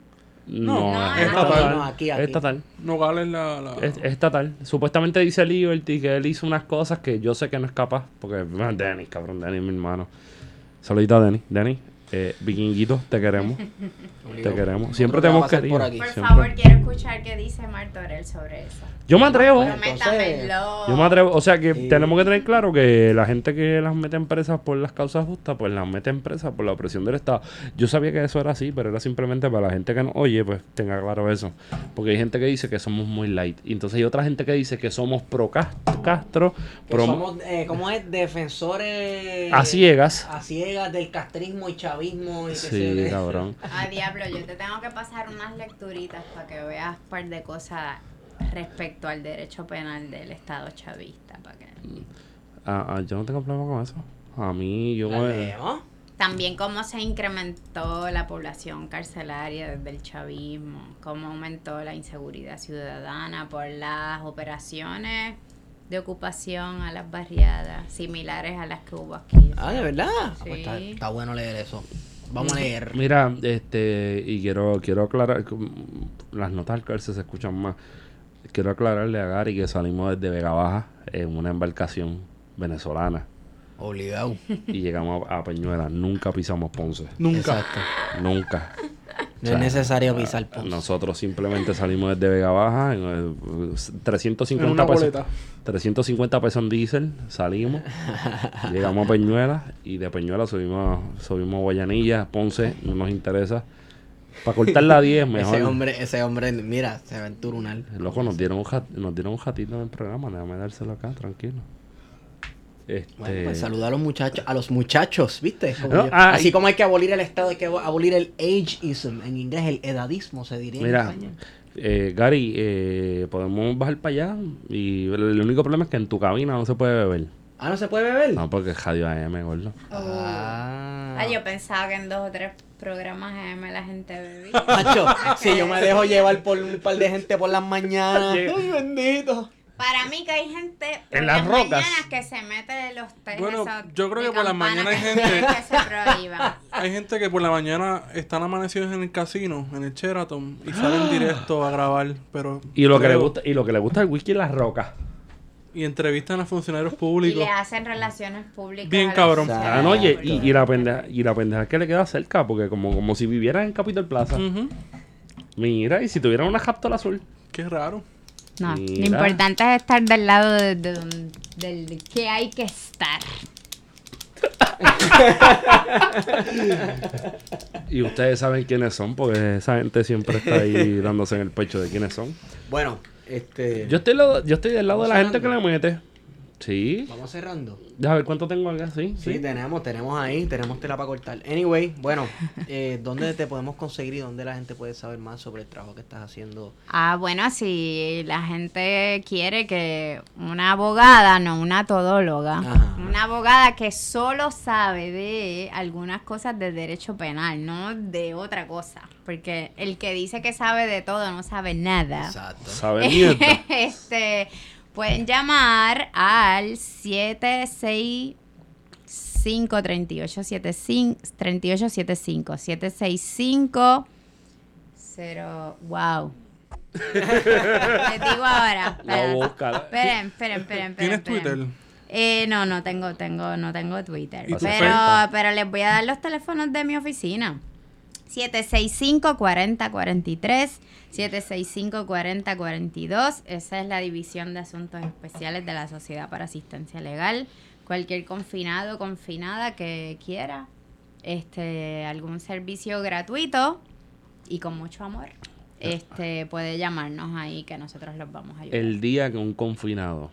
No, No, es es estatal. estatal. No, aquí, aquí. Es estatal. Nogales la... la... Es, es estatal. Supuestamente dice Liberty que él hizo unas cosas que yo sé que no es capaz. Porque, bueno, Denis, cabrón, Denis, mi hermano. Saludito a. Denis, eh, vikinguito, te queremos. te queremos. Siempre te hemos querido. por aquí. Por Siempre. favor, quiero escuchar qué dice Martorell sobre eso. Yo me atrevo. Entonces. Yo me atrevo, o sea que tenemos que tener claro que la gente que las mete en presas por las causas justas, pues las mete en presas por la opresión del Estado. Yo sabía que eso era así, pero era simplemente para la gente que no oye, pues tenga claro eso. Porque hay gente que dice que somos muy light. Y entonces hay otra gente que dice que somos pro Cas- Castro, Que pro somos, eh, ¿cómo es? Defensores. a ciegas. A ciegas del castrismo y chavismo. Y qué sé yo Sí, cabrón. Ah, diablo, yo te tengo que pasar unas lecturitas para que veas un par de cosas respecto al derecho penal del Estado chavista. Para que... Ah, ah, yo no tengo problema con eso. A mí, yo ¿La me... También cómo se incrementó la población carcelaria desde el chavismo, cómo aumentó la inseguridad ciudadana por las operaciones de ocupación a las barriadas, similares a las que hubo aquí. Ah, ¿de verdad? Ah, pues Sí. está, está bueno leer eso. Vamos a leer. Mira, este, y quiero, quiero aclarar, las notas al cárcel se escuchan más. Quiero aclararle a Gary que salimos desde Vega Baja en una embarcación venezolana Obligado. y llegamos a, a Peñuela. Nunca pisamos Ponce. Nunca. Exacto. Nunca. No O sea, es necesario pisar Ponce. Nosotros simplemente salimos desde Vega Baja en eh, En 350 una pesos. boleta. 350 pesos en diésel, salimos, llegamos a Peñuela y de Peñuela subimos, subimos a Guayanilla, Ponce, no nos interesa. Para cortar la 10, mejor. Ese hombre, ese hombre, mira, se va en turunal. Loco, nos dieron un, jat- nos dieron un jatito en el programa, déjame dárselo acá, tranquilo. Este, Bueno, pues saluda a los muchachos, a los muchachos, ¿viste? Como No, yo- ah, Así y- como hay que abolir el Estado, hay que abo- abolir el ageism. En inglés, el edadismo se diría Mira, en español. Eh, Gary, eh, podemos bajar para allá. Y el, único problema es que en tu cabina no se puede beber. Ah, ¿no se puede beber? No, porque es radio AM, gordo. Ah. Ah, yo pensaba que en dos o tres programas M la gente bebía. Macho, si yo me dejo llevar por un par de gente por las mañanas. Ay, bendito. Para mí que hay gente En las rocas. mañanas que se mete los tés Bueno, yo creo que por las campana mañanas hay gente- que se prohíban. Hay gente que por la mañana están amanecidos en el casino, en el Sheraton, y salen directo a grabar, pero... Y lo que le gusta, y lo que le gusta el whisky es las rocas. Y entrevistan a funcionarios Y públicos. le hacen relaciones públicas. Bien cabrón. Ah, no, y, y, y la pendeja, y la pendeja que le queda cerca, porque como, como si viviera en Capitol Plaza. Mira, y si tuviera una Capitol azul. Qué raro. No, lo importante es estar del lado de, de donde- del que hay que estar. Y ustedes saben quiénes son, porque esa gente siempre está ahí dándose en el pecho de quiénes son. Bueno, este. Yo estoy, lo- yo estoy del lado de la gente que le mete. Sí. Vamos cerrando. Déjame ver cuánto tengo acá, sí. Sí, tenemos, tenemos ahí, tenemos tela para cortar. Anyway, bueno, eh, ¿dónde te podemos conseguir y dónde la gente puede saber más sobre el trabajo que estás haciendo? Ah, bueno, si la gente quiere que una abogada, no una todóloga, Ajá. una abogada que solo sabe de algunas cosas de derecho penal, no de otra cosa, porque el que dice que sabe de todo no sabe nada. Exacto. Sabe mierda. este, pueden llamar al 765 3875 3875 765 0 wow. Les digo ahora. La esperen. Esperen, esperen, esperen. ¿Tienes esperen. Twitter? Eh, no, no tengo, tengo, no tengo Twitter. ¿Y tu Pero, pero les voy a dar los teléfonos de mi oficina. 765-4043, 765-4042. Esa es la División de Asuntos Especiales de la Sociedad para Asistencia Legal. Cualquier confinado o confinada que quiera este algún servicio gratuito y con mucho amor, este puede llamarnos ahí que nosotros los vamos a ayudar. El día que un confinado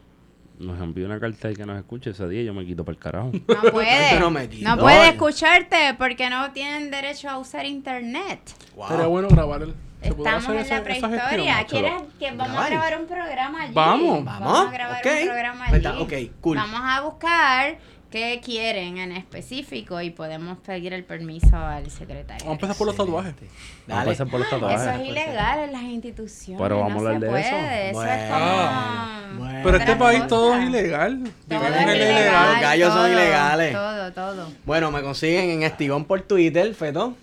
nos envíe una carta y que nos escuche, ese día yo me quito para el carajo. No puede. No puede escucharte porque no tienen derecho a usar internet. Wow. Sería bueno grabar el... ¿se podrá Estamos en la prehistoria. ¿Quieres que vamos Grabar. a grabar un programa allí? Vamos. Vamos, a grabar ok. un programa Pues allí. está- ok, cool. Vamos a buscar qué quieren en específico y podemos pedir el permiso al secretario. Vamos a empezar por los tatuajes. Vamos a pasar por los tatuajes. Eso es ilegal en las instituciones. Pero vamos a hablar de eso. Eso, es Bueno, como. bueno. Pero este país cosa. todo es ilegal. Todo es ilegal, ilegal. Los gallos son ilegales. Todo, todo. Bueno, me consiguen en Estigón por Twitter, Feto.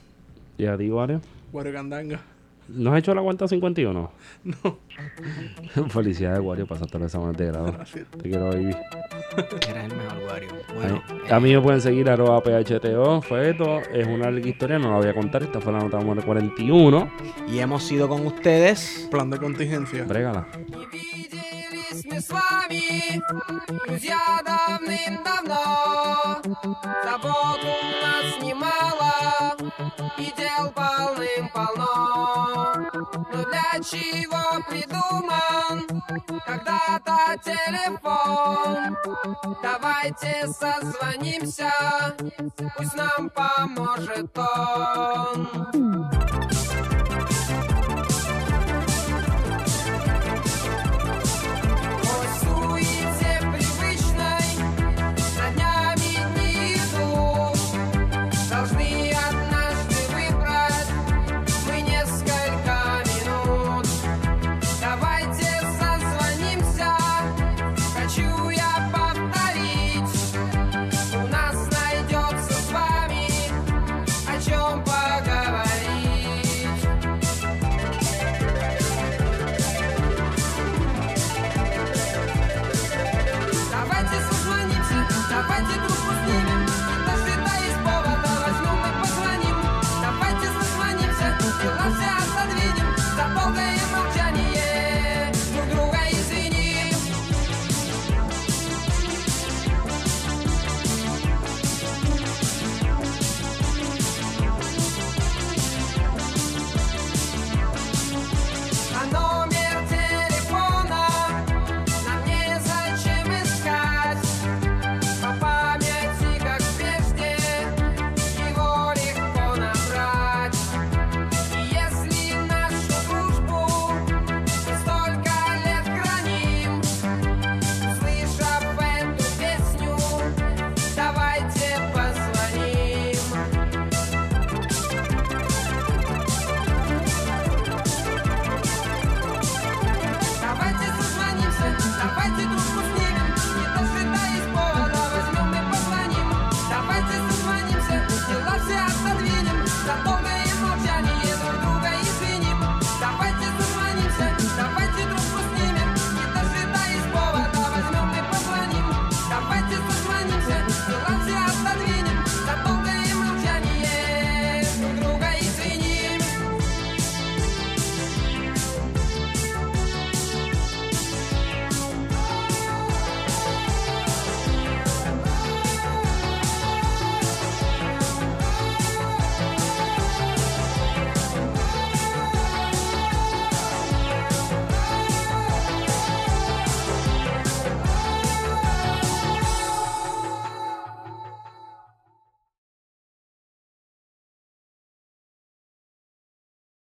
¿Y a ti, Wario? Guarugandanga. ¿No has hecho la cuenta 51? No. Felicidades, Wario, pasaste los exámenes de grado. Te quiero, baby. Eres el mejor Wario. Bueno, Ahí. A mí me pueden seguir arroba PHTO, Feto. Es una larga historia, no la voy a contar. Esta fue la nota número 41. y hemos sido con ustedes. Plan de contingencia. Brégala. Не виделись мы с вами, друзья, давным-давно. Забот у нас немало, и дел полным-полно. Чего придуман когда-то телефон? Давайте созвонимся, пусть нам поможет он.